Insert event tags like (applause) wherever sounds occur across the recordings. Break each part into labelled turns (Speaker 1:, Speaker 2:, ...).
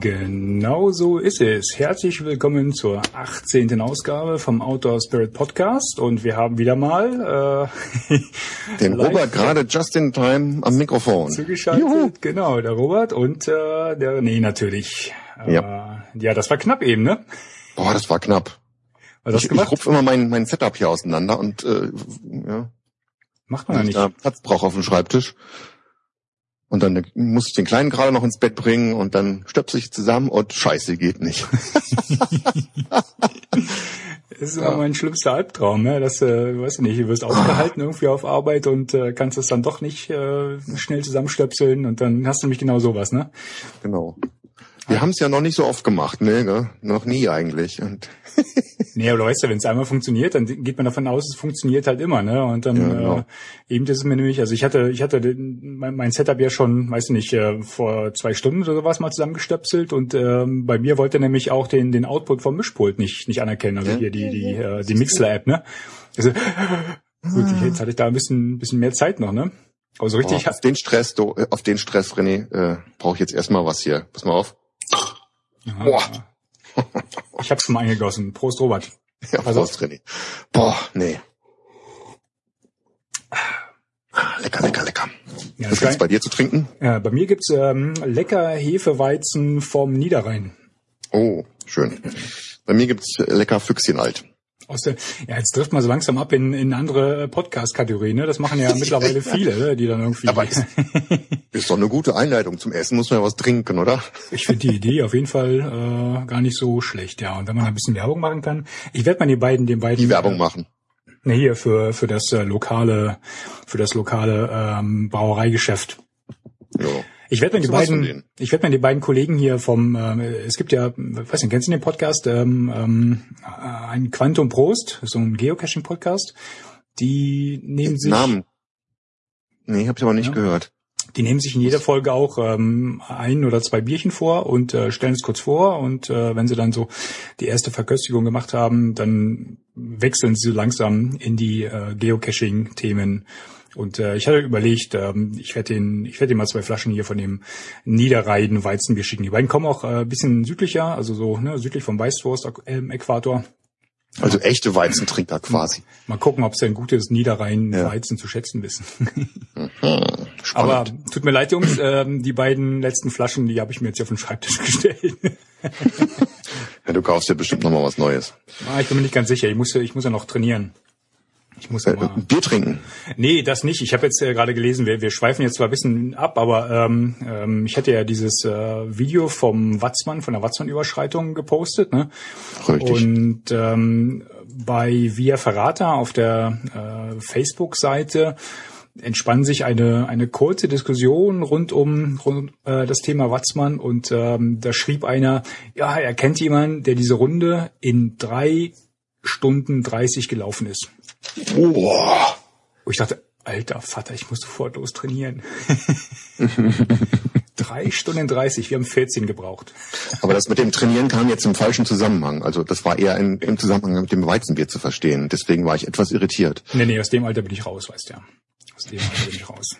Speaker 1: Genau so ist es. Herzlich willkommen zur 18. Ausgabe vom Outdoor Spirit Podcast und wir haben wieder mal
Speaker 2: äh, (laughs) den Robert gerade just in time am Mikrofon.
Speaker 1: Zugeschaltet, Juhu. genau, der Robert und äh, der nee natürlich. Ja. Äh, ja, das war knapp eben, ne?
Speaker 2: Boah, das war knapp. Was ich, ich rupf immer mein, mein Setup hier auseinander und äh, ja.
Speaker 1: Macht man ja nicht.
Speaker 2: Platz brauche auf dem Schreibtisch. Und dann muss ich den Kleinen gerade noch ins Bett bringen und dann stöpsel ich zusammen und Scheiße geht nicht.
Speaker 1: das (laughs) ist immer ja. mein schlimmster Albtraum, ne? dass äh, weiß ich nicht, du wirst aufgehalten irgendwie auf Arbeit und äh, kannst es dann doch nicht äh, schnell zusammenstöpseln und dann hast du nämlich genau sowas, ne?
Speaker 2: Genau. Wir haben es ja noch nicht so oft gemacht, ne? Gell? Noch nie eigentlich. Und (laughs)
Speaker 1: nee, aber du weißt ja, wenn es einmal funktioniert, dann geht man davon aus, es funktioniert halt immer, ne? Und dann ja, genau. äh, eben das ist mir nämlich, also ich hatte, ich hatte den, mein, mein Setup ja schon, weiß ich nicht, äh, vor zwei Stunden oder sowas mal zusammengestöpselt und ähm, bei mir wollte nämlich auch den den Output vom Mischpult nicht nicht anerkennen, also ja. hier die die äh, die Mixler-App, ne? Also gut, jetzt hatte ich da ein bisschen bisschen mehr Zeit noch, ne?
Speaker 2: Aber so richtig. Oh, auf den Stress, du, auf den Stress, René, äh, brauche ich jetzt erstmal was hier. Pass mal auf.
Speaker 1: Aha. Boah. Ich hab's schon mal eingegossen. Prost, Robert.
Speaker 2: Ja, also, Prost, René. Boah, nee. Lecker, lecker, lecker. Ja, Was gibt's bei dir zu trinken?
Speaker 1: Ja, bei mir gibt's ähm, lecker Hefeweizen vom Niederrhein.
Speaker 2: Oh, schön. Bei mir gibt's lecker Füchschenalt
Speaker 1: aus der, ja, jetzt trifft man so langsam ab in, in andere Podcast-Kategorien, ne? Das machen (laughs) ja mittlerweile viele, ne? die dann irgendwie.
Speaker 2: Aber ist, (laughs) ist doch eine gute Einleitung. Zum Essen muss man ja was trinken, oder?
Speaker 1: Ich finde die Idee auf jeden Fall äh, gar nicht so schlecht, ja. Und wenn man ein bisschen Werbung machen kann. Ich werde mal die beiden, den beiden.
Speaker 2: Die Werbung äh, machen.
Speaker 1: Ne, hier für, für das äh, lokale, für das lokale ähm, Brauereigeschäft. Ja. Ich werde mir die beiden, ich werde mir die beiden Kollegen hier vom, äh, es gibt ja, weiß nicht, kennst du den Podcast, ähm, ähm, ein Quantum Prost, so ein Geocaching-Podcast. Die nehmen sich
Speaker 2: Namen. Nee, habe ich aber nicht ja, gehört.
Speaker 1: Die nehmen sich in jeder Folge auch ähm, ein oder zwei Bierchen vor und äh, stellen es kurz vor und äh, wenn sie dann so die erste Verköstigung gemacht haben, dann wechseln sie langsam in die äh, Geocaching-Themen und äh, ich hatte überlegt, ähm, ich werde den, ich werde mal zwei Flaschen hier von dem Niederreiden Weizenbier schicken. Die beiden kommen auch äh, bisschen südlicher, also so ne, südlich vom Weißwurst ähm, Äquator.
Speaker 2: Also echte Weizentrinker quasi.
Speaker 1: Mal gucken, ob sie ein gutes Niederrhein-Weizen ja. zu schätzen wissen. (laughs) Mhm. Aber tut mir leid, Jungs, ähm, die beiden letzten Flaschen, die habe ich mir jetzt hier auf den Schreibtisch (laughs) gestellt.
Speaker 2: ja, du kaufst ja bestimmt noch mal was Neues.
Speaker 1: Ah, ich bin mir nicht ganz sicher. Ich muss, ich muss ja noch trainieren.
Speaker 2: Ich muss äh, mal, Bier trinken.
Speaker 1: Nee, das nicht. Ich habe jetzt äh, gerade gelesen, wir, wir schweifen jetzt zwar ein bisschen ab, aber ähm, ähm, ich hatte ja dieses äh, Video vom Watzmann, von der Watzmann-Überschreitung gepostet. Ne? Richtig. Und ähm, bei Via Ferrata auf der äh, Facebook-Seite entspann sich eine, eine kurze Diskussion rund um rund, äh, das Thema Watzmann und ähm, da schrieb einer, ja, er kennt jemanden, der diese Runde in drei Stunden 30 gelaufen ist. Boah. Wo ich dachte, alter Vater, ich muss sofort los trainieren. (laughs) Drei Stunden 30, wir haben 14 gebraucht.
Speaker 2: Aber das mit dem Trainieren kam jetzt im falschen Zusammenhang. Also das war eher in, im Zusammenhang mit dem Weizenbier zu verstehen. Deswegen war ich etwas irritiert.
Speaker 1: Nee, nee, aus dem Alter bin ich raus, weißt du ja. Aus dem Alter bin ich raus.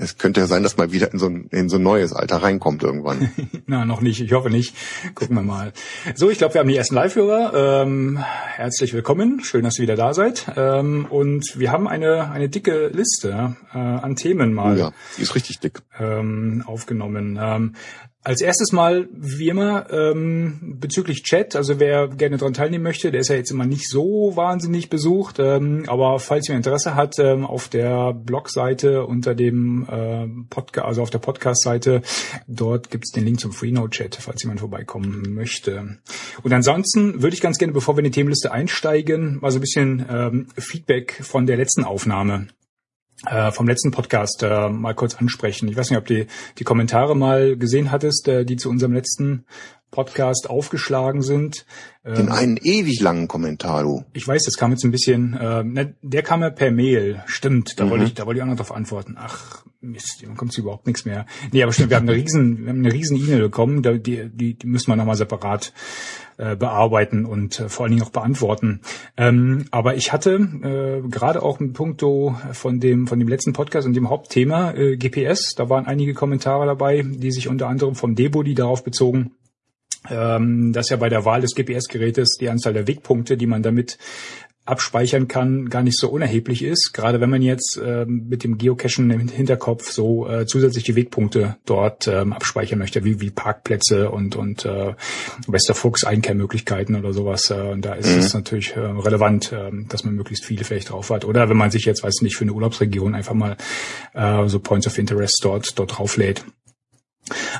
Speaker 2: Es könnte ja sein, dass man wieder in so ein, in so ein neues Alter reinkommt irgendwann. (laughs)
Speaker 1: Na, noch nicht. Ich hoffe nicht. Gucken wir mal. So, ich glaube, wir haben die ersten Live-Hörer. Ähm, herzlich willkommen. Schön, dass ihr wieder da seid. Ähm, und wir haben eine, eine dicke Liste äh, an Themen mal.
Speaker 2: Ja, die ist richtig dick.
Speaker 1: Ähm, aufgenommen. Ähm, als erstes mal, wie immer, ähm, bezüglich Chat, also wer gerne daran teilnehmen möchte, der ist ja jetzt immer nicht so wahnsinnig besucht, ähm, aber falls ihr Interesse hat, ähm, auf der Blogseite unter dem äh, Podcast, also auf der Podcast-Seite, dort gibt's den Link zum Freenode-Chat, falls jemand vorbeikommen möchte. Und ansonsten würde ich ganz gerne, bevor wir in die Themenliste einsteigen, mal so ein bisschen ähm, Feedback von der letzten Aufnahme äh, vom letzten Podcast äh, mal kurz ansprechen. Ich weiß nicht, ob du die, die Kommentare mal gesehen hattest, äh, die zu unserem letzten Podcast aufgeschlagen sind.
Speaker 2: Den ähm, einen ewig langen Kommentar, du.
Speaker 1: Ich weiß, das kam jetzt ein bisschen, äh, ne, der kam ja per Mail, stimmt, da mhm. wollte ich, da wollte ich auch noch drauf antworten. Ach, Mist, dann kommt überhaupt nichts mehr. Nee, aber stimmt, wir haben eine riesen, wir haben eine riesen E-Mail bekommen, die, die, die müssen wir nochmal separat äh, bearbeiten und äh, vor allen Dingen auch beantworten. Ähm, aber ich hatte äh, gerade auch mit Punkto von dem von dem letzten Podcast und dem Hauptthema GPS, da waren einige Kommentare dabei, die sich unter anderem vom Debo, die darauf bezogen, ähm, dass ja bei der Wahl des GPS-Gerätes die Anzahl der Wegpunkte, die man damit abspeichern kann, gar nicht so unerheblich ist. Gerade wenn man jetzt äh, mit dem Geocachen im Hinterkopf so äh, zusätzliche Wegpunkte dort ähm, abspeichern möchte, wie, wie Parkplätze und, und äh, Westerfuchs Einkehrmöglichkeiten oder sowas. Äh, und da ist mhm. es natürlich äh, relevant, äh, dass man möglichst viele vielleicht drauf hat. Oder wenn man sich jetzt, weiß nicht, für eine Urlaubsregion einfach mal äh, so Points of Interest dort, dort drauflädt.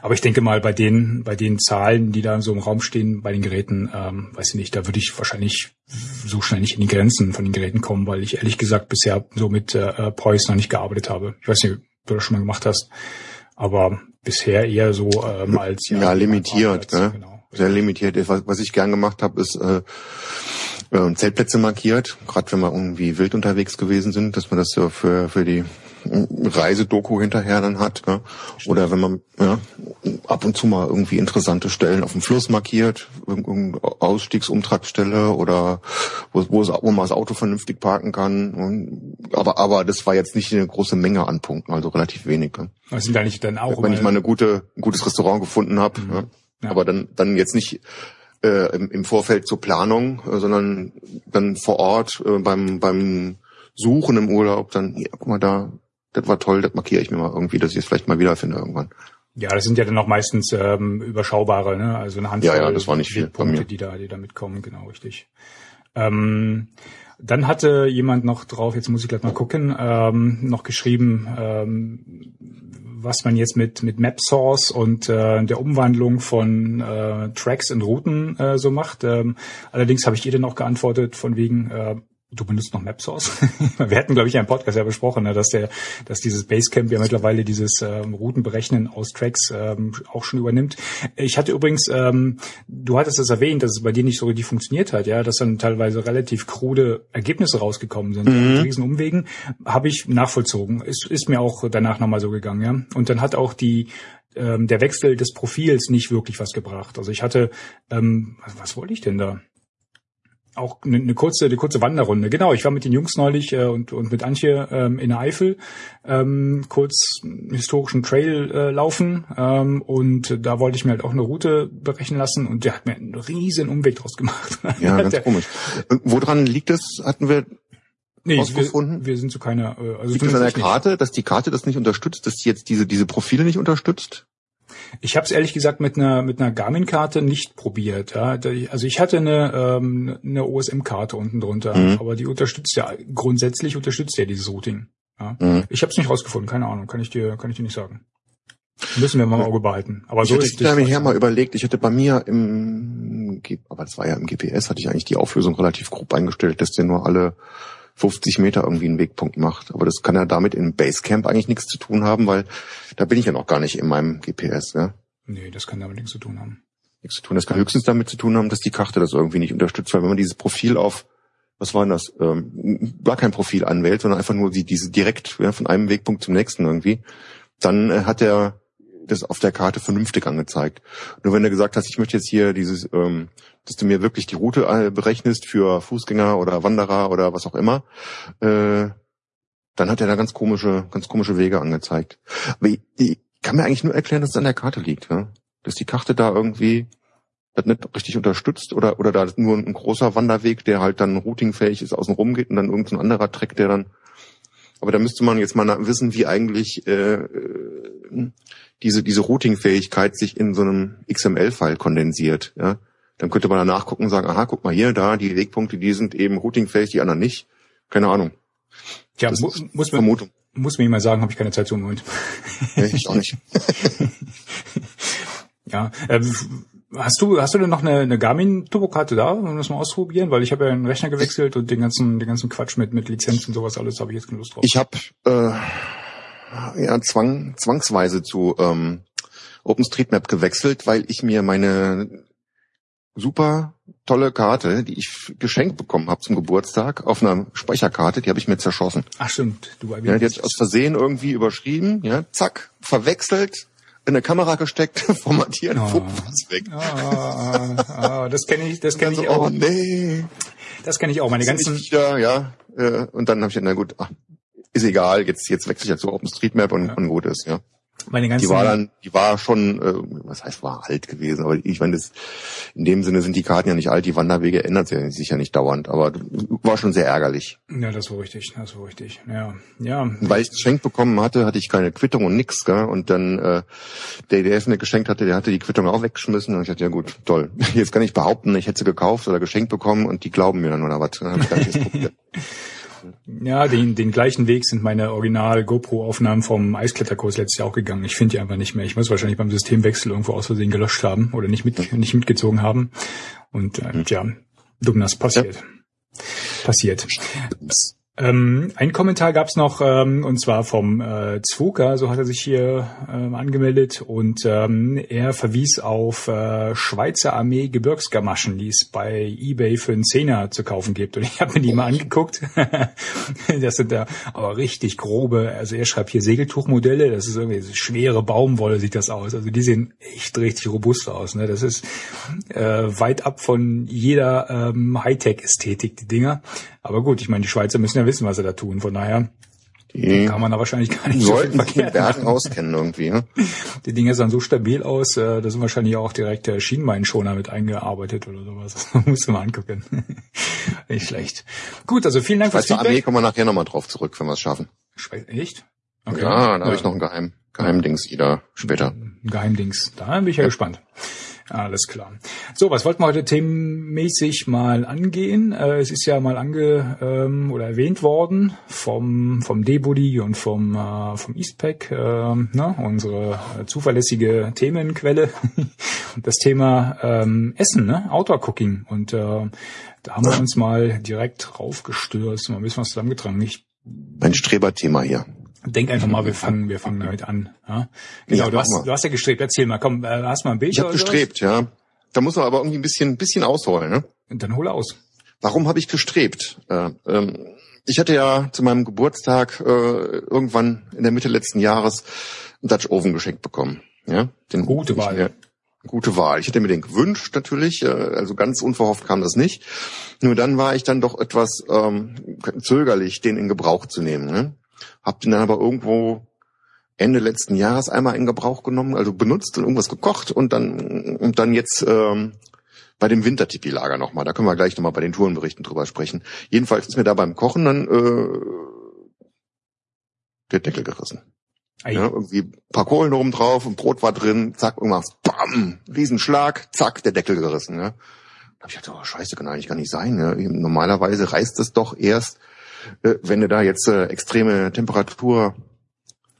Speaker 1: Aber ich denke mal, bei den, bei den Zahlen, die da so im Raum stehen, bei den Geräten, ähm, weiß ich nicht, da würde ich wahrscheinlich so schnell nicht in die Grenzen von den Geräten kommen, weil ich ehrlich gesagt bisher so mit äh, Poise noch nicht gearbeitet habe. Ich weiß nicht, ob du das schon mal gemacht hast, aber bisher eher so ähm, als
Speaker 2: ja, ja limitiert, als, ne? genau. sehr limitiert. Was, was ich gern gemacht habe, ist äh, äh, Zeltplätze markiert, gerade wenn wir irgendwie wild unterwegs gewesen sind, dass man das so für für die Reisedoku hinterher dann hat. Ne? Oder wenn man ja, ab und zu mal irgendwie interessante Stellen auf dem Fluss markiert, irgendeine Ausstiegsumtragsstelle oder wo, wo, es, wo man das Auto vernünftig parken kann. Und, aber, aber das war jetzt nicht eine große Menge an Punkten, also relativ wenig. Ne?
Speaker 1: Das sind da nicht dann auch.
Speaker 2: Wenn ich mal eine gute, ein gutes Restaurant gefunden habe, mhm. ja? ja. aber dann, dann jetzt nicht äh, im, im Vorfeld zur Planung, äh, sondern dann vor Ort äh, beim, beim Suchen im Urlaub, dann, ja, guck mal da, das war toll, das markiere ich mir mal irgendwie, dass ich es vielleicht mal wiederfinde irgendwann.
Speaker 1: Ja, das sind ja dann auch meistens ähm, überschaubare, ne? Also eine Handvoll
Speaker 2: ja, ja, das war nicht viel
Speaker 1: Punkte, die da, die da mitkommen, genau richtig. Ähm, dann hatte jemand noch drauf, jetzt muss ich gleich mal gucken, ähm, noch geschrieben, ähm, was man jetzt mit mit Map Source und äh, der Umwandlung von äh, Tracks in Routen äh, so macht. Ähm, allerdings habe ich ihr dann auch geantwortet von wegen, äh, Du benutzt noch MapSource? (laughs) Wir hatten, glaube ich, einen Podcast ja besprochen, ne, dass der, dass dieses Basecamp ja mittlerweile dieses ähm, Routenberechnen aus Tracks ähm, auch schon übernimmt. Ich hatte übrigens, ähm, du hattest das erwähnt, dass es bei dir nicht so richtig funktioniert hat, ja, dass dann teilweise relativ krude Ergebnisse rausgekommen sind. Mhm. Mit riesen Umwegen habe ich nachvollzogen. Ist, ist mir auch danach nochmal so gegangen, ja. Und dann hat auch die ähm, der Wechsel des Profils nicht wirklich was gebracht. Also ich hatte, ähm, was wollte ich denn da? Auch eine, eine kurze, eine kurze Wanderrunde. Genau, ich war mit den Jungs neulich äh, und, und mit Antje ähm, in der Eifel ähm, kurz historischen Trail äh, laufen ähm, und da wollte ich mir halt auch eine Route berechnen lassen und der hat mir einen riesen Umweg draus gemacht. (laughs)
Speaker 2: Ja, ganz der, komisch. Woran liegt das? Hatten wir
Speaker 1: Nee, wir, wir sind zu keiner.
Speaker 2: Äh, also Liegt an der Karte, dass die Karte das nicht unterstützt, dass die jetzt diese diese Profile nicht unterstützt?
Speaker 1: Ich habe es ehrlich gesagt mit einer mit einer Garmin-Karte nicht probiert. Ja. Also ich hatte eine, ähm, eine OSM-Karte unten drunter, mhm. aber die unterstützt ja grundsätzlich unterstützt ja dieses Routing. Ja. Mhm. Ich habe es nicht rausgefunden, keine Ahnung, kann ich dir kann ich dir nicht sagen. Müssen wir mal im Auge behalten. Aber
Speaker 2: ich
Speaker 1: so
Speaker 2: hatte ist es. Ich mal überlegt, ich hätte bei mir im, aber das war ja im GPS, hatte ich eigentlich die Auflösung relativ grob eingestellt, dass der nur alle 50 Meter irgendwie einen Wegpunkt macht. Aber das kann ja damit im Basecamp eigentlich nichts zu tun haben, weil da bin ich ja noch gar nicht in meinem GPS. Ja?
Speaker 1: Nee, das kann damit nichts zu tun haben.
Speaker 2: Nichts zu tun. Das kann höchstens damit zu tun haben, dass die Karte das irgendwie nicht unterstützt, weil wenn man dieses Profil auf was war denn das? Ähm, gar kein Profil anwählt, sondern einfach nur die, diese direkt ja, von einem Wegpunkt zum nächsten irgendwie, dann äh, hat er das auf der Karte vernünftig angezeigt. Nur wenn du gesagt hast, ich möchte jetzt hier dieses, ähm, dass du mir wirklich die Route äh, berechnest für Fußgänger oder Wanderer oder was auch immer, äh, dann hat er da ganz komische, ganz komische Wege angezeigt. Aber ich, ich kann mir eigentlich nur erklären, dass es an der Karte liegt, ja? dass die Karte da irgendwie das nicht richtig unterstützt oder oder da nur ein großer Wanderweg, der halt dann routingfähig ist, außen rum geht und dann irgendein anderer Track, der dann aber da müsste man jetzt mal wissen, wie eigentlich äh, äh diese, diese Routing-Fähigkeit sich in so einem XML-File kondensiert. Ja? Dann könnte man danach gucken und sagen, aha, guck mal hier, da, die Wegpunkte, die sind eben routingfähig, die anderen nicht. Keine Ahnung.
Speaker 1: Ja, mu muss man, Vermutung. muss mir jemand sagen, habe ich keine Zeit zu im Moment.
Speaker 2: Nee, ich auch nicht. (laughs)
Speaker 1: ja, äh, Hast du, hast du denn noch eine, eine Garmin Turbokarte da, um das mal auszuprobieren? Weil ich habe ja einen Rechner gewechselt und den ganzen, den ganzen Quatsch mit, mit Lizenzen und sowas alles habe ich jetzt keine Lust drauf.
Speaker 2: Ich habe äh, ja, zwang, zwangsweise zu ähm, OpenStreetMap gewechselt, weil ich mir meine super tolle Karte, die ich geschenkt bekommen habe zum Geburtstag, auf einer Speicherkarte, die habe ich mir zerschossen.
Speaker 1: Ach stimmt,
Speaker 2: du ja, die jetzt aus Versehen irgendwie überschrieben, ja, zack, verwechselt, in eine Kamera gesteckt, formatiert, oh. Fuß weg.
Speaker 1: Oh, oh, oh, das kenne ich, das kenne ich
Speaker 2: auch. Oh nee.
Speaker 1: Das kenne ich auch. Meine ganzen.
Speaker 2: Wieder, ja, äh, und dann habe ich na gut, ach, ist egal, jetzt, jetzt wechsle ich ja zu OpenStreetMap und, ja. und gut ist, ja.
Speaker 1: Meine ganzen
Speaker 2: die war dann, die war schon, äh, was heißt, war alt gewesen, aber ich meine, das, in dem Sinne sind die Karten ja nicht alt, die Wanderwege ändert sich ja nicht dauernd, aber war schon sehr ärgerlich.
Speaker 1: Ja, das war richtig, das war richtig, ja, ja.
Speaker 2: Weil ich geschenkt bekommen hatte, hatte ich keine Quittung und nix, gell? und dann, äh, der, der es mir geschenkt hatte, der hatte die Quittung auch weggeschmissen und ich dachte, ja gut, toll. (laughs) Jetzt kann ich behaupten, ich hätte sie gekauft oder geschenkt bekommen und die glauben mir dann oder was. Dann hab ich gedacht, (laughs)
Speaker 1: ja, den, den gleichen Weg sind meine Original GoPro-Aufnahmen vom Eiskletterkurs letztes Jahr auch gegangen. Ich finde die einfach nicht mehr. Ich muss wahrscheinlich beim Systemwechsel irgendwo aus Versehen gelöscht haben oder nicht mit, nicht mitgezogen haben. Und äh, ja, dumm das passiert. Ja. Passiert. Ähm, ein Kommentar gab's noch, ähm, und zwar vom äh, Zwuka, so hat er sich hier ähm, angemeldet, und ähm, er verwies auf äh, Schweizer Armee Gebirgsgamaschen, die es bei eBay für einen Zehner zu kaufen gibt. Und ich habe mir die mal angeguckt. (laughs) das sind da aber richtig grobe, also er schreibt hier Segeltuchmodelle, das ist irgendwie schwere Baumwolle sieht das aus. Also die sehen echt richtig robust aus. Ne? Das ist äh, weit ab von jeder ähm, Hightech-Ästhetik, die Dinger. Aber gut, ich meine, die Schweizer müssen ja wissen, was sie da tun. Von daher die kann man da wahrscheinlich gar nicht
Speaker 2: sollten so viel Bergen auskennen irgendwie. Ne? (laughs)
Speaker 1: Die Dinge sahen so stabil aus, äh, da sind wahrscheinlich auch direkt der Schienbeinschoner mit eingearbeitet oder sowas. (laughs) Das musst du mal angucken. (laughs) nicht schlecht. Gut, also vielen Dank
Speaker 2: fürs Feedback. Armee kommen wir nachher nochmal drauf zurück, wenn wir es schaffen.
Speaker 1: Echt?
Speaker 2: Okay. Ja, da ja. habe ich noch ein Geheim, Geheimdings wieder später.
Speaker 1: Geheimdings. Da bin ich ja, ja. gespannt. Alles klar. So, was wollten wir heute themenmäßig mal angehen? Äh, es ist ja mal ange ähm, oder erwähnt worden vom vom Debody und vom äh, vom Eastpack, äh, ne, unsere zuverlässige Themenquelle. (laughs) das Thema ähm, Essen, ne, Outdoor Cooking und äh, da haben wir uns mal direkt raufgestürzt, mal ein bisschen was zusammengetragen. Ich,
Speaker 2: ein Streberthema hier.
Speaker 1: Denk einfach mal, wir fangen, wir fangen damit an. Ja? Genau, ja, du, hast, du hast ja gestrebt. Erzähl mal, komm, äh, hast mal ein Bild?
Speaker 2: Ich habe gestrebt, was? ja. Da muss man aber irgendwie ein bisschen, ein bisschen ausholen. Ne?
Speaker 1: Und dann hol aus.
Speaker 2: Warum habe ich gestrebt? Äh, ähm, ich hatte ja zu meinem Geburtstag äh, irgendwann in der Mitte letzten Jahres einen Dutch Oven geschenkt bekommen. Ja,
Speaker 1: den gute Wahl. Mir,
Speaker 2: gute Wahl. Ich hätte mir den gewünscht natürlich, äh, also ganz unverhofft kam das nicht. Nur dann war ich dann doch etwas ähm, zögerlich, den in Gebrauch zu nehmen. Ne? Hab den dann aber irgendwo Ende letzten Jahres einmal in Gebrauch genommen, also benutzt und irgendwas gekocht und dann und dann jetzt ähm, bei dem Wintertipi-Lager nochmal. Da können wir gleich nochmal bei den Tourenberichten drüber sprechen. Jedenfalls ist mir da beim Kochen dann äh, der Deckel gerissen. Ja, irgendwie ein paar Kohlen oben drauf, und Brot war drin, zack, irgendwas, bam, Riesenschlag, zack, der Deckel gerissen. Ja. Da hab ich gedacht, oh, scheiße, kann eigentlich gar nicht sein. Ja. Normalerweise reißt es doch erst, äh, wenn du da jetzt äh, extreme Temperatur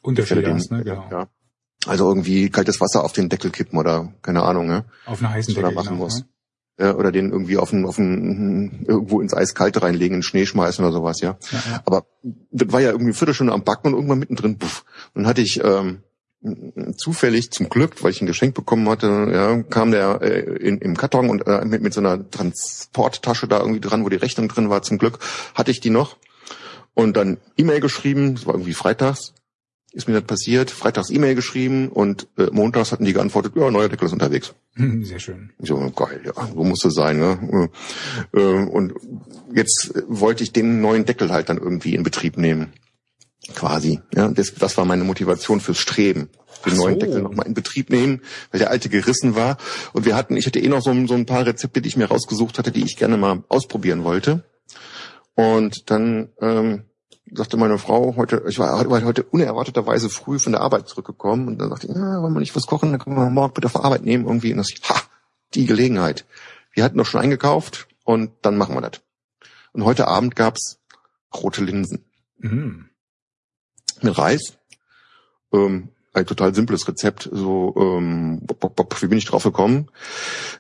Speaker 1: Unterschiede hast, ne?
Speaker 2: Genau. Ja. Also irgendwie kaltes Wasser auf den Deckel kippen oder keine Ahnung, ne?
Speaker 1: Auf einer heißen Deckel
Speaker 2: machen genau, muss. Ne? Ja, oder den irgendwie auf ein, auf ein, irgendwo ins Eiskalte reinlegen, in Schnee schmeißen oder sowas, ja. ja, ja. Aber das war ja irgendwie eine Viertelstunde am Backen und irgendwann mittendrin, puff. Und dann hatte ich ähm, zufällig zum Glück, weil ich ein Geschenk bekommen hatte, ja, kam der äh, in, im Karton und äh, mit, mit so einer Transporttasche da irgendwie dran, wo die Rechnung drin war. Zum Glück hatte ich die noch und dann E-Mail geschrieben, es war irgendwie freitags, ist mir das passiert, freitags E-Mail geschrieben und äh, montags hatten die geantwortet, ja, neuer Deckel ist unterwegs. (laughs)
Speaker 1: Sehr schön.
Speaker 2: Ich so, geil, ja, so muss es sein. Ne? Äh, und jetzt wollte ich den neuen Deckel halt dann irgendwie in Betrieb nehmen. Quasi. Ja, das, das war meine Motivation fürs Streben. Den so. neuen Deckel nochmal in Betrieb nehmen, weil der alte gerissen war. Und wir hatten, ich hatte eh noch so, so ein paar Rezepte, die ich mir rausgesucht hatte, die ich gerne mal ausprobieren wollte. Und dann ähm, sagte meine Frau heute, ich war, heute unerwarteterweise früh von der Arbeit zurückgekommen und dann sagte ich, ja, wollen wir nicht was kochen, dann können wir morgen bitte auf Arbeit nehmen irgendwie. Und das ich, ha, die Gelegenheit. Wir hatten doch schon eingekauft und dann machen wir das. Und heute Abend gab's rote Linsen. Mhm. Mit Reis. Ähm, ein total simples Rezept. So, ähm, wie bin ich drauf gekommen?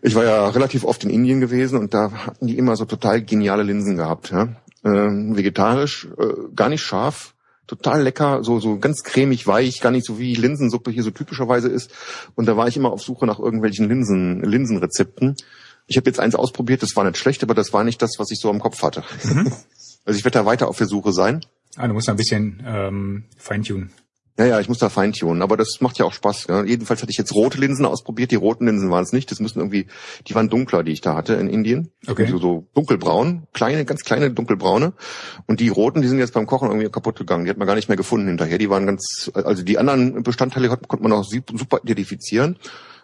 Speaker 2: Ich war ja relativ oft in Indien gewesen und da hatten die immer so total geniale Linsen gehabt. Ja? Ähm, vegetarisch, äh, gar nicht scharf, total lecker, so so ganz cremig, weich, gar nicht so wie Linsensuppe hier so typischerweise ist. Und da war ich immer auf Suche nach irgendwelchen Linsen Linsenrezepten. Ich habe jetzt eins ausprobiert, das war nicht schlecht, aber das war nicht das, was ich so im Kopf hatte. Mhm. (laughs) Also ich werde da weiter auf der Suche sein.
Speaker 1: Ah, du musst ein bisschen ähm, feintunen.
Speaker 2: Ja, ja, ich muss da feintunen, aber das macht ja auch Spaß. Ja. Jedenfalls hatte ich jetzt rote Linsen ausprobiert. Die roten Linsen waren es nicht. Das müssen irgendwie, die waren dunkler, die ich da hatte in Indien.
Speaker 1: Okay.
Speaker 2: So, so dunkelbraun, kleine, ganz kleine dunkelbraune. Und die roten, die sind jetzt beim Kochen irgendwie kaputt gegangen. Die hat man gar nicht mehr gefunden hinterher. Die waren ganz, also die anderen Bestandteile konnte man auch super identifizieren.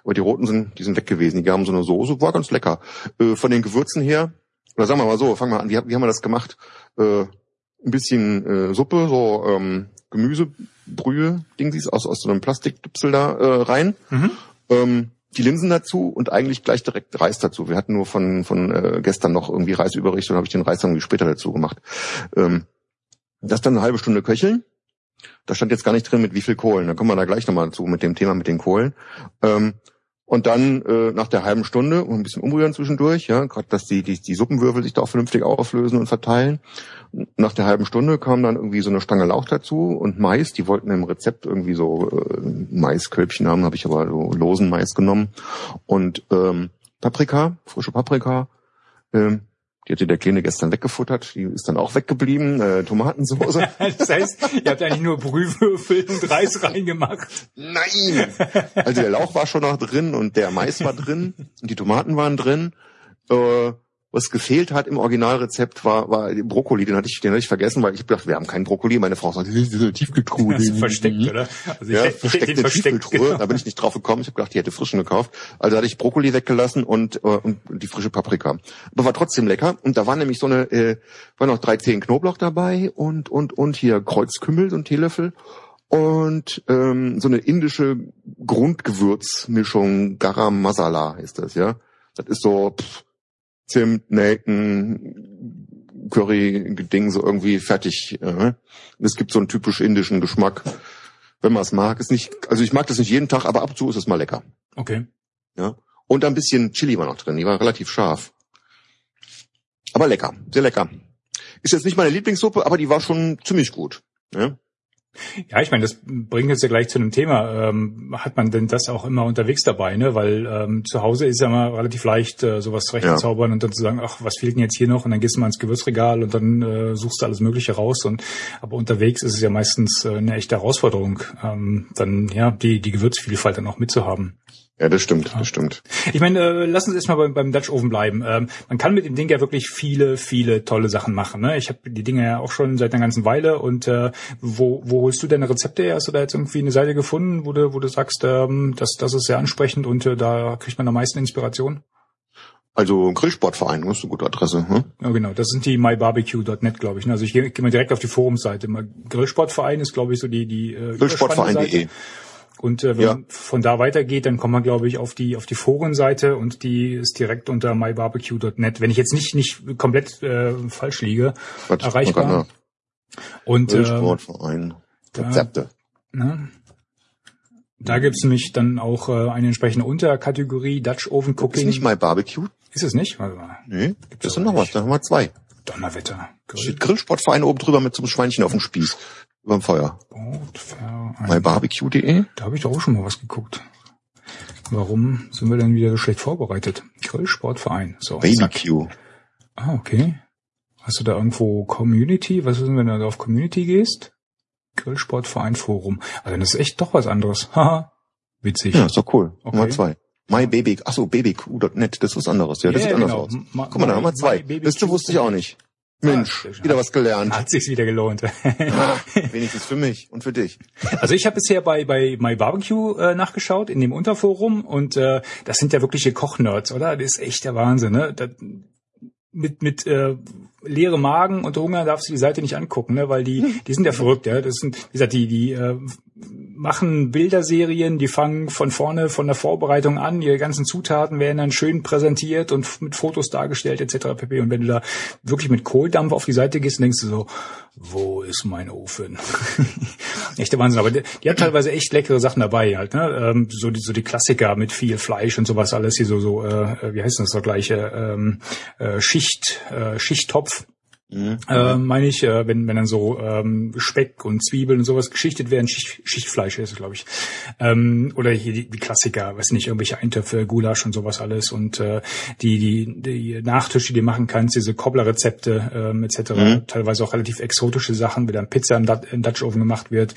Speaker 2: Aber die roten sind, die sind weg gewesen. Die haben so eine Soße, war ganz lecker. Äh, von den Gewürzen her, oder sagen wir mal so, fangen wir an, wie, wie haben wir das gemacht? Äh, ein bisschen äh, Suppe, so ähm, Gemüsebrühe, Dingsies aus, aus so einem Plastikdüpsel da äh, rein.
Speaker 1: Mhm.
Speaker 2: Ähm, die Linsen dazu und eigentlich gleich direkt Reis dazu. Wir hatten nur von, von äh, gestern noch irgendwie Reis übrig und habe ich den Reis dann irgendwie später dazu gemacht. Ähm, das dann eine halbe Stunde köcheln. Da stand jetzt gar nicht drin, mit wie viel Kohlen. Da kommen wir da gleich nochmal zu mit dem Thema mit den Kohlen. Ähm, und dann äh, nach der halben Stunde ein bisschen umrühren zwischendurch, ja, gerade dass die, die die Suppenwürfel sich da auch vernünftig auflösen und verteilen. Nach der halben Stunde kam dann irgendwie so eine Stange Lauch dazu und Mais. Die wollten im Rezept irgendwie so äh, Maiskölbchen haben, habe ich aber so losen Mais genommen und ähm, Paprika, frische Paprika. Ähm, die hatte der Kleine gestern weggefuttert, die ist dann auch weggeblieben, äh, Tomatensauce. (laughs)
Speaker 1: das heißt, ihr habt eigentlich nur Brühwürfel und Reis reingemacht.
Speaker 2: Nein! Also der Lauch war schon noch drin und der Mais war drin und die Tomaten waren drin. Äh, was gefehlt hat im Originalrezept war, war Brokkoli, den hatte ich, den hatte ich vergessen, weil ich dachte, wir haben keinen Brokkoli. Meine Frau sagt, (laughs) das ist eine Tiefkühltruhe.
Speaker 1: Das ist versteckt, oder?
Speaker 2: Also ja, versteckte Tiefkühltruhe. Genau. Da bin ich nicht drauf gekommen. Ich habe gedacht, die hätte frischen gekauft. Also hatte ich Brokkoli weggelassen und, äh, und die frische Paprika. Aber war trotzdem lecker. Und da waren nämlich so eine, äh, war noch drei Zehen Knoblauch dabei und und und hier Kreuzkümmel, so ein Teelöffel und ähm, so eine indische Grundgewürzmischung, Garam Masala ist das, ja. Das ist so pff, Zimt, Nelken, Curry-Ding so irgendwie fertig. Äh. Es gibt so einen typisch indischen Geschmack, wenn man es mag. Ist nicht, also ich mag das nicht jeden Tag, aber ab und zu ist es mal lecker.
Speaker 1: Okay.
Speaker 2: Ja. Und ein bisschen Chili war noch drin. Die war relativ scharf. Aber lecker, sehr lecker. Ist jetzt nicht meine Lieblingssuppe, aber die war schon ziemlich gut. Ja.
Speaker 1: Ja, ich meine, das bringt uns ja gleich zu einem Thema. Ähm, hat man denn das auch immer unterwegs dabei, ne? Weil ähm, zu Hause ist ja mal relativ leicht, äh, sowas zurechtzuzaubern ja. und dann zu sagen, ach, was fehlt denn jetzt hier noch? Und dann gehst du mal ins Gewürzregal und dann äh, suchst du alles Mögliche raus. Und aber unterwegs ist es ja meistens äh, eine echte Herausforderung, ähm, dann ja die die Gewürzvielfalt dann auch mitzuhaben.
Speaker 2: Ja, das stimmt, das stimmt.
Speaker 1: Ich meine, äh, lass uns erstmal beim, beim Dutch Oven bleiben. Ähm, man kann mit dem Ding ja wirklich viele, viele tolle Sachen machen. Ne? Ich habe die Dinge ja auch schon seit einer ganzen Weile und äh, wo, wo holst du deine Rezepte her? Hast du da jetzt irgendwie eine Seite gefunden, wo du, wo du sagst, ähm, das, das ist sehr ansprechend und äh, da kriegt man am meisten Inspiration?
Speaker 2: Also Grillsportverein, das ist eine gute Adresse. Hm?
Speaker 1: Ja, genau. Das sind die mybarbecue.net, glaube ich. Ne? Also ich gehe geh mal direkt auf die Forumseite. Grillsportverein ist, glaube ich, so die die äh,
Speaker 2: Grillsportverein.de.
Speaker 1: Und äh, wenn ja. man von da weitergeht, dann kommt man, glaube ich, auf die auf die Forenseite und die ist direkt unter mybarbecue.net. Wenn ich jetzt nicht nicht komplett äh, falsch liege, Quatsch, erreichbar. Und äh,
Speaker 2: Sportverein. Rezepte.
Speaker 1: Da, ne? Da gibt's nämlich dann auch äh, eine entsprechende Unterkategorie Dutch Oven Cooking.
Speaker 2: Ist nicht MyBarbecue?
Speaker 1: Ist es nicht? Warte mal.
Speaker 2: Nee, gibt es noch was? Da haben wir zwei.
Speaker 1: Donnerwetter.
Speaker 2: Grill. Grillsportverein oben drüber mit so einem Schweinchen auf dem Spieß. Überm Feuer. MyBarbecue.de?
Speaker 1: Da habe ich doch auch schon mal was geguckt. Warum sind wir denn wieder so schlecht vorbereitet? Grillsportverein. So,
Speaker 2: BBQ.
Speaker 1: Ah, okay. Hast du da irgendwo Community? Was ist denn, wenn du da auf Community gehst? Grillsportverein Forum. Also das ist echt doch was anderes. (laughs) Haha. Witzig.
Speaker 2: Ja, ist doch cool. Okay. Nummer zwei. MyBaby, achso, babyq.net, das ist was anderes. Ja, das
Speaker 1: yeah,
Speaker 2: sieht anders genau. aus. Ma Guck mal, da haben wir zwei. Das wusste ich auch nicht. Mensch, ah, wieder was gelernt.
Speaker 1: Hat sich's wieder gelohnt.
Speaker 2: ah, (laughs) wenigstens für mich und für dich.
Speaker 1: Also ich habe bisher bei bei My Barbecue äh, nachgeschaut in dem Unterforum und äh, das sind ja wirkliche Kochnerds, oder? Das ist echt der Wahnsinn, ne? Das, mit mit äh, leere Magen und Hunger darfst du die Seite nicht angucken, ne? weil die die sind ja verrückt, ja. Das sind wie gesagt die die äh, machen Bilderserien, die fangen von vorne von der Vorbereitung an, ihre ganzen Zutaten werden dann schön präsentiert und mit Fotos dargestellt etc. pp. Und wenn du da wirklich mit Kohldampf auf die Seite gehst, denkst du so, wo ist mein Ofen? (laughs) Echter Wahnsinn, aber die, die hat teilweise echt leckere Sachen dabei halt, ne? Ähm, so die so die Klassiker mit viel Fleisch und sowas alles hier so so äh, wie heißt das so gleiche ähm, äh, Schicht äh, Schichttopf Mhm. Äh, meine ich, äh, wenn, wenn dann so ähm, Speck und Zwiebeln und sowas geschichtet werden, Schicht, Schichtfleisch ist es, glaube ich. Ähm, oder hier die, die Klassiker, weiß nicht, irgendwelche Eintöpfe, Gulasch und sowas alles und äh, die, die, die Nachtische, die du machen kannst, diese Kobblerrezepte ähm, etc., mhm. teilweise auch relativ exotische Sachen, wie dann Pizza im, im Dutch Oven gemacht wird.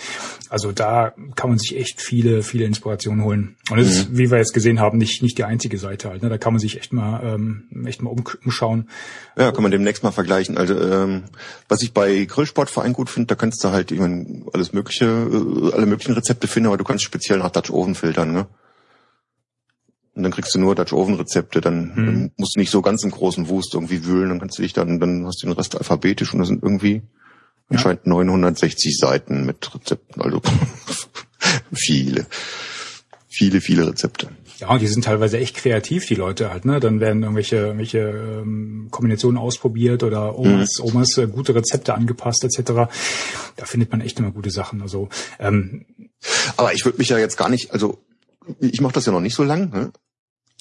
Speaker 1: Also da kann man sich echt viele, viele Inspirationen holen. Und das mhm. ist, wie wir jetzt gesehen haben, nicht, nicht die einzige Seite halt. Ne? Da kann man sich echt mal, ähm, echt mal umschauen.
Speaker 2: Ja, kann man demnächst mal vergleichen. Also ähm, was ich bei Grillsportverein gut finde, da kannst du halt ich mein, alles mögliche, äh, alle möglichen Rezepte finden, aber du kannst speziell nach Dutch Oven filtern, ne? Und dann kriegst du nur Dutch Oven Rezepte, dann, hm. dann musst du nicht so ganz im großen Wust irgendwie wühlen, dann kannst du dich dann, dann hast du den Rest alphabetisch und da sind irgendwie ja. anscheinend 960 Seiten mit Rezepten, also (laughs) viele, viele, viele Rezepte.
Speaker 1: Ja, die sind teilweise echt kreativ, die Leute halt, ne? Dann werden irgendwelche, irgendwelche ähm, Kombinationen ausprobiert oder Omas, mhm. Omas äh, gute Rezepte angepasst, etc. Da findet man echt immer gute Sachen. Also ähm,
Speaker 2: Aber ich würde mich ja jetzt gar nicht, also ich mache das ja noch nicht so lang, ne?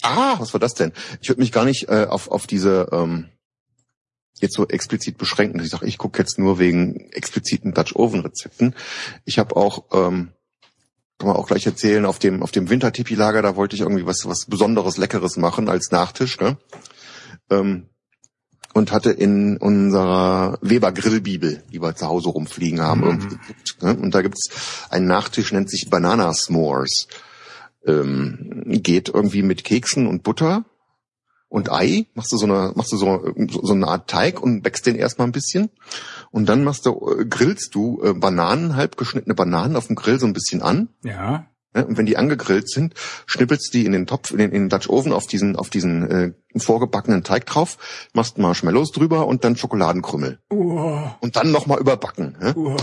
Speaker 2: Ah, was war das denn? Ich würde mich gar nicht äh, auf, auf diese ähm, jetzt so explizit beschränken, dass ich sage, ich gucke jetzt nur wegen expliziten Dutch Oven Rezepten. Ich habe auch ähm, kann man auch gleich erzählen, auf dem, auf dem Wintertipi-Lager, da wollte ich irgendwie was, was Besonderes, Leckeres machen als Nachtisch, ne? Ähm, und hatte in unserer Weber Grillbibel, die wir zu Hause rumfliegen haben, mhm. ne? und da gibt's einen Nachtisch, nennt sich Banana S'mores. Ähm, geht irgendwie mit Keksen und Butter und Ei, machst du so eine, machst du so, so eine Art Teig und backst den erstmal ein bisschen. Und dann machst du, äh, grillst du äh, Bananen, halb geschnittene Bananen auf dem Grill so ein bisschen an.
Speaker 1: Ja.
Speaker 2: Und wenn die angegrillt sind, schnippelst die in den Topf, in den, in den Dutch Oven auf diesen, auf diesen äh, vorgebackenen Teig drauf, machst Marshmallows drüber und dann Schokoladenkrümmel.
Speaker 1: Uh.
Speaker 2: Und dann nochmal überbacken. Uh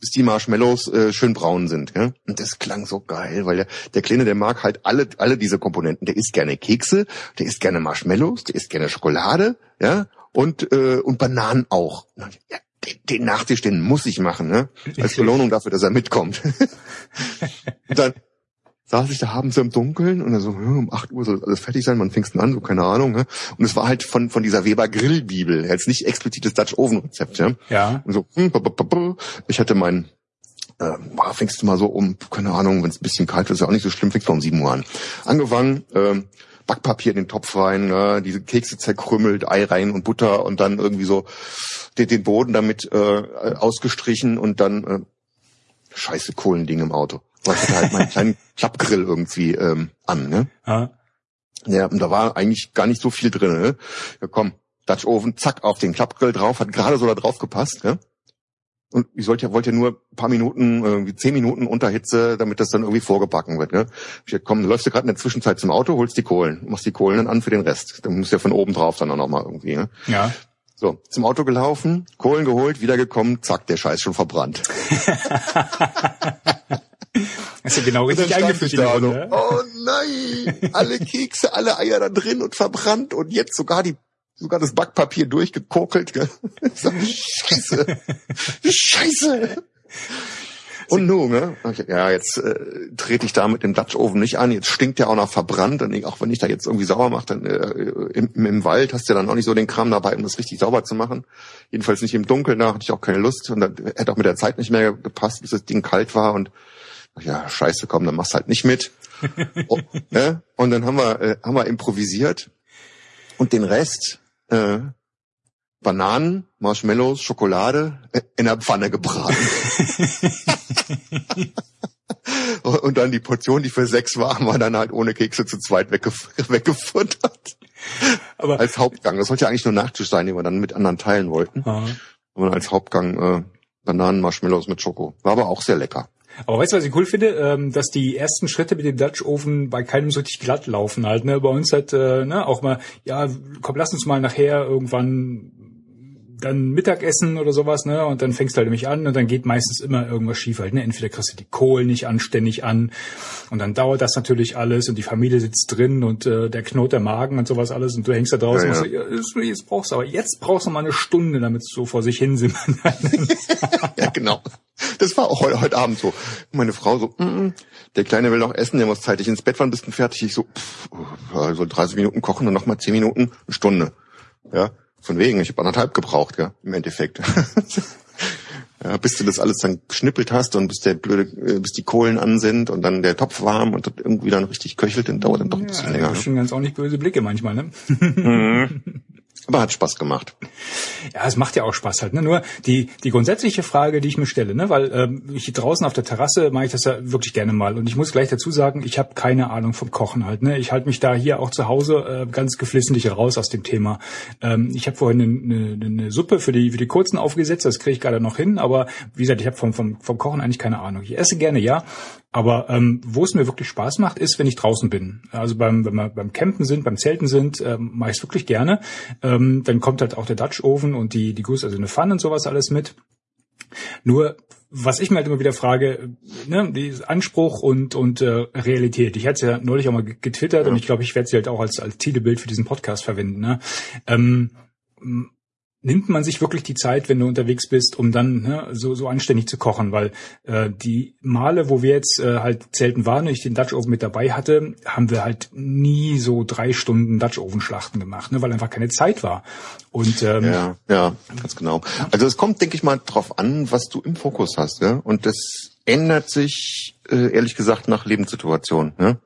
Speaker 2: bis die Marshmallows äh, schön braun sind. Ja? Und das klang so geil, weil der, der Kleine, der mag halt alle, alle diese Komponenten. Der isst gerne Kekse, der isst gerne Marshmallows, der isst gerne Schokolade, ja, und, äh, und Bananen auch. Ja, den, den Nachtisch, den muss ich machen, ne? Als Belohnung dafür, dass er mitkommt. und (laughs) dann saß ich da abends im Dunkeln und dann so, hm, um 8 Uhr soll alles fertig sein, man fängst an, so keine Ahnung. Ne? Und es war halt von, von dieser Weber Grillbibel, jetzt nicht explizites Dutch Oven Rezept. Ja.
Speaker 1: ja.
Speaker 2: Und so, hm, ich hatte mein, äh, fängst du mal so um, keine Ahnung, wenn es ein bisschen kalt ist, ist ja auch nicht so schlimm, fängst du um 7 Uhr an. Angefangen, äh, Backpapier in den Topf rein, ne, diese Kekse zerkrümmelt, Ei rein und Butter und dann irgendwie so den, den Boden damit äh, ausgestrichen und dann äh, scheiße Kohlending im Auto weil ich hatte halt meinen (laughs) kleinen Klappgrill irgendwie ähm, an, ne?
Speaker 1: Ja.
Speaker 2: ja, und da war eigentlich gar nicht so viel drin, ne? Ja, komm, Dutch Oven, zack, auf den Klappgrill drauf, hat gerade so da drauf gepasst, ne? Und ich sollte wollte ja nur ein paar Minuten, irgendwie zehn Minuten unter Hitze, damit das dann irgendwie vorgebacken wird. Ne? Ich gesagt, komm, läufst du gerade in der Zwischenzeit zum Auto, holst die Kohlen, machst die Kohlen dann an für den Rest. Dann musst du ja von oben drauf dann auch nochmal irgendwie. Ne?
Speaker 1: Ja.
Speaker 2: So, zum Auto gelaufen, Kohlen geholt, wiedergekommen, zack, der Scheiß schon verbrannt. (laughs) (laughs) (laughs)
Speaker 1: Hast du genau richtig eingeführt.
Speaker 2: Da Runde, oh nein, alle Kekse, alle Eier da drin und verbrannt und jetzt sogar die sogar das Backpapier durchgekokelt. (laughs) Scheiße. Scheiße. Und nun, ne? Ja, jetzt äh, trete ich da mit dem Dutch Oven nicht an. Jetzt stinkt der auch noch verbrannt. Und auch wenn ich da jetzt irgendwie sauber mache, dann äh, im, im Wald hast du dann auch nicht so den Kram dabei, um das richtig sauber zu machen. Jedenfalls nicht im Dunkeln, da hatte ich auch keine Lust. Und dann hätte auch mit der Zeit nicht mehr gepasst, bis das Ding kalt war. Und ja, scheiße, komm, dann machst halt nicht mit. oh, (laughs) ne? Und dann haben wir, äh, haben wir improvisiert und den Rest, äh, Bananen, Marshmallows, Schokolade äh, in der Pfanne gebraten. (laughs) und dann die Portion, die für sechs war, haben wir dann halt ohne Kekse zu zweit weggef weggefuttert. Aber als Hauptgang. Das sollte ja eigentlich nur Nachtisch sein, den wir dann mit anderen teilen wollten. Aha. Und als Hauptgang äh, Bananen, Marshmallows mit Schoko. War aber auch sehr lecker.
Speaker 1: Aber weißt du, was ich cool finde? Ähm, dass die ersten Schritte mit dem Dutch Oven bei keinem so richtig glatt laufen halt. Ne? Bei uns halt äh, ne, auch mal, ja, komm, lass uns mal nachher irgendwann dann Mittagessen oder sowas, ne? Und dann fängst du halt nämlich an und dann geht meistens immer irgendwas schief halt, ne? Entweder kriegst du die Kohlen nicht anständig an und dann dauert das natürlich alles und die Familie sitzt drin und äh, der knurrt der Magen und sowas alles und du hängst da draußen ja, ja. und so, jetzt brauchst du aber jetzt brauchst du mal eine Stunde, damit es so vor sich hin sind. (laughs)
Speaker 2: ja, genau. Das war auch heute, heute Abend so. Meine Frau so, mm, mm, der Kleine will noch essen, der muss zeitig ins Bett, wann bist du fertig? Ich so, pff, also 30 Minuten kochen und nochmal 10 Minuten, eine Stunde. Ja, Von wegen, ich habe anderthalb gebraucht, ja, im Endeffekt. (laughs) ja, bis du das alles dann geschnippelt hast und bis der blöde, äh, bis die Kohlen an sind und dann der Topf warm und irgendwie dann richtig köchelt, dann dauert dann doch ein bisschen
Speaker 1: ja,
Speaker 2: länger.
Speaker 1: Das
Speaker 2: Ne?
Speaker 1: schon ganz auch nicht böse Blicke manchmal, ne? (laughs)
Speaker 2: Aber hat Spaß gemacht.
Speaker 1: Ja, es macht ja auch Spaß halt. Ne? Nur die, die grundsätzliche Frage, die ich mir stelle, ne? weil ähm, ich draußen auf der Terrasse mache ich das ja wirklich gerne mal. Und ich muss gleich dazu sagen, ich habe keine Ahnung vom Kochen halt. Ne? Ich halte mich da hier auch zu Hause äh, ganz geflissentlich raus aus dem Thema. Ähm, ich habe vorhin eine, eine, eine Suppe für die, für die Kurzen aufgesetzt, das kriege ich gerade noch hin. Aber wie gesagt, ich habe vom, vom, vom Kochen eigentlich keine Ahnung. Ich esse gerne, ja. Aber ähm, wo es mir wirklich Spaß macht, ist, wenn ich draußen bin. Also beim, wenn wir beim Campen sind, beim Zelten sind, ähm, mache ich es wirklich gerne. Ähm, dann kommt halt auch der Dutch Oven und die, die Guss, also eine Pfanne und sowas alles mit. Nur, was ich mir halt immer wieder frage, ne, die Anspruch und, und äh, Realität. Ich hatte es ja neulich auch mal getwittert ja. und ich glaube, ich werde sie halt auch als, als Titelbild für diesen Podcast verwenden. Ne? Ähm, nimmt man sich wirklich die Zeit, wenn du unterwegs bist, um dann ne, so, so anständig zu kochen, weil äh, die Male, wo wir jetzt äh, halt selten waren und ich den Dutch Oven mit dabei hatte, haben wir halt nie so drei Stunden Dutch Oven Schlachten gemacht, ne, weil einfach keine Zeit war. Und ähm,
Speaker 2: ja, ja, ganz genau. Also es kommt, denke ich mal, drauf an, was du im Fokus hast, ja, und das ändert sich äh, ehrlich gesagt nach Lebenssituation, ne?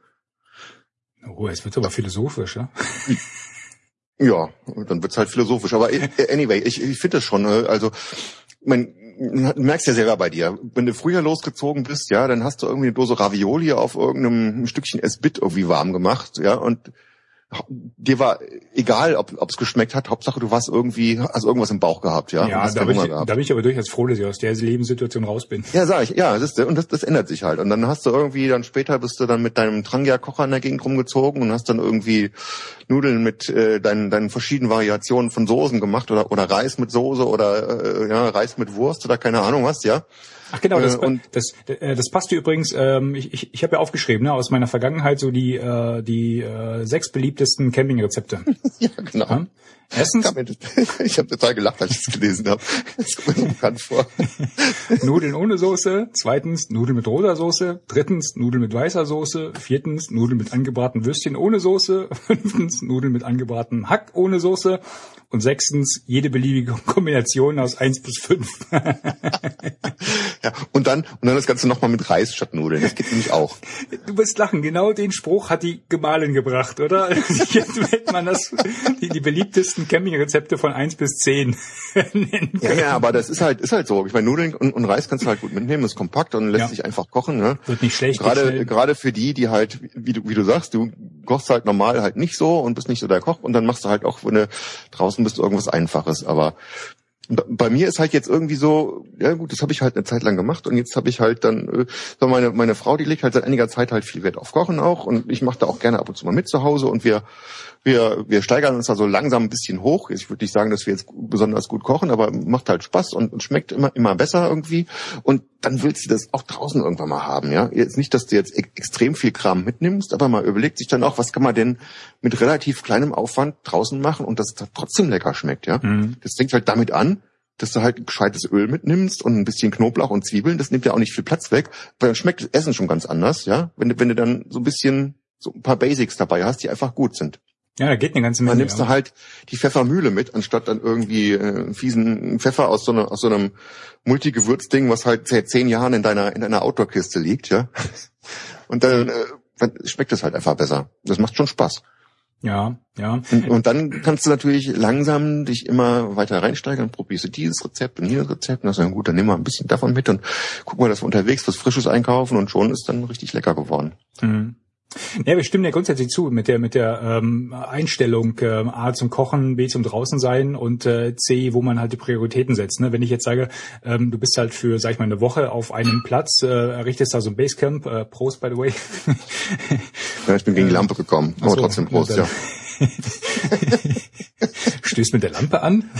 Speaker 1: Oh, es wird aber philosophisch, ja. (laughs)
Speaker 2: Ja, dann wird's halt philosophisch. Aber anyway, ich, ich finde das schon. Also, mein, du merkst ja selber bei dir, wenn du früher losgezogen bist, ja, dann hast du irgendwie eine Dose Ravioli auf irgendeinem Stückchen S-Bit irgendwie warm gemacht, ja, und dir war egal, ob es geschmeckt hat, Hauptsache du warst irgendwie, hast irgendwas im Bauch gehabt, ja.
Speaker 1: Ja, da bin, ich, da bin ich aber durchaus froh, dass ich aus der Lebenssituation raus bin.
Speaker 2: Ja, sag ich, ja, das ist, und das, das ändert sich halt. Und dann hast du irgendwie, dann später bist du dann mit deinem Trangia-Kocher in der Gegend rumgezogen und hast dann irgendwie Nudeln mit äh, deinen, deinen verschiedenen Variationen von Soßen gemacht oder, oder Reis mit Soße oder äh, ja, Reis mit Wurst oder keine Ahnung was, ja.
Speaker 1: Ach genau, das, äh, das, das, das passt übrigens, ähm, ich, ich, ich habe ja aufgeschrieben, ne, aus meiner Vergangenheit so die, äh, die äh, sechs beliebtesten Campingrezepte. (laughs)
Speaker 2: ja, genau. Ja?
Speaker 1: Erstens.
Speaker 2: Ich habe (laughs) total gelacht, als ich es gelesen habe. Das kommt mir so bekannt vor. (laughs)
Speaker 1: Nudeln ohne Soße. Zweitens Nudeln mit roter Soße. Drittens Nudeln mit weißer Soße. Viertens Nudeln mit angebraten Würstchen ohne Soße. (laughs) Fünftens Nudeln mit angebraten Hack ohne Soße. Und sechstens jede beliebige Kombination aus eins bis fünf.
Speaker 2: ja, und dann, und dann das Ganze nochmal mit Reis statt Nudeln. Das geht nämlich auch.
Speaker 1: Du wirst lachen. Genau den Spruch hat die Gemahlin gebracht, oder? Jetzt hätte man das, die, die beliebtesten Campingrezepte von eins bis zehn (laughs)
Speaker 2: nennen können. Ja, ja, aber das ist halt, ist halt so. Ich meine, Nudeln und, und Reis kannst du halt gut mitnehmen, ist kompakt und lässt ja. sich einfach kochen, ne?
Speaker 1: Wird nicht schlecht.
Speaker 2: Gerade, gerade für die, die halt, wie du, wie du sagst, du kochst halt normal halt nicht so und bist nicht so der Koch und dann machst du halt auch, wenn du draußen bist, irgendwas Einfaches. Aber bei mir ist halt jetzt irgendwie so, ja gut, das habe ich halt eine Zeit lang gemacht und jetzt habe ich halt dann, äh, so meine, meine Frau, die legt halt seit einiger Zeit halt viel Wert auf Kochen auch und ich mache da auch gerne ab und zu mal mit zu Hause und wir wir, wir steigern uns da so langsam ein bisschen hoch. Ich würde nicht sagen, dass wir jetzt besonders gut kochen, aber macht halt Spaß und, und schmeckt immer, immer besser irgendwie. Und dann willst du das auch draußen irgendwann mal haben, ja. Jetzt nicht, dass du jetzt e extrem viel Kram mitnimmst, aber mal überlegt sich dann auch, was kann man denn mit relativ kleinem Aufwand draußen machen und dass es trotzdem lecker schmeckt, ja. Mhm. Das fängt halt damit an, dass du halt gescheites Öl mitnimmst und ein bisschen Knoblauch und Zwiebeln. Das nimmt ja auch nicht viel Platz weg, weil dann schmeckt das Essen schon ganz anders, ja. Wenn du, wenn du dann so ein bisschen so ein paar Basics dabei hast, die einfach gut sind.
Speaker 1: Ja, da geht eine ganze Menge.
Speaker 2: Dann nimmst du halt die Pfeffermühle mit, anstatt dann irgendwie äh, fiesen Pfeffer aus so, einer, aus so einem Multigewürzding, was halt seit zehn Jahren in deiner in deiner Outdoor-Kiste liegt, ja. (laughs) Und dann äh, schmeckt es halt einfach besser. Das macht schon Spaß.
Speaker 1: Ja, ja.
Speaker 2: Und, und, dann kannst du natürlich langsam dich immer weiter reinsteigern, probierst du dieses Rezept und jenes Rezept und dann gut, dann nimm mal ein bisschen davon mit und guck mal, dass wir unterwegs was Frisches einkaufen und schon ist dann richtig lecker geworden.
Speaker 1: Mhm. Ja, wir stimmen ja grundsätzlich zu mit der mit der ähm, Einstellung äh, A zum Kochen, B zum draußen sein und äh, C, wo man halt die Prioritäten setzt. Ne? Wenn ich jetzt sage, ähm, du bist halt für, sag ich mal, eine Woche auf einem Platz, äh, errichtest da so ein Basecamp, äh, Prost by the way. (laughs)
Speaker 2: ja, ich bin gegen die Lampe gekommen, aber so, trotzdem Prost, ja. (laughs)
Speaker 1: Stößt mit der Lampe an.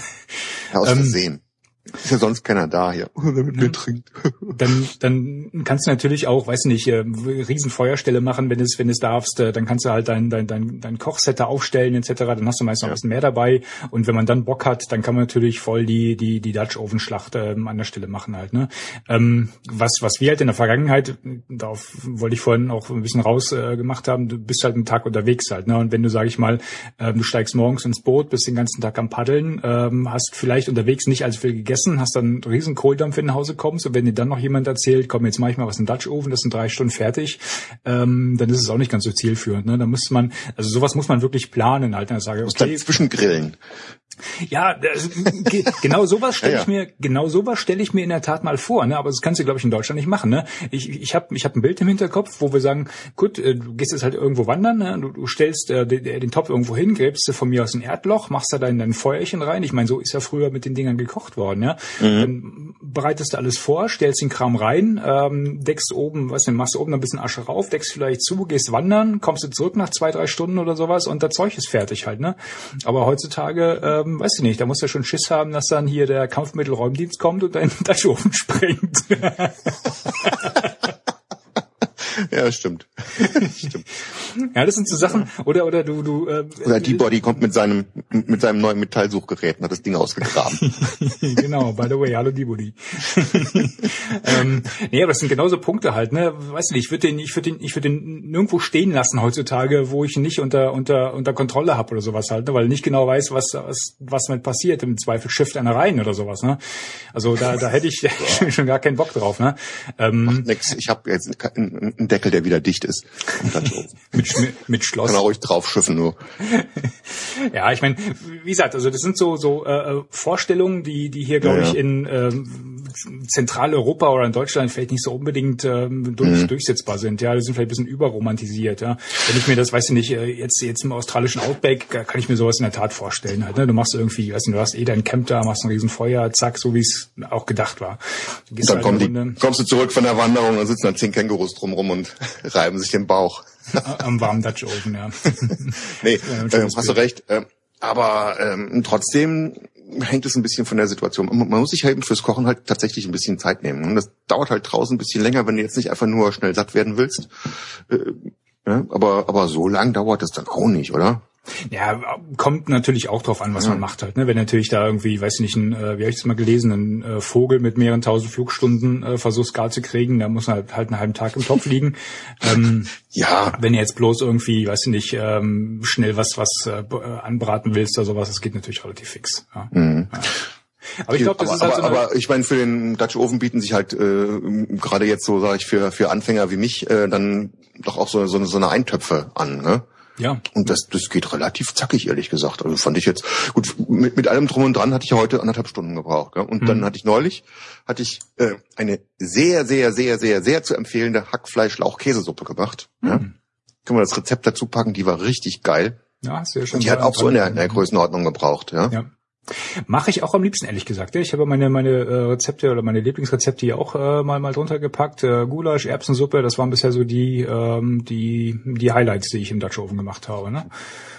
Speaker 2: Ja, aus Versehen. Ist ja sonst keiner da hier, (laughs) der mit mir trinkt. (laughs)
Speaker 1: Dann, dann kannst du natürlich auch, weiß nicht, äh, Riesenfeuerstelle machen, wenn es, wenn es darfst. Äh, dann kannst du halt dein, dein, dein, dein Kochsetter aufstellen etc. Dann hast du meist noch ein bisschen mehr dabei. Und wenn man dann Bock hat, dann kann man natürlich voll die die die Dutch Oven Schlacht ähm, an der Stelle machen halt. Ne? Ähm, was was wir halt in der Vergangenheit, darauf wollte ich vorhin auch ein bisschen raus äh, gemacht haben. Du bist halt einen Tag unterwegs halt. Ne? Und wenn du sag ich mal, äh, du steigst morgens ins Boot, bist den ganzen Tag am Paddeln, ähm, hast vielleicht unterwegs nicht allzu viel gegessen, hast dann einen riesen Kohldampf in nach Hause kommst und wenn dir dann noch jemand erzählt, komm, jetzt mache ich mal was in Dutch Oven, das sind drei Stunden fertig, ähm, dann ist es auch nicht ganz so zielführend. Ne? Da muss man, also sowas muss man wirklich planen halt. Dann sage ich,
Speaker 2: okay, zwischengrillen.
Speaker 1: Ja, das, genau sowas stelle ja, (laughs) ja. ich mir, genau sowas stelle ich mir in der Tat mal vor, ne? Aber das kannst du, glaube ich, in Deutschland nicht machen, ne? Ich, ich habe ich hab ein Bild im Hinterkopf, wo wir sagen, gut, äh, du gehst jetzt halt irgendwo wandern, ne? Du, du stellst äh, den, den Topf irgendwo hin, gräbst du von mir aus ein Erdloch, machst da dein, dein Feuerchen rein. Ich meine, so ist ja früher mit den Dingern gekocht worden, ja? Mhm. Dann bereitest du alles vor, stellst den Kram rein, ähm, deckst oben, was denn, machst du oben ein bisschen Asche rauf, deckst vielleicht zu, gehst wandern, kommst du zurück nach zwei, drei Stunden oder sowas und das Zeug ist fertig halt, ne? Aber heutzutage, ähm, weiß ich nicht, da musst du schon Schiss haben, dass dann hier der Kampfmittelräumdienst kommt und deinen Dachschofen (laughs) sprengt. (laughs)
Speaker 2: Ja, stimmt. (laughs)
Speaker 1: stimmt. Ja, das sind so Sachen. Oder oder du du. Äh,
Speaker 2: oder die Body kommt mit seinem mit seinem neuen Metallsuchgerät und hat das Ding ausgegraben. (laughs)
Speaker 1: genau. By the way, hallo die Body. (laughs) ähm, nee, aber das sind genauso Punkte halt. Ne, weißt du, ich würde den ich würde den ich würde den nirgendwo stehen lassen heutzutage, wo ich ihn nicht unter unter unter Kontrolle habe oder sowas halt, ne, weil ich nicht genau weiß, was was was damit passiert. Im Zweifel schifft einer rein oder sowas. Ne, also da da hätte ich schon gar keinen Bock drauf. Ne.
Speaker 2: Ähm, nix. Ich habe jetzt ein Deckel, der wieder dicht ist. (laughs)
Speaker 1: mit, mit Schloss.
Speaker 2: Kann er ruhig drauf schiffen nur. (laughs)
Speaker 1: ja, ich meine, wie gesagt, also das sind so so äh, Vorstellungen, die die hier glaube ja, ich in ähm, Zentraleuropa oder in Deutschland vielleicht nicht so unbedingt ähm, durch, mhm. durchsetzbar sind. Ja, die sind vielleicht ein bisschen überromantisiert. Ja, wenn ich mir das, weiß ich nicht, äh, jetzt jetzt im australischen Outback kann ich mir sowas in der Tat vorstellen. Halt, ne? Du machst irgendwie, weißt du, du hast eh dein Camp da, machst ein riesen Feuer, zack, so wie es auch gedacht war.
Speaker 2: dann halt komm die, kommst du zurück von der Wanderung, dann sitzen da zehn Kängurus drumrum und (laughs) reiben sich den Bauch.
Speaker 1: Am warmen Dutch Oven, ja. (laughs)
Speaker 2: nee, (laughs) äh, hast du recht. Äh, aber ähm, trotzdem hängt es ein bisschen von der Situation. Man muss sich halt fürs Kochen halt tatsächlich ein bisschen Zeit nehmen. Und das dauert halt draußen ein bisschen länger, wenn du jetzt nicht einfach nur schnell satt werden willst. Äh, ja, aber, aber so lang dauert es dann auch nicht, oder?
Speaker 1: Ja, kommt natürlich auch drauf an, was ja. man macht halt. Ne? Wenn natürlich da irgendwie, weiß ich nicht, ein, äh, wie habe ich das mal gelesen, ein äh, Vogel mit mehreren tausend Flugstunden äh, versucht gar zu kriegen, da muss man halt, halt einen halben Tag im Topf liegen. ähm, (laughs) ja. Wenn du jetzt bloß irgendwie, weiß ich nicht, ähm, schnell was was äh, anbraten willst oder sowas, das geht natürlich relativ fix. Ja. Mhm. Ja.
Speaker 2: Aber ich glaube, das aber, ist halt aber, so aber ich meine, für den Dutch Oven bieten sich halt äh, gerade jetzt so, sage ich, für für Anfänger wie mich äh, dann doch auch so, so, so eine Eintöpfe an. Ne?
Speaker 1: Ja.
Speaker 2: Und das, das geht relativ zackig, ehrlich gesagt. Also fand ich jetzt, gut, mit, mit allem drum und dran hatte ich heute anderthalb Stunden gebraucht. Gell? Und mhm. dann hatte ich neulich, hatte ich äh, eine sehr, sehr, sehr, sehr, sehr zu empfehlende Hackfleisch-Lauch-Käsesuppe gemacht. Mhm. Ja? Können wir das Rezept dazu packen, die war richtig geil.
Speaker 1: Ja, sehr schön.
Speaker 2: Und die hat auch so in der, in der Größenordnung gebraucht. Ja. ja.
Speaker 1: Mache ich auch am liebsten, ehrlich gesagt. Ich habe meine meine äh, Rezepte oder meine Lieblingsrezepte hier auch äh, mal mal drunter gepackt. Äh, Gulasch, Erbsensuppe, das waren bisher so die ähm, die die Highlights, die ich im Dutch Oven gemacht habe. Ne?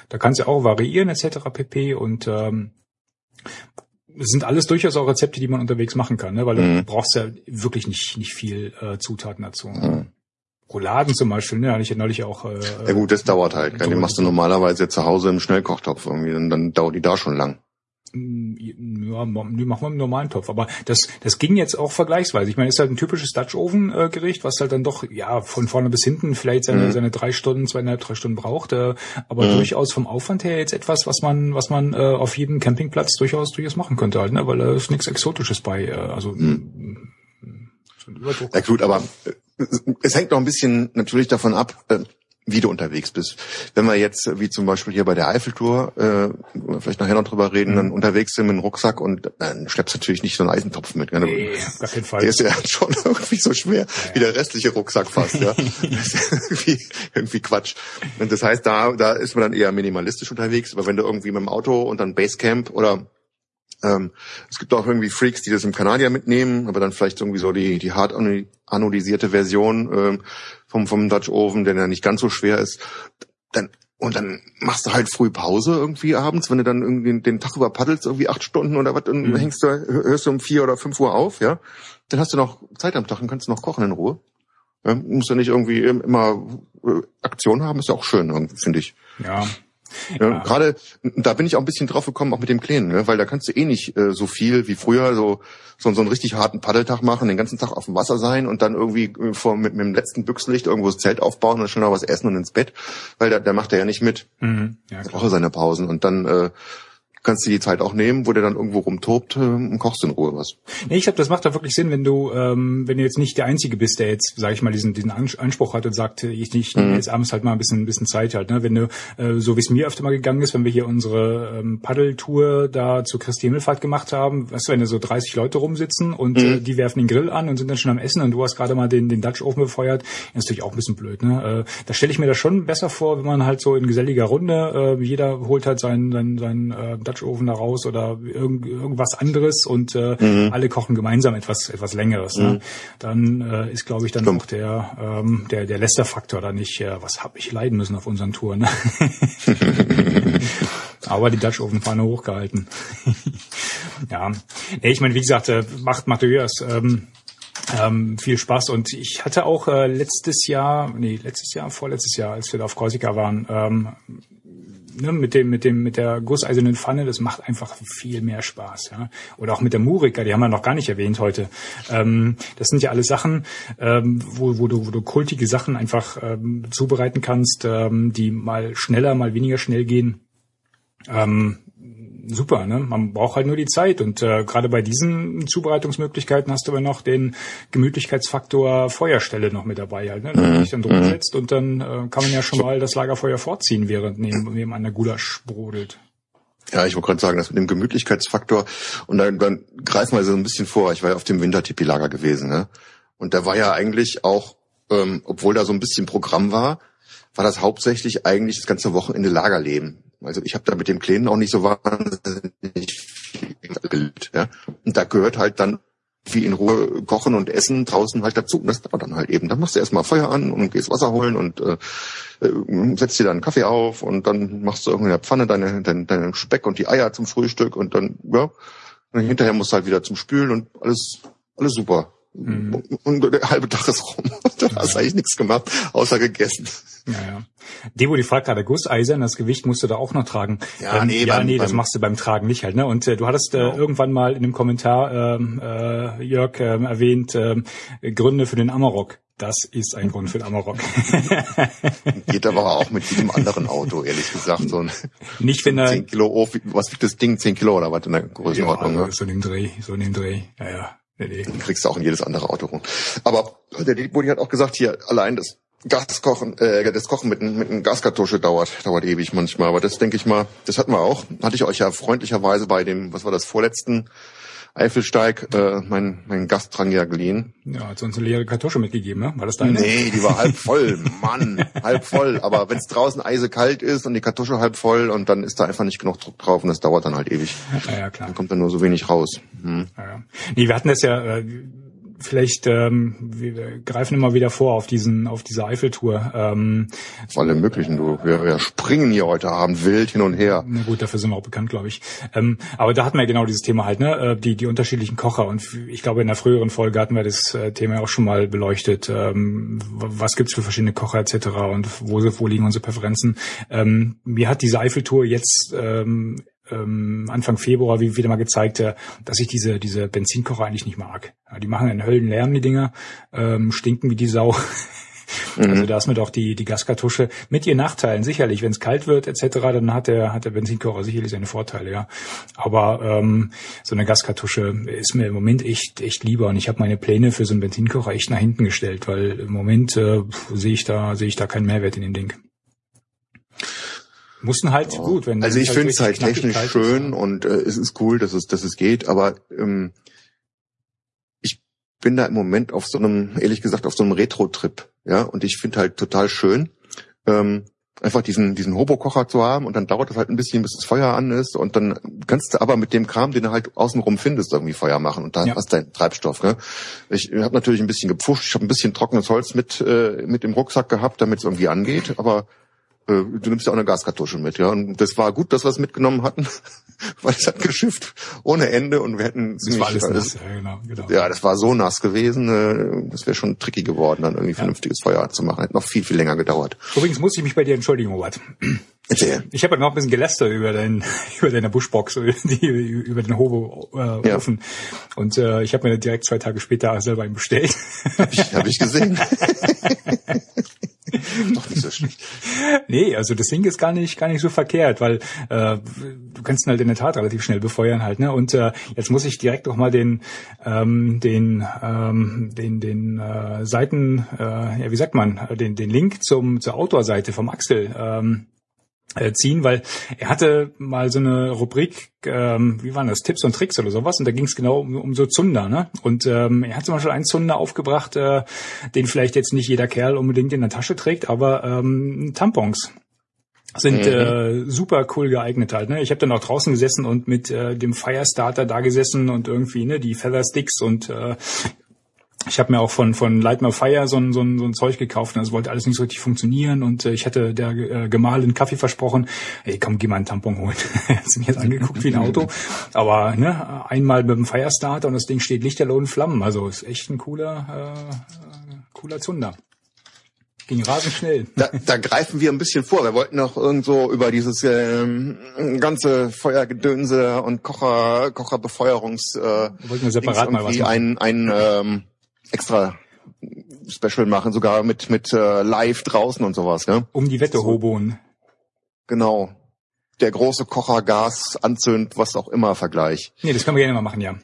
Speaker 1: Da kannst du auch variieren etc. pp. Und ähm, es sind alles durchaus auch Rezepte, die man unterwegs machen kann, ne? weil mhm. du brauchst ja wirklich nicht nicht viel äh, Zutaten dazu. Mhm. Rouladen zum Beispiel, ne, hatte ich ja neulich auch. Äh,
Speaker 2: ja gut, das dauert halt. So die machst du normalerweise zu Hause im Schnellkochtopf irgendwie, dann, dann dauert die da schon lang.
Speaker 1: Ja, machen wir im normalen Topf. Aber das, das ging jetzt auch vergleichsweise. Ich meine, es ist halt ein typisches Dutch Oven äh, Gericht, was halt dann doch ja von vorne bis hinten vielleicht seine, mhm. seine drei Stunden, zweieinhalb, drei Stunden braucht. Äh, aber mhm. durchaus vom Aufwand her jetzt etwas, was man, was man äh, auf jedem Campingplatz durchaus durchaus machen könnte halt, ne? weil da ist nichts Exotisches bei. Äh, also mhm.
Speaker 2: so Ja gut, aber äh, es hängt noch ein bisschen natürlich davon ab. Äh, wie du unterwegs bist. Wenn wir jetzt, wie zum Beispiel hier bei der Eiffeltour, äh, vielleicht nachher noch drüber reden, mhm. dann unterwegs sind mit einem Rucksack und dann schleppst du natürlich nicht so einen Eisentopf mit.
Speaker 1: Ne? Nee, auf jeden Fall.
Speaker 2: Der ist ja (laughs) schon irgendwie so schwer, ja. wie der restliche Rucksack fast. ja. (laughs) Das ist irgendwie, irgendwie Quatsch. Und das heißt, da, da ist man dann eher minimalistisch unterwegs. Aber wenn du irgendwie mit dem Auto und dann Basecamp oder ähm, es gibt auch irgendwie Freaks, die das im Kanadier mitnehmen, aber dann vielleicht irgendwie so die, die hart anodisierte Version ähm, vom, vom Dutch Oven, der ja nicht ganz so schwer ist. Dann Und dann machst du halt früh Pause irgendwie abends, wenn du dann irgendwie den Tag über paddelst, irgendwie acht Stunden oder was, und mhm. hängst du, hörst du um vier oder fünf Uhr auf, ja. Dann hast du noch Zeit am Tag und kannst noch kochen in Ruhe. Ja, musst du nicht irgendwie immer äh, Aktion haben, ist ja auch schön, finde ich.
Speaker 1: Ja,
Speaker 2: ja. ja. Gerade da bin ich auch ein bisschen drauf gekommen, auch mit dem Kleinen, ne? weil da kannst du eh nicht äh, so viel wie früher so, so so einen richtig harten Paddeltag machen, den ganzen Tag auf dem Wasser sein und dann irgendwie äh, vor mit, mit dem letzten Büchsenlicht irgendwo das Zelt aufbauen und schnell noch was essen und ins Bett, weil der, der macht er ja nicht mit. Mhm. Ja, klar. Braucht seine Pausen und dann äh, kannst du die Zeit auch nehmen, wo der dann irgendwo rumtobt äh, und kochst in Ruhe was.
Speaker 1: Nee, ich glaube, das macht da wirklich Sinn, wenn du, ähm, wenn du jetzt nicht der Einzige bist, der jetzt, sage ich mal, diesen, diesen Anspruch hat und sagt, ich, ich nehme mhm. jetzt abends halt mal ein bisschen, ein bisschen Zeit halt. Ne? Wenn du, äh, so wie es mir öfter mal gegangen ist, wenn wir hier unsere ähm, Paddeltour da zur Christi Himmelfahrt gemacht haben, weißt du, wenn da so 30 Leute rumsitzen und mhm. äh, die werfen den Grill an und sind dann schon am Essen und du hast gerade mal den, den Dutch Ofen befeuert, ist natürlich auch ein bisschen blöd. Ne? Äh, da stelle ich mir das schon besser vor, wenn man halt so in geselliger Runde, äh, jeder holt halt seinen, seinen, seinen äh, Dutch Ofen da raus oder irgend, irgendwas anderes und äh, mhm. alle kochen gemeinsam etwas etwas längeres. Ne? Mhm. Dann äh, ist, glaube ich, dann Stimmt. auch der ähm, der der Lester-Faktor da nicht. Äh, was habe ich leiden müssen auf unseren Touren? Ne? (laughs) Aber die Dutch Oven Pfanne hochgehalten. (laughs) ja, nee, ich meine, wie gesagt, äh, macht macht durchaus ähm, ähm, viel Spaß und ich hatte auch äh, letztes Jahr, nee, letztes Jahr, vorletztes Jahr, als wir da auf Korsika waren, ähm, ne, mit dem, mit dem, mit der gusseisernen Pfanne, das macht einfach viel mehr Spaß, ja. Oder auch mit der Murika, die haben wir noch gar nicht erwähnt heute. Ähm, das sind ja alles Sachen, ähm, wo, wo du, wo du kultige Sachen einfach ähm, zubereiten kannst, ähm, die mal schneller, mal weniger schnell gehen. Ähm, super, ne? Man braucht halt nur die Zeit. Und äh, gerade bei diesen Zubereitungsmöglichkeiten hast du aber noch den Gemütlichkeitsfaktor Feuerstelle noch mit dabei halt, ne? Dass man sich dann drum setzt und dann äh, kann man ja schon mal das Lagerfeuer vorziehen, während neben, neben einer Gulasch brodelt.
Speaker 2: Ja, ich wollte gerade sagen, das mit dem Gemütlichkeitsfaktor und dann, dann greifen wir so ein bisschen vor. Ich war ja auf dem Wintertipi-Lager gewesen, ne? Und da war ja eigentlich auch, ähm, obwohl da so ein bisschen Programm war, war das hauptsächlich eigentlich das ganze Wochenende Lagerleben. Also ich habe da mit dem Kleinen auch nicht so wahnsinnig viel geredet. Ja? Und da gehört halt dann wie in Ruhe kochen und essen draußen halt dazu. Und das dauert dann halt eben. Dann machst du erstmal Feuer an und gehst Wasser holen und äh, äh, setzt dir dann einen Kaffee auf und dann machst du irgendwie in der Pfanne deine, deine, deine Speck und die Eier zum Frühstück und dann, ja, und hinterher musst du halt wieder zum Spülen und alles, alles super. Mhm. Und der halbe Tag ist rum. (laughs) Du hast eigentlich nichts gemacht, außer gegessen.
Speaker 1: Ja, ja. Debo, die fragt gerade Gusseisen, das Gewicht musst du da auch noch tragen.
Speaker 2: Ja, ähm, nee,
Speaker 1: ja, beim, nee, das machst du beim Tragen nicht halt. Ne? Und äh, du hattest äh, genau. irgendwann mal in einem Kommentar, ähm, äh, Jörg, äh, erwähnt, äh, Gründe für den Amarok. Das ist ein Grund für den Amarok. (laughs)
Speaker 2: Geht aber auch mit jedem anderen Auto, ehrlich gesagt. So ein,
Speaker 1: nicht wenn er...
Speaker 2: 10 Kilo, was wiegt das Ding? 10 Kilo oder was in der Größenordnung?
Speaker 1: Ja, also ne? so in dem Dreh, so in dem Dreh. Ja, ja.
Speaker 2: Nee, nee. Den kriegst du auch in jedes andere Auto rum. Aber der Bodi hat auch gesagt, hier allein das Gaskochen, äh, das Kochen mit, mit einem Gaskartusche dauert, dauert ewig manchmal. Aber das denke ich mal, das hatten wir auch. Hatte ich euch ja freundlicherweise bei dem, was war das, vorletzten Eifelsteig, äh, mein, mein Gastdrang ja geliehen.
Speaker 1: Ja, hat uns eine leere Kartusche mitgegeben, ne? War das deine?
Speaker 2: Nee, die war halb voll, Mann, halb voll. Aber wenn es draußen eisekalt ist und die Kartusche halb voll und dann ist da einfach nicht genug Druck drauf und das dauert dann halt ewig.
Speaker 1: Ja, ja klar.
Speaker 2: Dann kommt dann nur so wenig raus. Hm.
Speaker 1: Ja, ja. Nee, wir hatten das ja, äh, vielleicht ähm, wir greifen immer wieder vor auf diesen auf diese Eiffeltour. Ähm,
Speaker 2: Alle möglichen, du. Wir, wir springen hier heute Abend wild hin und her.
Speaker 1: Na gut, dafür sind wir auch bekannt, glaube ich. Ähm, aber da hatten wir genau dieses Thema halt, ne? Äh, die die unterschiedlichen Kocher und ich glaube in der früheren Folge hatten wir das äh, Thema auch schon mal beleuchtet. Ähm, was gibt's für verschiedene Kocher etc. und wo wo liegen unsere Präferenzen? Ähm, mir hat diese Eiffeltour jetzt ähm, ähm, Anfang Februar wie wieder mal gezeigt, äh, dass ich diese diese Benzinkocher eigentlich nicht mag. Die machen einen Höllenlärm, die Dinger, ähm, stinken wie die Sau. (laughs) Mhm. Also da ist mir doch die, die Gaskartusche mit ihren Nachteilen sicherlich. Wenn es kalt wird etc., dann hat der, hat der Benzinkocher sicherlich seine Vorteile, ja. Aber ähm, so eine Gaskartusche ist mir im Moment echt, echt lieber. Und ich habe meine Pläne für so einen Benzinkocher echt nach hinten gestellt, weil im Moment äh, sehe ich da, sehe ich da keinen Mehrwert in dem Ding. Mussten halt ja. gut, wenn
Speaker 2: Also ich halt finde es halt technisch schön ist, und äh, es ist cool, dass es, dass es geht, aber ähm, ich bin da im Moment auf so einem, ehrlich gesagt, auf so einem Retro-Trip, ja, und ich finde halt total schön, ähm, einfach diesen, diesen Hobo-Kocher zu haben und dann dauert es halt ein bisschen, bis das Feuer an ist und dann kannst du aber mit dem Kram, den du halt außenrum findest, irgendwie Feuer machen und dann ja. hast du deinen Treibstoff. Ne? Ich habe natürlich ein bisschen gepfuscht, ich habe ein bisschen trockenes Holz mit, äh, mit im Rucksack gehabt, damit es irgendwie angeht, aber äh, du nimmst ja auch eine Gaskartusche mit, ja. Und das war gut, dass wir es mitgenommen hatten, (laughs) weil es hat geschifft ohne Ende und wir hätten
Speaker 1: ziemlich, das war alles nass, ja, genau,
Speaker 2: genau. ja, das war so nass gewesen, äh, das wäre schon tricky geworden, dann irgendwie ja. vernünftiges Feuer zu machen. Hätte noch viel, viel länger gedauert.
Speaker 1: Übrigens muss ich mich bei dir entschuldigen, Robert. Erzähl. Ich habe noch ein bisschen gelästert über dein, (laughs) über deine Buschbox, (laughs) die, über den Hobo-Ofen. Äh, ja. Und äh, ich habe mir direkt zwei Tage später selber einen bestellt.
Speaker 2: Habe ich, hab ich gesehen. (laughs) Doch nicht so schlecht.
Speaker 1: Nee, also das Ding ist gar nicht, gar nicht so verkehrt, weil äh, du kannst ihn halt in der Tat relativ schnell befeuern halt, ne? Und äh, jetzt muss ich direkt noch mal den, ähm, den, ähm, den, den äh, Seiten, äh, ja, wie sagt man, den, den Link zum zur Outdoor-Seite vom Axel ähm, äh, ziehen, weil er hatte mal so eine Rubrik, ähm, wie waren das, Tipps und Tricks oder sowas, und da ging es genau um, um so Zunder, ne? Und ähm, er hat zum Beispiel einen Zunder aufgebracht, äh, den vielleicht jetzt nicht jeder Kerl unbedingt in der Tasche trägt, aber ähm, Tampons sind mhm. äh, super cool geeignet halt. Ne? Ich habe dann auch draußen gesessen und mit äh, dem Firestarter da gesessen und irgendwie ne die Feather Sticks und äh, ich habe mir auch von von Light My Fire so ein, so ein, so ein Zeug gekauft und das wollte alles nicht so richtig funktionieren und äh, ich hatte der äh, Gemahlin Kaffee versprochen. Ey, komm, geh mal einen Tampon holen. (laughs) hat sie mir jetzt angeguckt wie ein Auto, aber ne, einmal mit dem Firestarter und das Ding steht lichterloh in Flammen. Also ist echt ein cooler äh, cooler Zunder. Ging rasend schnell.
Speaker 2: Da, da greifen wir ein bisschen vor. Wir wollten noch irgendwo über dieses ähm, ganze Feuergedönse und Kocher, Kocherbefeuerungs äh, wir
Speaker 1: wollten wir separat mal was
Speaker 2: ein, ein ähm, extra Special machen, sogar mit mit äh, live draußen und sowas, ne?
Speaker 1: Um die Wette so. hoboen.
Speaker 2: Genau. Der große Kocher, Gas, Anzünd, was auch immer Vergleich.
Speaker 1: Nee, das können wir gerne mal machen, ja.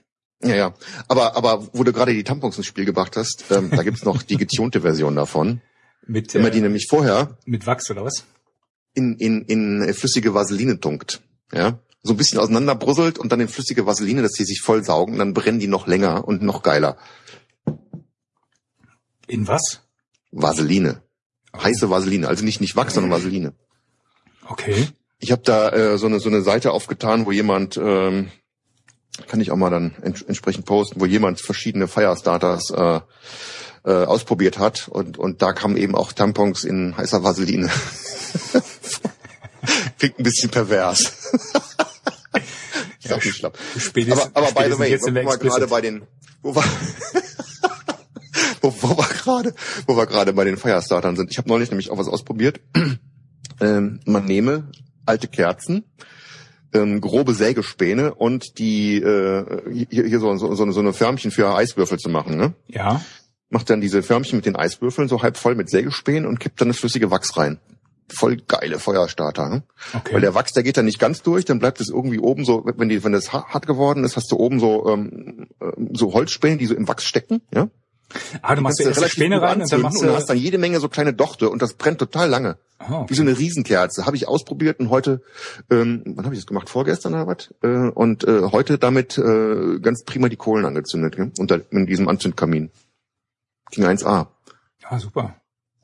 Speaker 2: Ja, ja. Aber, aber wo du gerade die Tampons ins Spiel gebracht hast, ähm, da gibt's noch die getunte Version davon. Mit, Wenn man äh, die nämlich vorher
Speaker 1: mit Wachs oder was?
Speaker 2: In, in, in flüssige Vaseline tunkt. Ja. So ein bisschen auseinanderbrusselt und dann in flüssige Vaseline, dass die sich voll saugen, dann brennen die noch länger und noch geiler.
Speaker 1: In was?
Speaker 2: Vaseline. Oh. Heiße Vaseline, also nicht nicht Wachs, sondern Vaseline.
Speaker 1: Okay.
Speaker 2: Ich habe da äh, so eine so eine Seite aufgetan, wo jemand ähm, kann ich auch mal dann ents entsprechend posten, wo jemand verschiedene Firestarters äh, äh, ausprobiert hat und und da kamen eben auch Tampons in heißer Vaseline. (laughs) Klingt ein bisschen pervers. ich ja, nicht schlapp.
Speaker 1: Aber, aber by the way, wo wir
Speaker 2: gerade bei den wo war (laughs) wo, wo wir gerade, wo wir gerade bei den Firestartern sind. Ich habe neulich nämlich auch was ausprobiert. (clears throat) ähm, man nehme alte Kerzen, ähm, grobe Sägespäne und die äh, hier, hier so, so, so, so eine Förmchen für Eiswürfel zu machen. Ne?
Speaker 1: Ja.
Speaker 2: Macht dann diese Förmchen mit den Eiswürfeln so halb voll mit Sägespänen und kippt dann das flüssige Wachs rein. Voll geile Feuerstarter. Ne? Okay. Weil der Wachs, der geht dann nicht ganz durch, dann bleibt es irgendwie oben so, wenn die, wenn das hart geworden ist, hast du oben so ähm, äh, so Holzspäne, die so im Wachs stecken. Ja.
Speaker 1: Ah, du machst ja erst Späne rein
Speaker 2: und dann machst du... Und hast dann jede Menge so kleine Dochte und das brennt total lange. Oh, okay. Wie so eine Riesenkerze. Habe ich ausprobiert und heute, ähm, wann habe ich das gemacht? Vorgestern oder was? Äh, und äh, heute damit äh, ganz prima die Kohlen angezündet. Gell? Unter in diesem Anzündkamin. Ging 1A.
Speaker 1: Ja, super.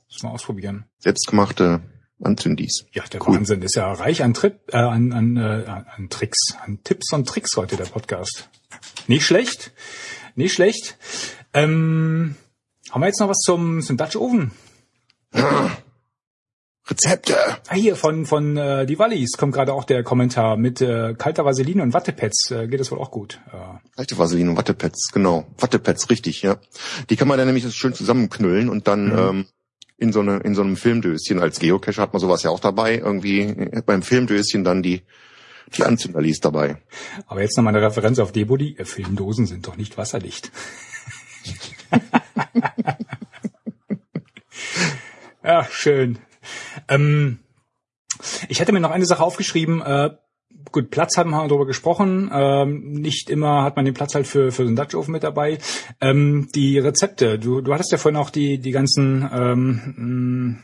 Speaker 1: Muss mal ausprobieren.
Speaker 2: Selbstgemachte Anzündis.
Speaker 1: Ja, der cool. Wahnsinn ist ja reich an, Trip, äh, an, an, äh, an Tricks, an Tipps und Tricks heute der Podcast. Nicht schlecht, nicht schlecht. Ähm, haben wir jetzt noch was zum, zum Dutch Oven? (clears throat)
Speaker 2: Rezepte.
Speaker 1: Ah, hier von von äh, die Wallis kommt gerade auch der Kommentar mit äh, kalter Vaseline und Wattepads. Äh, geht das wohl auch gut?
Speaker 2: Äh. Kalte Vaseline und Wattepads, genau. Wattepads, richtig, ja. Die kann man dann nämlich schön zusammenknüllen und dann mhm. ähm, in so eine in so einem Filmdöschen als Geocacher hat man sowas ja auch dabei. Irgendwie beim Filmdöschen dann die die Anzünderlis dabei.
Speaker 1: Aber jetzt nochmal eine Referenz auf Debody. Äh, Filmdosen sind doch nicht wasserdicht. (laughs) ja, schön. Ähm, ich hätte mir noch eine Sache aufgeschrieben. Äh, gut, Platz haben wir darüber gesprochen. Ähm, nicht immer hat man den Platz halt für, für einen Dutch Oven mit dabei. Ähm, die Rezepte. Du, du hattest ja vorhin auch die, die ganzen ähm,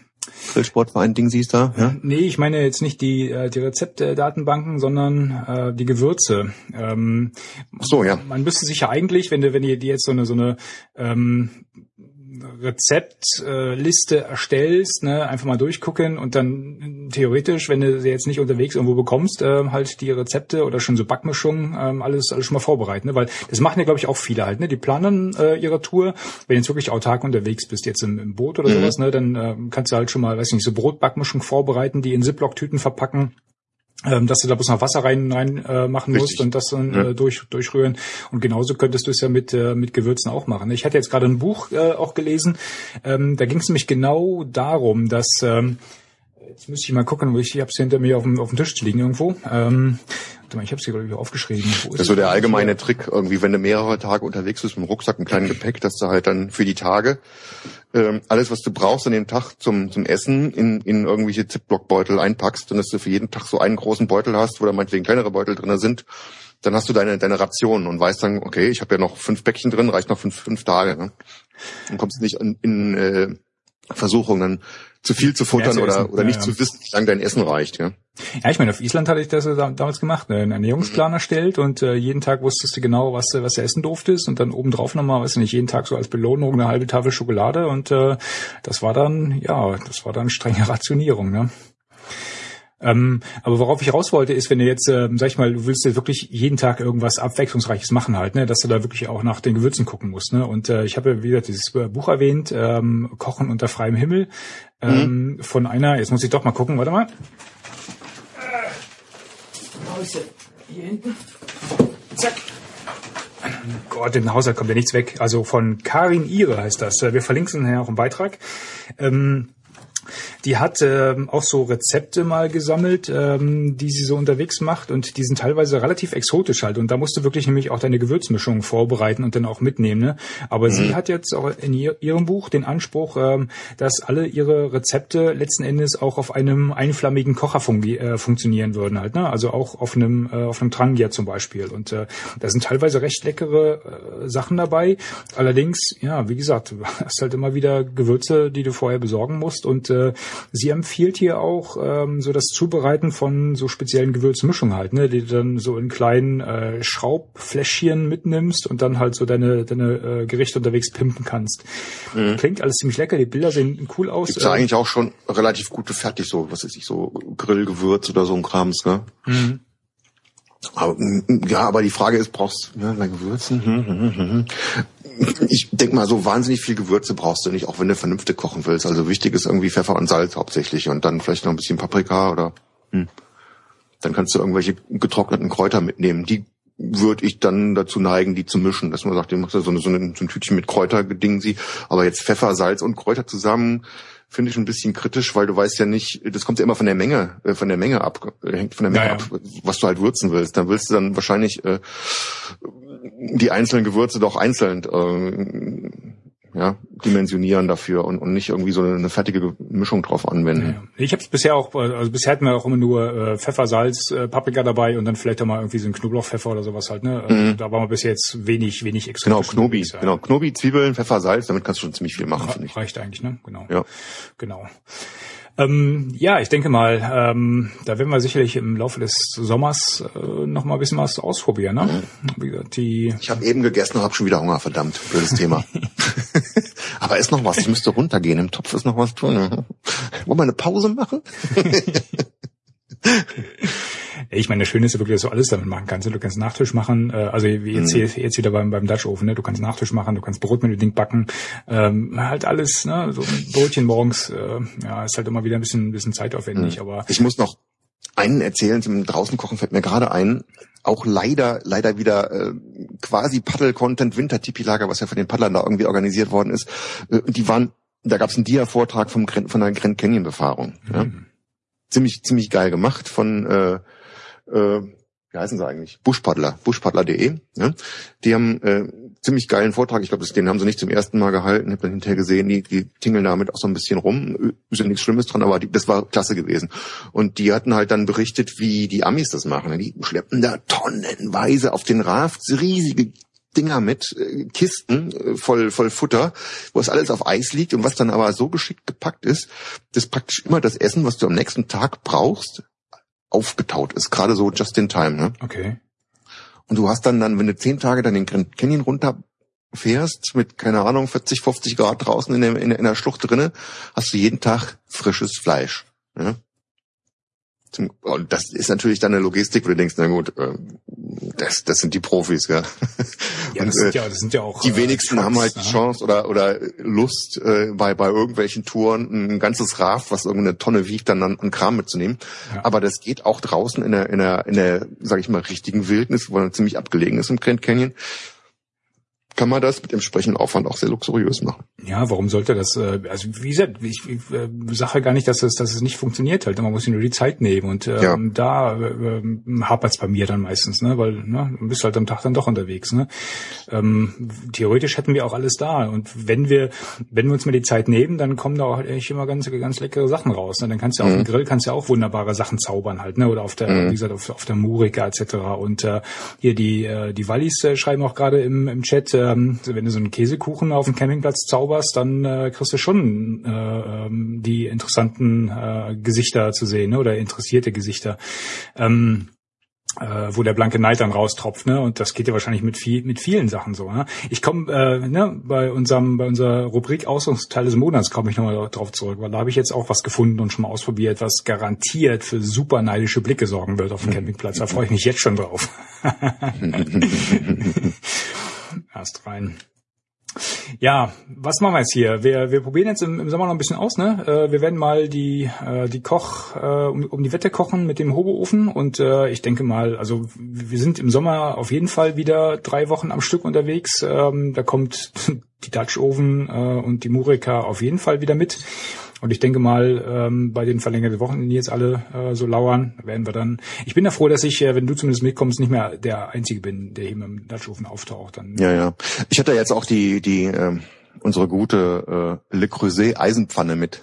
Speaker 2: Grillsportverein Ding siehst da, ja?
Speaker 1: Nee, ich meine jetzt nicht die, äh, die Rezeptdatenbanken, sondern äh, die Gewürze. Ähm,
Speaker 2: so, ja.
Speaker 1: Man müsste sich ja eigentlich, wenn du, wenn ihr die jetzt so eine, so eine ähm, Rezeptliste äh, erstellst, ne, einfach mal durchgucken und dann theoretisch, wenn du sie jetzt nicht unterwegs irgendwo bekommst, äh, halt die Rezepte oder schon so Backmischungen, äh, alles, alles schon mal vorbereiten, ne? weil das machen ja, glaube ich, auch viele halt, ne? Die planen äh, ihre Tour, wenn du jetzt wirklich autark unterwegs bist, jetzt im, im Boot oder mhm. sowas, ne, dann äh, kannst du halt schon mal, weiß nicht, so Brotbackmischung vorbereiten, die in Ziploc-Tüten verpacken ähm, dass du da bloß noch Wasser rein, rein äh, machen Richtig. musst und das dann ja. äh, durch, durchrühren. Und genauso könntest du es ja mit, äh, mit Gewürzen auch machen. Ich hatte jetzt gerade ein Buch äh, auch gelesen, ähm, da ging es nämlich genau darum, dass ähm, Jetzt müsste ich mal gucken, wo ich, ich habe es hinter mir auf dem, auf dem Tisch liegen irgendwo. Ähm, ich habe es hier glaube ich aufgeschrieben.
Speaker 2: Das ist so der allgemeine Trick, irgendwie, wenn du mehrere Tage unterwegs bist mit dem Rucksack, einem kleinen Gepäck, dass du halt dann für die Tage ähm, alles, was du brauchst an dem Tag zum, zum Essen, in, in irgendwelche Zipblockbeutel einpackst und dass du für jeden Tag so einen großen Beutel hast, wo da meinetwegen kleinere Beutel drinne sind, dann hast du deine, deine Ration und weißt dann, okay, ich habe ja noch fünf Bäckchen drin, reicht noch fünf, fünf Tage. Ne? Und kommst nicht in, in äh, Versuchung, dann zu viel zu futtern zu oder, oder ja, nicht ja. zu wissen, wie lange dein Essen reicht. Ja,
Speaker 1: ja ich meine, auf Island hatte ich das damals gemacht, ne? einen Ernährungsplan mhm. erstellt und äh, jeden Tag wusstest du genau, was, was du essen durftest und dann obendrauf nochmal, weiß ich nicht, jeden Tag so als Belohnung eine halbe Tafel Schokolade und äh, das war dann, ja, das war dann strenge (laughs) Rationierung. Ne? Ähm, aber worauf ich raus wollte, ist, wenn du jetzt, äh, sag ich mal, du willst ja wirklich jeden Tag irgendwas Abwechslungsreiches machen halt, ne, dass du da wirklich auch nach den Gewürzen gucken musst. Ne? Und äh, ich habe ja wieder dieses Buch erwähnt, ähm, Kochen unter freiem Himmel, ähm, mhm. von einer, jetzt muss ich doch mal gucken, warte mal. Äh, hier hinten. Zack. Gott, in den Haushalt kommt ja nichts weg. Also von Karin Ihre heißt das. Wir verlinken nachher auch im Beitrag. Ähm, die hat ähm, auch so Rezepte mal gesammelt, ähm, die sie so unterwegs macht und die sind teilweise relativ exotisch halt und da musst du wirklich nämlich auch deine Gewürzmischung vorbereiten und dann auch mitnehmen. Ne? Aber mhm. sie hat jetzt auch in ihr, ihrem Buch den Anspruch, ähm, dass alle ihre Rezepte letzten Endes auch auf einem einflammigen Kocher fungi äh, funktionieren würden halt. Ne? Also auch auf einem äh, auf einem Trangia zum Beispiel und äh, da sind teilweise recht leckere äh, Sachen dabei. Allerdings, ja, wie gesagt, du (laughs) hast halt immer wieder Gewürze, die du vorher besorgen musst und äh, sie empfiehlt hier auch ähm, so das Zubereiten von so speziellen Gewürzmischungen halt, ne, die du dann so in kleinen äh, Schraubfläschchen mitnimmst und dann halt so deine deine äh, Gerichte unterwegs pimpen kannst. Mhm. Klingt alles ziemlich lecker, die Bilder sehen cool aus.
Speaker 2: Gibt's ja äh, eigentlich auch schon relativ gute fertig so, was weiß ich, so Grillgewürz oder so ein Krams, ne? Mhm. Aber, ja, aber die Frage ist, brauchst du ja, bei Gewürzen? Hm, hm, hm, hm ich denke mal, so wahnsinnig viel Gewürze brauchst du nicht, auch wenn du vernünftig kochen willst. Also wichtig ist irgendwie Pfeffer und Salz hauptsächlich und dann vielleicht noch ein bisschen Paprika oder hm. dann kannst du irgendwelche getrockneten Kräuter mitnehmen. Die würde ich dann dazu neigen, die zu mischen, dass man sagt, du machst ja so, eine, so, ein, so ein Tütchen mit Kräuterdingen sie, aber jetzt Pfeffer, Salz und Kräuter zusammen finde ich ein bisschen kritisch, weil du weißt ja nicht, das kommt ja immer von der Menge, äh, von der Menge ab, äh, hängt von der Menge naja. ab, was du halt würzen willst. Dann willst du dann wahrscheinlich äh, die einzelnen Gewürze doch einzeln äh, ja, dimensionieren dafür und, und nicht irgendwie so eine, fertige Mischung drauf anwenden. Ja,
Speaker 1: Ich habe es bisher auch, also bisher hatten wir auch immer nur äh, Pfeffer, Salz, äh, Paprika dabei und dann vielleicht auch mal irgendwie so ein Knoblauchpfeffer oder sowas halt. Ne? Also mhm. Da waren wir bis jetzt wenig, wenig
Speaker 2: exotisch. Genau, Knobi, genau, Knobi, Zwiebeln, Pfeffer, Salz, damit kannst du schon ziemlich viel machen,
Speaker 1: finde ich. Reicht eigentlich, ne? Genau. Ja. Genau. Ähm, ja, ich denke mal, ähm, da werden wir sicherlich im Laufe des Sommers äh, noch mal ein bisschen was ausprobieren. Ne?
Speaker 2: Mhm. Die ich habe eben gegessen und habe schon wieder Hunger, verdammt, blödes Thema. (laughs) Aber ist noch was, ich müsste runtergehen, im Topf ist noch was tun. Wollen wir eine Pause machen? (laughs)
Speaker 1: Ich meine, das Schöne ist ja wirklich, dass du alles damit machen kannst. Du kannst Nachtisch machen, äh, also jetzt, mhm. jetzt wieder beim, beim Dutch Oven, ne? du kannst Nachtisch machen, du kannst Brot mit dem Ding backen, ähm, halt alles, ne? so ein Brötchen morgens, äh, ja, ist halt immer wieder ein bisschen, ein bisschen zeitaufwendig, mhm. aber.
Speaker 2: Ich muss noch einen erzählen, zum draußen kochen fällt mir gerade ein, auch leider, leider wieder äh, quasi Paddle-Content, Winter-Tipi-Lager, was ja von den Paddlern da irgendwie organisiert worden ist. Äh, die waren, da gab es einen Dia-Vortrag vom von der Grand Canyon-Befahrung. Mhm. Ja? Ziemlich, ziemlich geil gemacht von äh, äh, wie heißen sie eigentlich? Buschpaddler, buschpaddler.de. Ne? Die haben äh, ziemlich geilen Vortrag. Ich glaube, den haben sie nicht zum ersten Mal gehalten. Ich habe dann hinterher gesehen, die, die tingeln damit auch so ein bisschen rum. Ist ja nichts Schlimmes dran, aber die, das war klasse gewesen. Und die hatten halt dann berichtet, wie die Amis das machen. Die schleppen da tonnenweise auf den Rafts riesige Dinger mit, äh, Kisten äh, voll, voll Futter, wo es alles auf Eis liegt und was dann aber so geschickt gepackt ist, dass praktisch immer das Essen, was du am nächsten Tag brauchst, aufgetaut ist. Gerade so just in time, ne?
Speaker 1: Okay.
Speaker 2: Und du hast dann dann, wenn du zehn Tage dann den Grand Canyon runter fährst mit, keine Ahnung, 40, 50 Grad draußen in der, in der, in der Schlucht drinne, hast du jeden Tag frisches Fleisch. Ja? Und das ist natürlich dann eine Logistik, wo du denkst, na gut, ähm, das, das sind die Profis, ja.
Speaker 1: Ja, das, und, sind ja, das sind ja auch.
Speaker 2: Die äh, wenigsten Trucks, haben halt die ne? Chance oder oder Lust, äh, bei bei irgendwelchen Touren ein ganzes Raft, was irgendeine Tonne wiegt, dann an, an Kram mitzunehmen. Ja. Aber das geht auch draußen in der in der in der, sag ich mal, richtigen Wildnis, wo man ziemlich abgelegen ist im Grand Canyon kann man das mit entsprechendem Aufwand auch sehr luxuriös machen.
Speaker 1: Ja, warum sollte das, äh, also wie gesagt, ich, ich äh, sage gar nicht, dass es, dass es nicht funktioniert halt. Man muss sich nur die Zeit nehmen und ähm, ja. da äh, hapert es bei mir dann meistens, ne? weil ne, du bist halt am Tag dann doch unterwegs. Ne? Ähm, theoretisch hätten wir auch alles da und wenn wir, wenn wir uns mal die Zeit nehmen, dann kommen da auch echt immer ganz, ganz leckere Sachen raus. Ne? Dann kannst du mhm. auf dem Grill kannst du auch wunderbare Sachen zaubern halt, ne? oder auf der, mhm. wie gesagt, auf, auf der Murika etc. Und äh, hier die, äh, die Wallis äh, schreiben auch gerade im, im Chat, ähm, wenn du so einen Käsekuchen auf dem Campingplatz zauberst, dann äh, kriegst du schon äh, ähm, die interessanten äh, Gesichter zu sehen ne? oder interessierte Gesichter. Ähm, äh, wo der blanke Neid dann raustropft, ne? Und das geht ja wahrscheinlich mit viel, mit vielen Sachen so. Ne? Ich komme äh, ne, bei unserem, bei unserer Rubrik Ausrüstungsteil des Monats komme ich nochmal drauf zurück, weil da habe ich jetzt auch was gefunden und schon mal ausprobiert, was garantiert für super neidische Blicke sorgen wird auf dem (laughs) Campingplatz. Da freue ich mich jetzt schon drauf. (laughs) (laughs) Erst rein. Ja, was machen wir jetzt hier? Wir, wir probieren jetzt im, im Sommer noch ein bisschen aus, ne? Äh, wir werden mal die, äh, die Koch, äh, um, um die Wette kochen mit dem Hoboofen und äh, ich denke mal, also wir sind im Sommer auf jeden Fall wieder drei Wochen am Stück unterwegs. Ähm, da kommt (laughs) die Dutch Oven äh, und die Murika auf jeden Fall wieder mit. Und ich denke mal, ähm, bei den verlängerten Wochen, die jetzt alle äh, so lauern, werden wir dann. Ich bin ja froh, dass ich, äh, wenn du zumindest mitkommst, nicht mehr der Einzige bin, der hier mit dem Dutchofen auftaucht. Dann,
Speaker 2: ja, ja. Ich hatte jetzt auch die, die ähm, unsere gute äh, Le Creuset Eisenpfanne mit,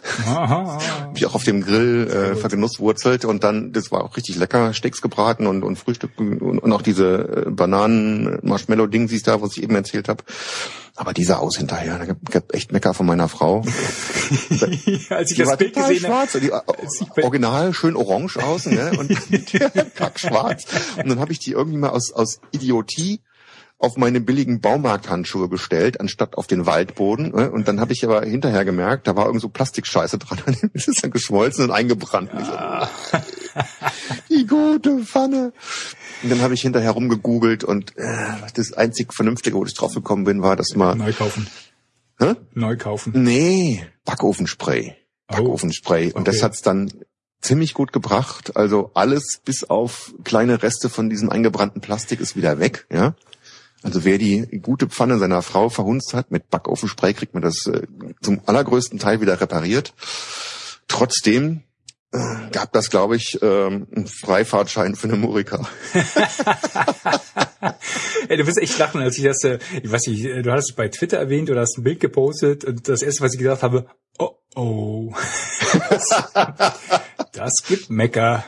Speaker 2: die (laughs) auch auf dem Grill äh, vergenusswurzelt und dann, das war auch richtig lecker, Steaks gebraten und, und Frühstück und, und auch diese äh, Bananen-Marshmallow-Dingsies da, was ich eben erzählt habe. Aber dieser Aus hinterher, da gab echt Mecker von meiner Frau. (laughs)
Speaker 1: als ich die das Bild gesehen
Speaker 2: schwarz, habe. Die, original schön orange außen, ne? Und (laughs) kackschwarz. Und dann habe ich die irgendwie mal aus, aus Idiotie auf meine billigen Baumarkthandschuhe gestellt, anstatt auf den Waldboden. Ne? Und dann habe ich aber hinterher gemerkt, da war irgend so Plastikscheiße dran. (laughs) Es ist dann geschmolzen und eingebrannt. Ja. (laughs) Die gute Pfanne. Und dann habe ich hinterher rumgegoogelt und äh, das einzig Vernünftige, wo ich drauf gekommen bin, war, dass man...
Speaker 1: Neu kaufen.
Speaker 2: Hä?
Speaker 1: Neu kaufen.
Speaker 2: Nee, Backofenspray. Oh. Backofenspray. Und okay. das hat's dann ziemlich gut gebracht. Also alles bis auf kleine Reste von diesem eingebrannten Plastik ist wieder weg, ja. Also wer die gute Pfanne seiner Frau verhunzt hat mit Backofenspray, kriegt man das äh, zum allergrößten Teil wieder repariert. Trotzdem äh, gab das, glaube ich, ähm, einen Freifahrtschein für eine Murika. (laughs)
Speaker 1: Ey, du wirst echt lachen, als ich das, äh, ich weiß nicht, du hast es bei Twitter erwähnt oder hast ein Bild gepostet und das erste, was ich gedacht habe, oh oh, (laughs) das gibt Mecker.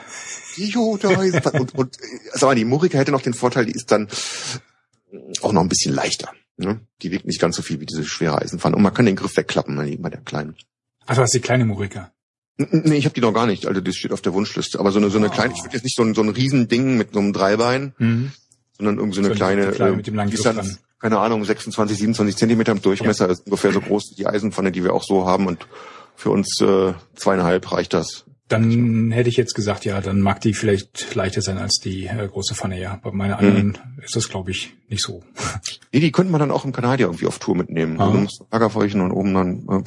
Speaker 2: und, und sag mal, die Murika hätte noch den Vorteil, die ist dann auch noch ein bisschen leichter. Ne? Die wiegt nicht ganz so viel wie diese schwere Eisenpfanne. Und man kann den Griff wegklappen bei der kleinen.
Speaker 1: Du hast die kleine Murika.
Speaker 2: Nee, ich habe die noch gar nicht. Also das steht auf der Wunschliste. Aber so eine so eine oh. kleine, ich würde jetzt nicht so ein, so ein Riesending mit so einem Dreibein, mhm. sondern irgendwie so eine so kleine, kleine mit dem langen Griff dann, keine Ahnung, 26, 27 Zentimeter im Durchmesser, ja. ist ungefähr so groß wie die Eisenpfanne, die wir auch so haben. Und für uns äh, zweieinhalb reicht das.
Speaker 1: Dann hätte ich jetzt gesagt, ja, dann mag die vielleicht leichter sein als die äh, große Pfanne, ja. Bei meiner anderen mhm. ist das, glaube ich, nicht so.
Speaker 2: Nee, (laughs) die könnte man dann auch im Kanadier irgendwie auf Tour mitnehmen. Ah. Du Lagerfeuchen und oben dann. Äh.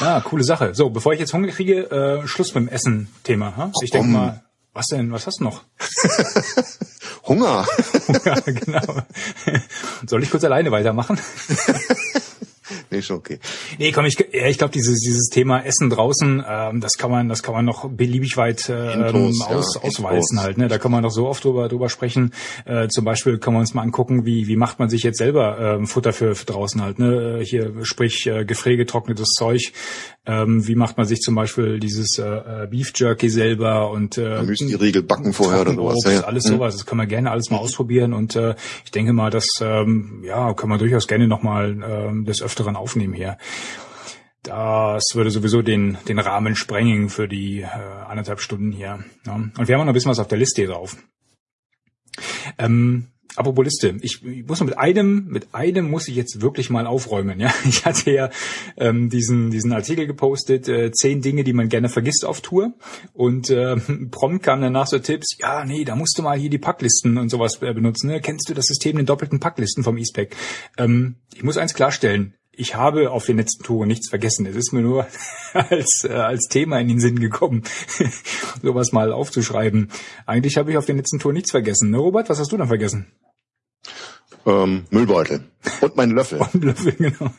Speaker 1: Ja, coole Sache. So, bevor ich jetzt Hunger kriege, äh, Schluss mit dem Essen-Thema. Hm? Ich denke mal, was denn? Was hast du noch? (laughs)
Speaker 2: Hunger. (laughs)
Speaker 1: Hunger, genau. Soll ich kurz alleine weitermachen?
Speaker 2: Nee, schon okay.
Speaker 1: Nee, komm, ich, ja, ich glaube, dieses, dieses Thema Essen draußen, ähm, das kann man, das kann man noch beliebig weit äh, Endlos, aus, ja, auswalzen halt. Ne? Da kann man noch so oft drüber, drüber sprechen. Äh, zum Beispiel kann man uns mal angucken, wie, wie macht man sich jetzt selber ähm, Futter für, für draußen halt. Ne? Hier sprich äh, gefriergetrocknetes Zeug. Ähm, wie macht man sich zum Beispiel dieses äh, äh Beef Jerky selber und äh,
Speaker 2: da müssen die Riegel backen vorher oder sowas.
Speaker 1: Ja, Alles mhm. sowas. Das kann man gerne alles mal ausprobieren und äh, ich denke mal, das ähm, ja kann man durchaus gerne nochmal ähm, des Öfteren aufnehmen hier. Das würde sowieso den, den Rahmen sprengen für die äh, anderthalb Stunden hier. Ja. Und wir haben auch noch ein bisschen was auf der Liste hier drauf. Ähm, Apropos Liste, ich, ich muss mit einem, mit einem muss ich jetzt wirklich mal aufräumen. Ja, (laughs) ich hatte ja ähm, diesen diesen Artikel gepostet, äh, zehn Dinge, die man gerne vergisst auf Tour. Und äh, (laughs) prompt kamen danach so Tipps. Ja, nee, da musst du mal hier die Packlisten und sowas äh, benutzen. Ne? Kennst du das System den doppelten Packlisten vom E-Spec? Ähm, ich muss eins klarstellen ich habe auf den letzten Touren nichts vergessen. Es ist mir nur (laughs) als, äh, als Thema in den Sinn gekommen, (laughs) sowas mal aufzuschreiben. Eigentlich habe ich auf den letzten Touren nichts vergessen. Ne, Robert, was hast du dann vergessen?
Speaker 2: Ähm, Müllbeutel. Und mein Löffel. (laughs) Und Löffel, genau.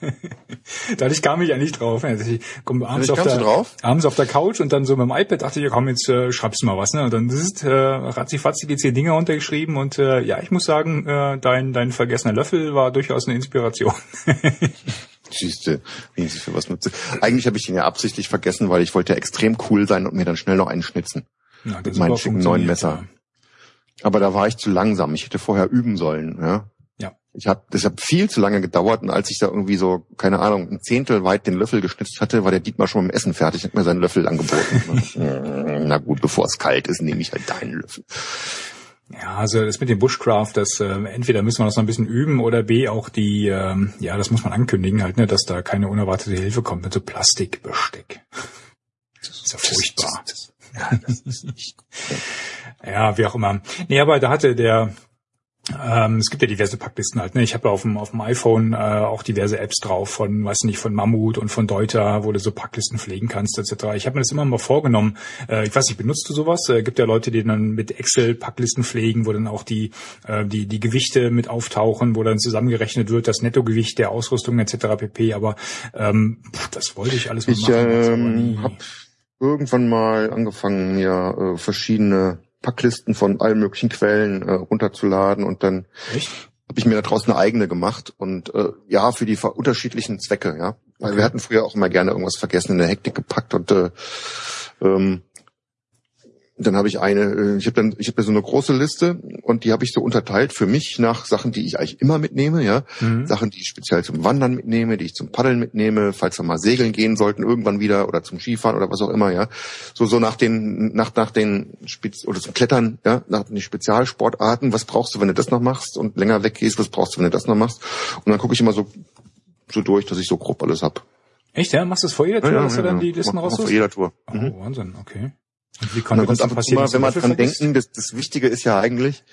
Speaker 1: Dadurch kam ich ja nicht drauf. Also ich komme abends,
Speaker 2: auf
Speaker 1: der,
Speaker 2: drauf?
Speaker 1: abends auf der Couch und dann so mit dem iPad dachte ich, ja, komm, jetzt äh, schreibst du mal was. Ne? Und dann ist äh, ratzifatzi jetzt hier Dinge runtergeschrieben und äh, ja, ich muss sagen, äh, dein, dein vergessener Löffel war durchaus eine Inspiration. (laughs)
Speaker 2: Siehste, wie ich für was nutze. Eigentlich habe ich ihn ja absichtlich vergessen, weil ich wollte ja extrem cool sein und mir dann schnell noch einen schnitzen. Ja, mit meinem schicken neuen Messer. Ja. Aber da war ich zu langsam. Ich hätte vorher üben sollen. Ja. Ich habe, das hat viel zu lange gedauert und als ich da irgendwie so, keine Ahnung, ein Zehntel weit den Löffel geschnitzt hatte, war der Dietmar schon mit dem Essen fertig, hat mir seinen Löffel angeboten. Na gut, bevor es kalt ist, nehme ich halt deinen Löffel.
Speaker 1: Ja, also das mit dem Bushcraft, das äh, entweder müssen wir das noch ein bisschen üben oder B auch die, ähm, ja, das muss man ankündigen halt, ne, dass da keine unerwartete Hilfe kommt mit so Plastikbesteck. Das ist ja furchtbar. Ja, das ist nicht ja, wie auch immer. Nee, aber da hatte der ähm, es gibt ja diverse Packlisten halt. Ne? Ich habe ja auf dem, auf dem iPhone äh, auch diverse Apps drauf von, weiß nicht, von Mammut und von Deuter, wo du so Packlisten pflegen kannst etc. Ich habe mir das immer mal vorgenommen. Äh, ich weiß nicht, benutzt du sowas? Äh, gibt ja Leute, die dann mit Excel Packlisten pflegen, wo dann auch die äh, die die Gewichte mit auftauchen, wo dann zusammengerechnet wird, das Nettogewicht der Ausrüstung etc. pp. Aber ähm, das wollte ich alles
Speaker 2: mal ich, machen. Ich ähm, habe irgendwann mal angefangen, mir äh, verschiedene Packlisten von allen möglichen Quellen äh, runterzuladen und dann habe ich mir da draußen eine eigene gemacht und äh, ja, für die unterschiedlichen Zwecke, ja. Weil okay. wir hatten früher auch immer gerne irgendwas vergessen in der Hektik gepackt und äh, ähm, dann habe ich eine, äh, ich habe dann, ich habe so eine große Liste und die habe ich so unterteilt für mich nach Sachen, die ich eigentlich immer mitnehme, ja, mhm. Sachen, die ich speziell zum Wandern mitnehme, die ich zum Paddeln mitnehme, falls wir mal segeln gehen sollten irgendwann wieder oder zum Skifahren oder was auch immer, ja, so so nach den nach nach den Spez oder zum Klettern, ja, nach den Spezialsportarten, was brauchst du, wenn du das noch machst und länger weggehst, was brauchst du, wenn du das noch machst und dann gucke ich immer so so durch, dass ich so grob alles hab.
Speaker 1: Echt, ja? Machst du das vor jeder Tour, ja, ja, dass du dann die Listen raus
Speaker 2: Vor jeder Tour.
Speaker 1: Oh, mhm. Wahnsinn, okay.
Speaker 2: Und wie konnte das passieren? Immer, wenn man dran denken, das, das Wichtige ist ja eigentlich,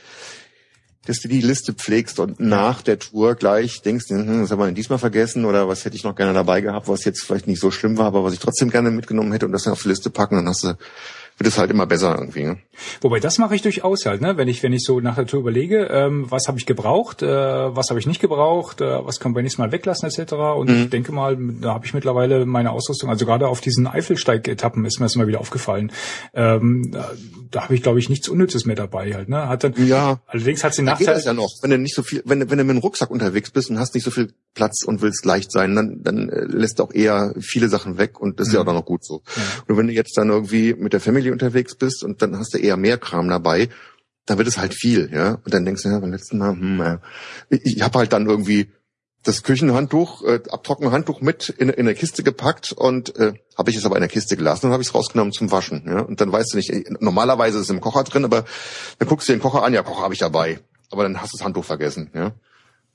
Speaker 2: dass du die Liste pflegst und nach der Tour gleich denkst, hm, was haben wir denn diesmal vergessen oder was hätte ich noch gerne dabei gehabt, was jetzt vielleicht nicht so schlimm war, aber was ich trotzdem gerne mitgenommen hätte und das dann auf die Liste packen, dann hast du wird es halt immer besser irgendwie. Ne?
Speaker 1: Wobei das mache ich durchaus halt, ne? Wenn ich wenn ich so nach der Tour überlege, ähm, was habe ich gebraucht, äh, was habe ich nicht gebraucht, äh, was kann man nächstes Mal weglassen etc. Und mhm. ich denke mal, da habe ich mittlerweile meine Ausrüstung, also gerade auf diesen Eifelsteig-Etappen ist mir das immer wieder aufgefallen. Ähm, da, da habe ich glaube ich nichts Unnützes mehr dabei halt. Ne? Hat dann,
Speaker 2: ja.
Speaker 1: Allerdings hat sie
Speaker 2: Nachteil. Geht das ja noch, wenn du nicht so viel, wenn wenn du mit dem Rucksack unterwegs bist und hast nicht so viel Platz und willst leicht sein, dann dann äh, lässt du auch eher viele Sachen weg und das ist mhm. ja auch noch gut so. Ja. Und wenn du jetzt dann irgendwie mit der Family unterwegs bist und dann hast du eher mehr Kram dabei, dann wird es halt viel, ja. Und dann denkst du, ja, beim letzten Mal, hm, ja. ich, ich habe halt dann irgendwie das Küchenhandtuch, äh, Abtrockenhandtuch mit in, in eine Kiste gepackt und äh, habe ich es aber in der Kiste gelassen und habe ich es rausgenommen zum Waschen. Ja? Und dann weißt du nicht, normalerweise ist es im Kocher drin, aber dann guckst du den Kocher an, ja, Kocher habe ich dabei. Aber dann hast du das Handtuch vergessen. Ja?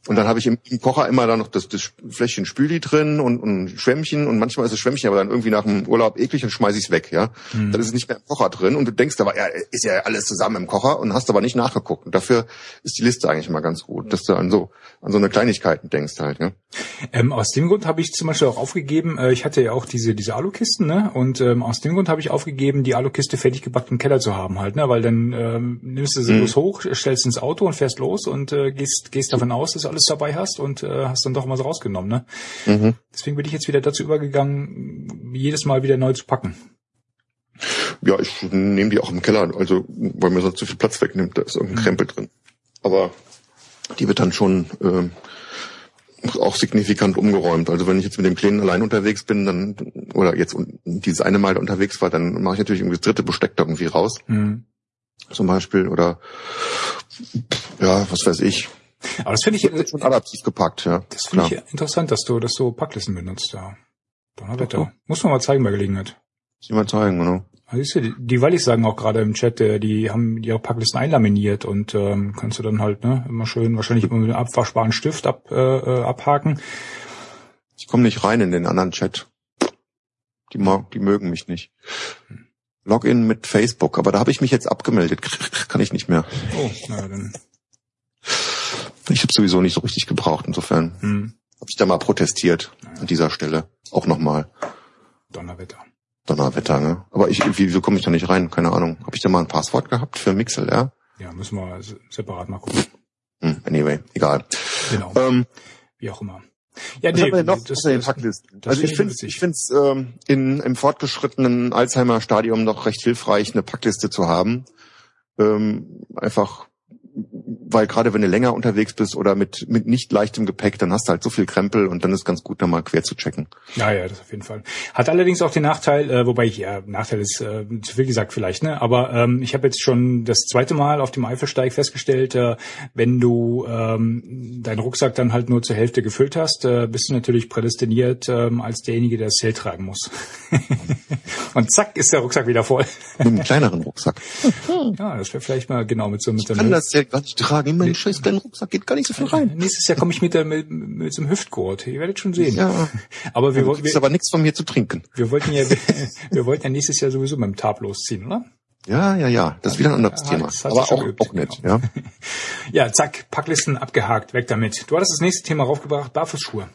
Speaker 2: Und dann habe ich im, im, Kocher immer dann noch das, das Fläschchen Spüli drin und, und Schwämmchen und manchmal ist das Schwämmchen aber dann irgendwie nach dem Urlaub eklig und schmeiß ich's weg, ja. Mhm. Dann ist es nicht mehr im Kocher drin und du denkst aber, ja, ist ja alles zusammen im Kocher und hast aber nicht nachgeguckt. Und dafür ist die Liste eigentlich immer ganz gut, dass du an so an so eine Kleinigkeiten denkst halt, ja.
Speaker 1: Ähm, aus dem Grund habe ich zum Beispiel auch aufgegeben, äh, ich hatte ja auch diese diese Alukisten, ne? Und ähm, aus dem Grund habe ich aufgegeben, die Alukiste fertig gebackt im Keller zu haben halt, ne? Weil dann ähm, nimmst du sie mhm. bloß hoch, stellst ins Auto und fährst los und äh, gehst gehst davon aus, dass alles dabei hast und äh, hast dann doch mal so rausgenommen. Ne? Mhm. Deswegen bin ich jetzt wieder dazu übergegangen, jedes Mal wieder neu zu packen.
Speaker 2: Ja, ich nehme die auch im Keller, also weil mir sonst zu viel Platz wegnimmt, da ist irgendein mhm. Krempel drin. Aber die wird dann schon äh, auch signifikant umgeräumt. Also wenn ich jetzt mit dem Kleinen allein unterwegs bin, dann oder jetzt dieses eine Mal unterwegs war, dann mache ich natürlich irgendwie das dritte Besteck da irgendwie raus. Mhm. Zum Beispiel. Oder ja, was weiß ich.
Speaker 1: Aber das finde ich
Speaker 2: das schon adaptiv gepackt, ja.
Speaker 1: Das finde ich interessant, dass du, dass du Packlisten benutzt, ja. Donnerwetter. Muss man mal zeigen bei Gelegenheit.
Speaker 2: Muss ich mal zeigen, genau.
Speaker 1: Siehst du, die Wallis sagen auch gerade im Chat, äh, die haben ihre Packlisten einlaminiert und ähm, kannst du dann halt ne, immer schön wahrscheinlich immer mit einem abwaschbaren Stift ab, äh, äh abhaken.
Speaker 2: Ich komme nicht rein in den anderen Chat. Die, mag, die mögen mich nicht. Login mit Facebook, aber da habe ich mich jetzt abgemeldet. (laughs) Kann ich nicht mehr. Oh, na dann. Ich habe sowieso nicht so richtig gebraucht, insofern hm. habe ich da mal protestiert naja. an dieser Stelle. Auch nochmal.
Speaker 1: Donnerwetter.
Speaker 2: Donnerwetter, ne? Aber ich, wieso komme ich da nicht rein? Keine Ahnung. Habe ich da mal ein Passwort gehabt für Mixel,
Speaker 1: ja? Ja, müssen wir separat mal gucken.
Speaker 2: Hm, anyway, egal.
Speaker 1: Genau. Ähm, Wie auch immer.
Speaker 2: Ja, nee, noch das, das, das, also ich finde ich finde es ähm, in im fortgeschrittenen Alzheimer-Stadium noch recht hilfreich, eine Packliste zu haben. Ähm, einfach weil gerade wenn du länger unterwegs bist oder mit, mit nicht leichtem Gepäck, dann hast du halt so viel Krempel und dann ist ganz gut, da mal quer zu checken.
Speaker 1: Ja, ja, das auf jeden Fall. Hat allerdings auch den Nachteil, äh, wobei ich, ja, Nachteil ist äh, zu viel gesagt vielleicht, ne? Aber ähm, ich habe jetzt schon das zweite Mal auf dem Eifelsteig festgestellt, äh, wenn du ähm, deinen Rucksack dann halt nur zur Hälfte gefüllt hast, äh, bist du natürlich prädestiniert ähm, als derjenige, der das Zelt tragen muss. (laughs) und zack, ist der Rucksack wieder voll.
Speaker 2: mit einem kleineren Rucksack. (laughs)
Speaker 1: ja, das wäre vielleicht mal genau mit so mit
Speaker 2: so einem. Zelt gar nicht tragen. In meinen scheiß kleinen Rucksack geht gar nicht so viel rein.
Speaker 1: Nächstes Jahr komme ich mit, der, mit, mit so einem Hüftgurt. Ihr werdet schon sehen.
Speaker 2: Ja. (laughs) Aber wir wollten. aber nichts von mir zu trinken.
Speaker 1: Wir wollten ja, wir, (laughs) wir wollten ja nächstes Jahr sowieso mit dem Tab losziehen, oder?
Speaker 2: Ja, ja, ja. Das ist wieder ein anderes ja, Thema. Aber auch, geübt, auch nett, genau. ja. (laughs)
Speaker 1: ja, zack, Packlisten abgehakt, weg damit. Du hattest das nächste Thema raufgebracht, Barfußschuhe.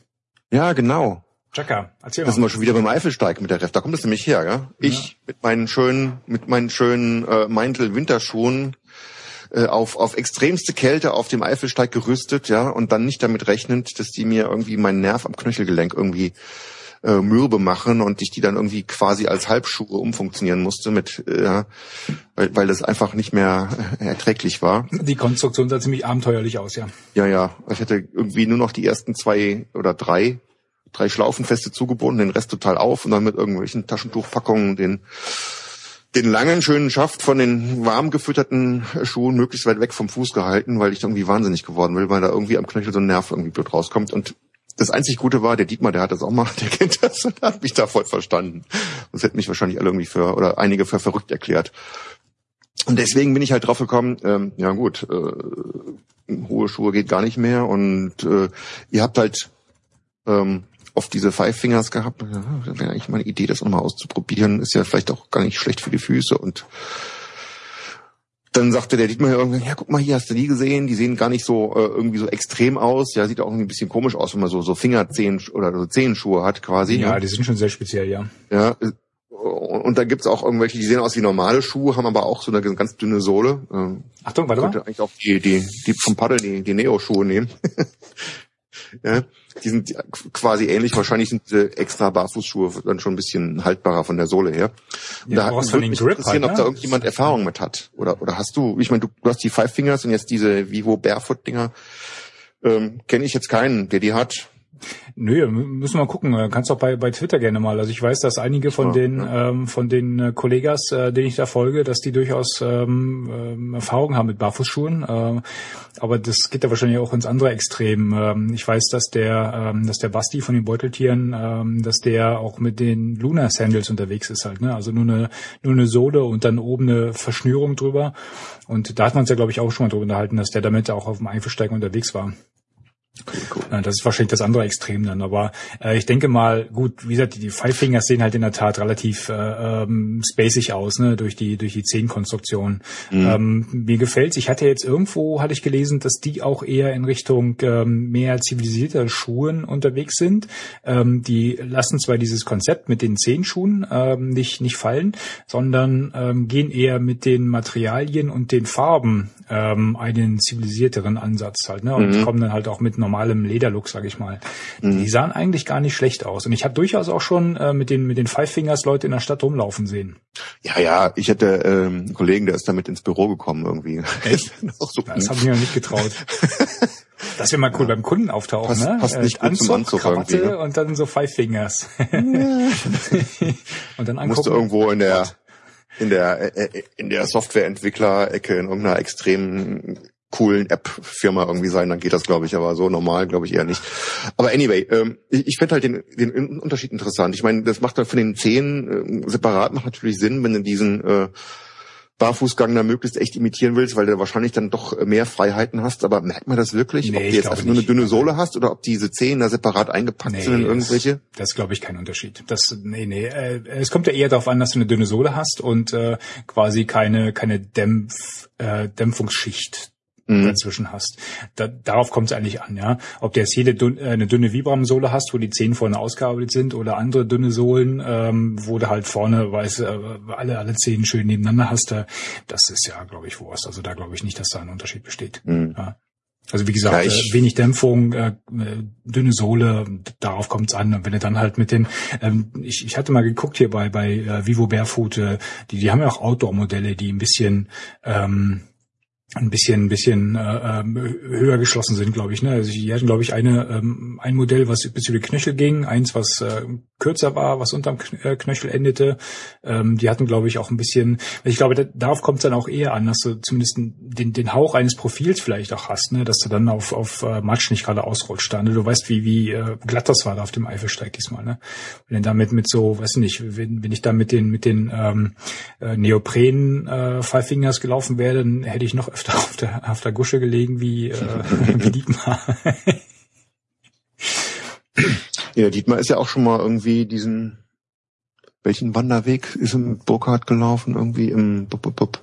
Speaker 2: Ja, genau.
Speaker 1: Chaka, erzähl
Speaker 2: mal. Das sind wir schon wieder beim Eifelsteig mit der Ref. Da kommt es nämlich her, ja. Ich ja. mit meinen schönen, mit meinen schönen äh, Meintel Winterschuhen äh, auf, auf extremste Kälte auf dem Eifelsteig gerüstet, ja, und dann nicht damit rechnend, dass die mir irgendwie meinen Nerv am Knöchelgelenk irgendwie äh, mürbe machen und ich die dann irgendwie quasi als Halbschuhe umfunktionieren musste mit, äh, ja, weil, weil das einfach nicht mehr äh, erträglich war.
Speaker 1: Die Konstruktion sah ziemlich abenteuerlich aus, ja.
Speaker 2: Ja, ja. Ich hätte irgendwie nur noch die ersten zwei oder drei drei Schlaufen feste zugebunden, den Rest total auf und dann mit irgendwelchen Taschentuchpackungen den den langen schönen Schaft von den warm gefütterten Schuhen möglichst weit weg vom Fuß gehalten, weil ich irgendwie wahnsinnig geworden will, weil da irgendwie am Knöchel so ein Nerv irgendwie blöd rauskommt. Und das einzig Gute war, der Dietmar, der hat das auch mal, (laughs) der kennt das und hat mich da voll verstanden. Das hätten mich wahrscheinlich alle irgendwie für, oder einige für verrückt erklärt. Und deswegen bin ich halt drauf gekommen, ähm, ja gut, äh, hohe Schuhe geht gar nicht mehr und äh, ihr habt halt ähm, oft diese Five Fingers gehabt. Ja, das wäre eigentlich mal eine Idee, das nochmal auszuprobieren. Ist ja vielleicht auch gar nicht schlecht für die Füße und dann sagte der Dietmar irgendwann, ja, guck mal hier, hast du die gesehen? Die sehen gar nicht so äh, irgendwie so extrem aus. Ja, sieht auch irgendwie ein bisschen komisch aus, wenn man so so Fingerzehen oder so Zehenschuhe hat quasi.
Speaker 1: Ja, ne? die sind schon sehr speziell, ja.
Speaker 2: Ja, und da gibt's auch irgendwelche, die sehen aus wie normale Schuhe, haben aber auch so eine ganz dünne Sohle. Ähm,
Speaker 1: Achtung, warte mal.
Speaker 2: eigentlich auch die, die, die vom Paddel, die, die Neo-Schuhe nehmen. (laughs) ja, die sind quasi ähnlich. Wahrscheinlich sind diese extra Barfußschuhe dann schon ein bisschen haltbarer von der Sohle her. Und ja, da hat mich Grip interessieren, halt, ob da ne? irgendjemand Erfahrung mit hat. Oder, oder hast du, ich meine, du, du hast die Five Fingers und jetzt diese Vivo Barefoot Dinger. Ähm, Kenne ich jetzt keinen, der die hat.
Speaker 1: Nö, müssen wir mal gucken. Kannst auch bei, bei Twitter gerne mal. Also ich weiß, dass einige von ja, den ja. Ähm, von den äh, Kollegas, äh, denen ich da folge, dass die durchaus ähm, ähm, Erfahrung haben mit Barfußschuhen. Ähm, aber das geht da wahrscheinlich auch ins andere Extrem. Ähm, ich weiß, dass der, ähm, dass der Basti von den Beuteltieren, ähm, dass der auch mit den Luna Sandals unterwegs ist halt. Ne? Also nur eine nur eine Sohle und dann oben eine Verschnürung drüber. Und da hat man uns ja, glaube ich, auch schon mal drüber unterhalten, dass der damit auch auf dem Einfelsteigen unterwegs war. Cool, cool. Das ist wahrscheinlich das andere Extrem dann, aber äh, ich denke mal, gut, wie gesagt, die Five Fingers sehen halt in der Tat relativ äh, ähm, spacig aus, ne, durch die durch die Zehenkonstruktion. Mhm. Ähm, mir gefällt's. Ich hatte jetzt irgendwo hatte ich gelesen, dass die auch eher in Richtung ähm, mehr zivilisierter Schuhen unterwegs sind. Ähm, die lassen zwar dieses Konzept mit den Zehenschuhen ähm, nicht nicht fallen, sondern ähm, gehen eher mit den Materialien und den Farben ähm, einen zivilisierteren Ansatz halt, ne, und mhm. kommen dann halt auch mit normalem Lederlook, sage ich mal. Mhm. Die sahen eigentlich gar nicht schlecht aus. Und ich habe durchaus auch schon äh, mit den mit den Five Fingers Leute in der Stadt rumlaufen sehen.
Speaker 2: Ja, ja, ich hatte ähm, einen Kollegen, der ist damit ins Büro gekommen irgendwie.
Speaker 1: Echt? (laughs) so das habe ich mir noch nicht getraut. (laughs) Das wäre mal cool ja. beim Kunden auftauchen,
Speaker 2: passt,
Speaker 1: ne?
Speaker 2: Passt nicht äh, Anzug, zum Anzug
Speaker 1: Krawatte ne? und dann so Five Fingers. (laughs) und
Speaker 2: dann angucken. Musst du irgendwo in der in der äh, äh, in der Softwareentwickler-Ecke in irgendeiner extremen coolen App-Firma irgendwie sein, dann geht das, glaube ich, aber so normal, glaube ich, eher nicht. Aber anyway, ähm, ich, ich finde halt den, den Unterschied interessant. Ich meine, das macht dann von den Zehen äh, separat macht natürlich Sinn, wenn du diesen äh, Barfußgang da möglichst echt imitieren willst, weil du wahrscheinlich dann doch mehr Freiheiten hast. Aber merkt man das wirklich? Nee, ob du jetzt einfach nur eine dünne Sohle hast oder ob diese Zehen da separat eingepackt nee, sind in irgendwelche?
Speaker 1: Das, das glaube ich kein Unterschied. Das, nee, nee. Äh, es kommt ja eher darauf an, dass du eine dünne Sohle hast und äh, quasi keine, keine Dämpf, äh, Dämpfungsschicht mhm. dazwischen hast. Da, darauf kommt es eigentlich an, ja. Ob du jetzt jede dünn, äh, eine dünne Vibram-Sohle hast, wo die Zehen vorne ausgearbeitet sind, oder andere dünne Sohlen, ähm, wo du halt vorne, weiß, äh, alle alle Zehen schön nebeneinander hast, äh, das ist ja, glaube ich, Wurst. Also da glaube ich nicht, dass da ein Unterschied besteht. Mhm. Ja. Also wie gesagt, ja, äh, wenig Dämpfung, äh, dünne Sohle, darauf kommt es an. Und wenn du dann halt mit den, ähm, ich, ich hatte mal geguckt hier bei bei äh, Vivo Barefoot, äh, die die haben ja auch Outdoor-Modelle, die ein bisschen ähm, ein bisschen, ein bisschen äh, ähm, höher geschlossen sind, glaube ich. Ne? Also die hatten, glaube ich, eine ähm, ein Modell, was bis über die Knöchel ging, eins, was äh, kürzer war, was unterm äh, Knöchel endete. Ähm, die hatten, glaube ich, auch ein bisschen. Ich glaube, da, darauf kommt es dann auch eher an, dass du zumindest den, den Hauch eines Profils vielleicht auch hast, ne? dass du dann auf auf äh, Matsch nicht gerade ausrutscht. Ne? Du weißt, wie wie äh, glatt das war da auf dem Eifelsteig diesmal. Ne? Wenn damit mit so, weiß nicht, wenn, wenn ich da mit den mit den ähm, äh, Neopren äh, Five Fingers gelaufen wäre, dann hätte ich noch öfter auf der, auf der Gusche gelegen wie, äh, wie Dietmar. (laughs)
Speaker 2: ja, Dietmar ist ja auch schon mal irgendwie diesen, welchen Wanderweg ist im Burkhardt gelaufen? Irgendwie im bup, bup, bup,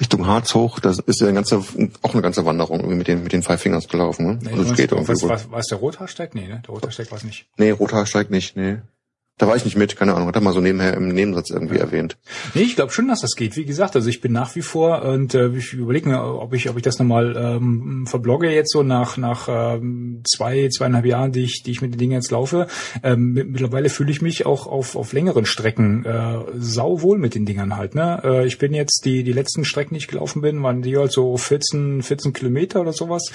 Speaker 2: Richtung Harz hoch. Das ist ja eine ganze, auch eine ganze Wanderung irgendwie mit den, mit den Five Fingers gelaufen. Ne?
Speaker 1: Nee, also es geht irgendwie. War es der Rothaarsteig? Nee, ne? Der Rothaarsteig war es nicht.
Speaker 2: Nee, Rothaarsteig nicht, nee. Da war ich nicht mit, keine Ahnung, hat er mal so nebenher im Nebensatz irgendwie erwähnt.
Speaker 1: Nee, ich glaube schon, dass das geht. Wie gesagt, also ich bin nach wie vor und äh, ich überlege mir, ob ich, ob ich das nochmal ähm, verblogge jetzt so nach nach ähm, zwei, zweieinhalb Jahren, die ich, die ich mit den Dingen jetzt laufe. Ähm, mittlerweile fühle ich mich auch auf, auf längeren Strecken äh, sauwohl mit den Dingern halt. Ne? Äh, ich bin jetzt die, die letzten Strecken, die ich gelaufen bin, waren die halt so 14, 14 Kilometer oder sowas.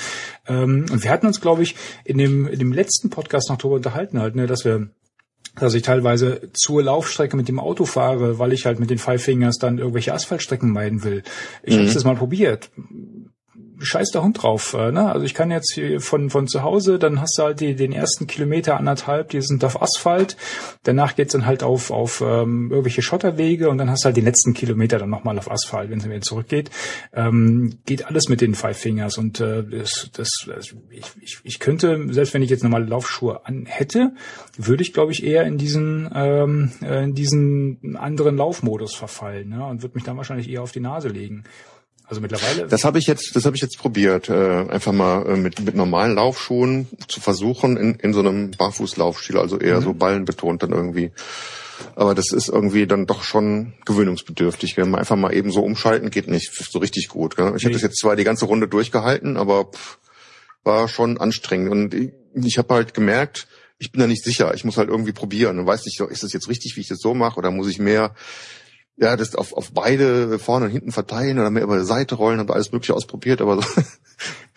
Speaker 1: Ähm, und wir hatten uns, glaube ich, in dem, in dem letzten Podcast noch darüber unterhalten halt, ne, dass wir dass ich teilweise zur Laufstrecke mit dem Auto fahre, weil ich halt mit den Five Fingers dann irgendwelche Asphaltstrecken meiden will. Ich mhm. habe das mal probiert scheiß der Hund drauf. Äh, ne? Also ich kann jetzt hier von, von zu Hause, dann hast du halt die, den ersten Kilometer anderthalb, die sind auf Asphalt. Danach geht's dann halt auf, auf ähm, irgendwelche Schotterwege und dann hast du halt den letzten Kilometer dann nochmal auf Asphalt, wenn es wieder zurückgeht. Ähm, geht alles mit den Five Fingers und äh, das, das, also ich, ich, ich könnte, selbst wenn ich jetzt normale Laufschuhe an hätte, würde ich glaube ich eher in diesen, ähm, äh, in diesen anderen Laufmodus verfallen ne? und würde mich dann wahrscheinlich eher auf die Nase legen. Also mittlerweile.
Speaker 2: Das habe ich jetzt, das habe ich jetzt probiert, äh, einfach mal äh, mit mit normalen Laufschuhen zu versuchen in in so einem Barfußlaufstil, also eher mhm. so ballenbetont dann irgendwie. Aber das ist irgendwie dann doch schon gewöhnungsbedürftig. Wenn man einfach mal eben so umschalten geht nicht so richtig gut. Gell? Ich nee. habe das jetzt zwar die ganze Runde durchgehalten, aber pff, war schon anstrengend und ich, ich habe halt gemerkt, ich bin da nicht sicher. Ich muss halt irgendwie probieren und weiß nicht, ist das jetzt richtig, wie ich das so mache, oder muss ich mehr ja, das auf, auf beide vorne und hinten verteilen oder mehr über die Seite rollen, habe alles mögliche ausprobiert, aber so. (laughs)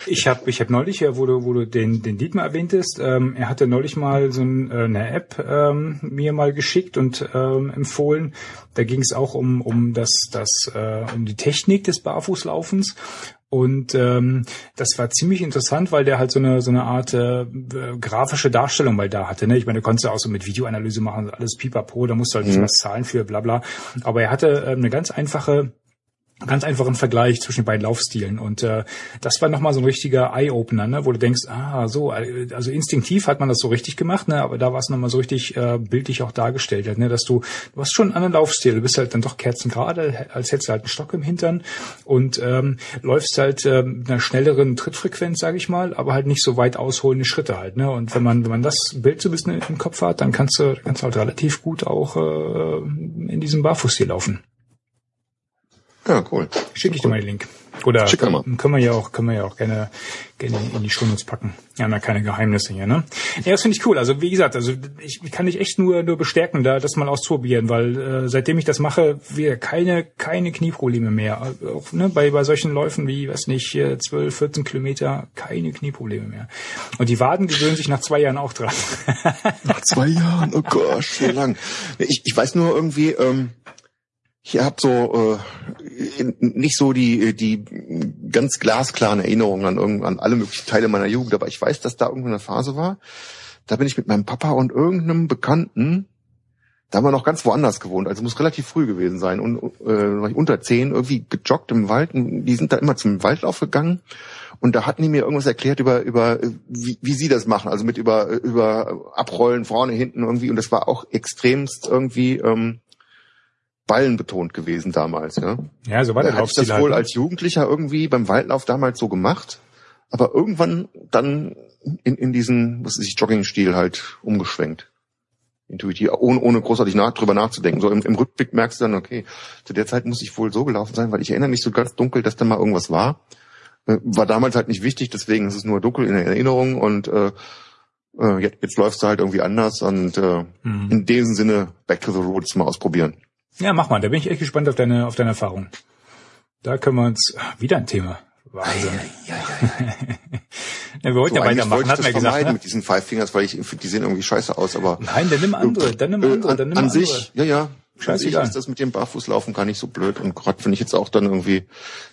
Speaker 1: Ich habe ich hab neulich, ja, wo du, wo du den, den Dietmar erwähntest, ähm, er hatte neulich mal so ein, äh, eine App ähm, mir mal geschickt und ähm, empfohlen. Da ging es auch um, um das, das, äh, um die Technik des Barfußlaufens. Und ähm, das war ziemlich interessant, weil der halt so eine so eine Art äh, grafische Darstellung mal da hatte. Ne? Ich meine, du konntest ja auch so mit Videoanalyse machen, alles pipapo, da musst du halt mhm. was zahlen für, bla bla. Aber er hatte äh, eine ganz einfache ganz einfachen Vergleich zwischen den beiden Laufstilen und äh, das war nochmal so ein richtiger Eye-Opener, ne, wo du denkst, ah so, also instinktiv hat man das so richtig gemacht, ne, aber da war es nochmal so richtig äh, bildlich auch dargestellt, ne, dass du, du hast schon einen anderen Laufstil, du bist halt dann doch kerzengerade, als hättest du halt einen Stock im Hintern und ähm, läufst halt äh, mit einer schnelleren Trittfrequenz, sage ich mal, aber halt nicht so weit ausholende Schritte halt, ne, und wenn man wenn man das Bild so ein bisschen im Kopf hat, dann kannst du kannst du halt relativ gut auch äh, in diesem Barfußstil laufen.
Speaker 2: Ja, cool.
Speaker 1: Schicke ich dir mal den Link. Oder mal. können wir ja auch, können wir ja auch gerne, gerne in die Shownotes packen. Wir haben ja keine Geheimnisse hier, ne? Ja, das finde ich cool. Also wie gesagt, also ich kann dich echt nur, nur bestärken, da das mal auszuprobieren, weil äh, seitdem ich das mache, wir keine, keine Knieprobleme mehr. Auch, ne, bei, bei solchen Läufen wie, weiß nicht, 12, 14 Kilometer, keine Knieprobleme mehr. Und die Waden gewöhnen sich nach zwei Jahren auch dran.
Speaker 2: nach zwei Jahren? Oh Gott, so lang. Ich, ich weiß nur irgendwie, ähm, ich habe so, äh, nicht so die, die ganz glasklaren Erinnerungen an, irgend, an alle möglichen Teile meiner Jugend, aber ich weiß, dass da irgendeine Phase war. Da bin ich mit meinem Papa und irgendeinem Bekannten, da haben wir noch ganz woanders gewohnt, also muss relativ früh gewesen sein und äh, unter zehn irgendwie gejoggt im Wald. Und die sind da immer zum Waldlauf gegangen und da hatten die mir irgendwas erklärt über über wie, wie sie das machen, also mit über über Abrollen vorne hinten irgendwie und das war auch extremst irgendwie ähm, Ballen betont gewesen damals, ja.
Speaker 1: Ja, so war der
Speaker 2: da hatte ich das
Speaker 1: Laufstil
Speaker 2: wohl
Speaker 1: halt, ne?
Speaker 2: als Jugendlicher irgendwie beim Waldlauf damals so gemacht, aber irgendwann dann in, in diesen, was ist ich, Jogging-Stil halt umgeschwenkt. Intuitiv, ohne, ohne großartig nach, drüber nachzudenken. So im, im Rückblick merkst du dann, okay, zu der Zeit muss ich wohl so gelaufen sein, weil ich erinnere mich so ganz dunkel, dass da mal irgendwas war. Äh, War damals halt nicht wichtig, deswegen ist es nur dunkel in der Erinnerung und äh, äh, jetzt, jetzt läufst du halt irgendwie anders und äh,
Speaker 1: Mhm.
Speaker 2: in diesem Sinne Back to the Roots mal ausprobieren.
Speaker 1: Ja, mach mal. Da bin ich echt gespannt auf deine, auf deine Erfahrung. Da können wir uns, wieder ein Thema. Wahnsinn. (laughs) ja, wir wollten
Speaker 2: So,
Speaker 1: ja weitermachen,
Speaker 2: ich
Speaker 1: hatten wir gesagt.
Speaker 2: vermeiden
Speaker 1: Ne?
Speaker 2: mit diesen Five Fingers, weil ich die sehen irgendwie scheiße aus, aber
Speaker 1: Nein, dann nimm andere, dann nimm andere,
Speaker 2: Äh,
Speaker 1: dann nimm
Speaker 2: an
Speaker 1: andere.
Speaker 2: sich, ja, ja. An sich
Speaker 1: Scheißegal.
Speaker 2: ist das mit dem Barfußlaufen gar nicht so blöd. Und gerade wenn ich jetzt auch dann irgendwie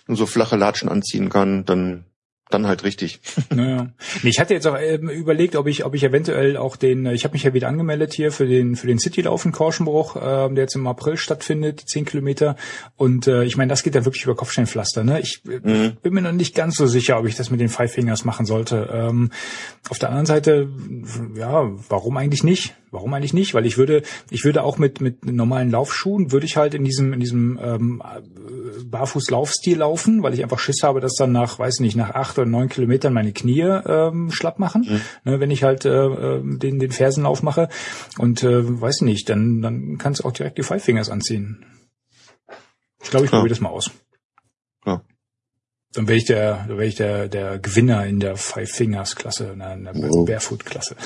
Speaker 2: nur so flache Latschen anziehen kann, dann dann halt richtig. (laughs)
Speaker 1: Naja. Nee, ich hatte jetzt auch ähm, überlegt, ob ich, ob ich eventuell auch den, äh, ich habe mich ja wieder angemeldet hier für den für den Citylauf in Korschenbruch, ähm, der jetzt im April stattfindet, 10 Kilometer. Und äh, ich meine, das geht ja wirklich über Kopfsteinpflaster. Ne? Ich äh,
Speaker 2: Mhm.
Speaker 1: bin mir noch nicht ganz so sicher, ob ich das mit den Five Fingers machen sollte. Ähm, auf der anderen Seite, ja, warum eigentlich nicht? Warum eigentlich nicht? Weil ich würde, ich würde auch mit mit normalen Laufschuhen würde ich halt in diesem in diesem ähm, äh, Barfuß-Laufstil laufen, weil ich einfach Schiss habe, dass dann nach, weiß nicht, nach acht oder neun Kilometern meine Knie ähm, schlapp machen, ne, wenn ich halt äh, äh, den den Fersenlauf mache. Und äh, weiß nicht, dann dann kannst du auch direkt die Five Fingers anziehen. Ich glaube, ich
Speaker 2: Ja.
Speaker 1: probiere das mal aus.
Speaker 2: Ja.
Speaker 1: Dann wäre ich der, dann wäre ich der, der Gewinner in der Five Fingers Klasse, in der, der
Speaker 2: Wow.
Speaker 1: Barefoot Klasse.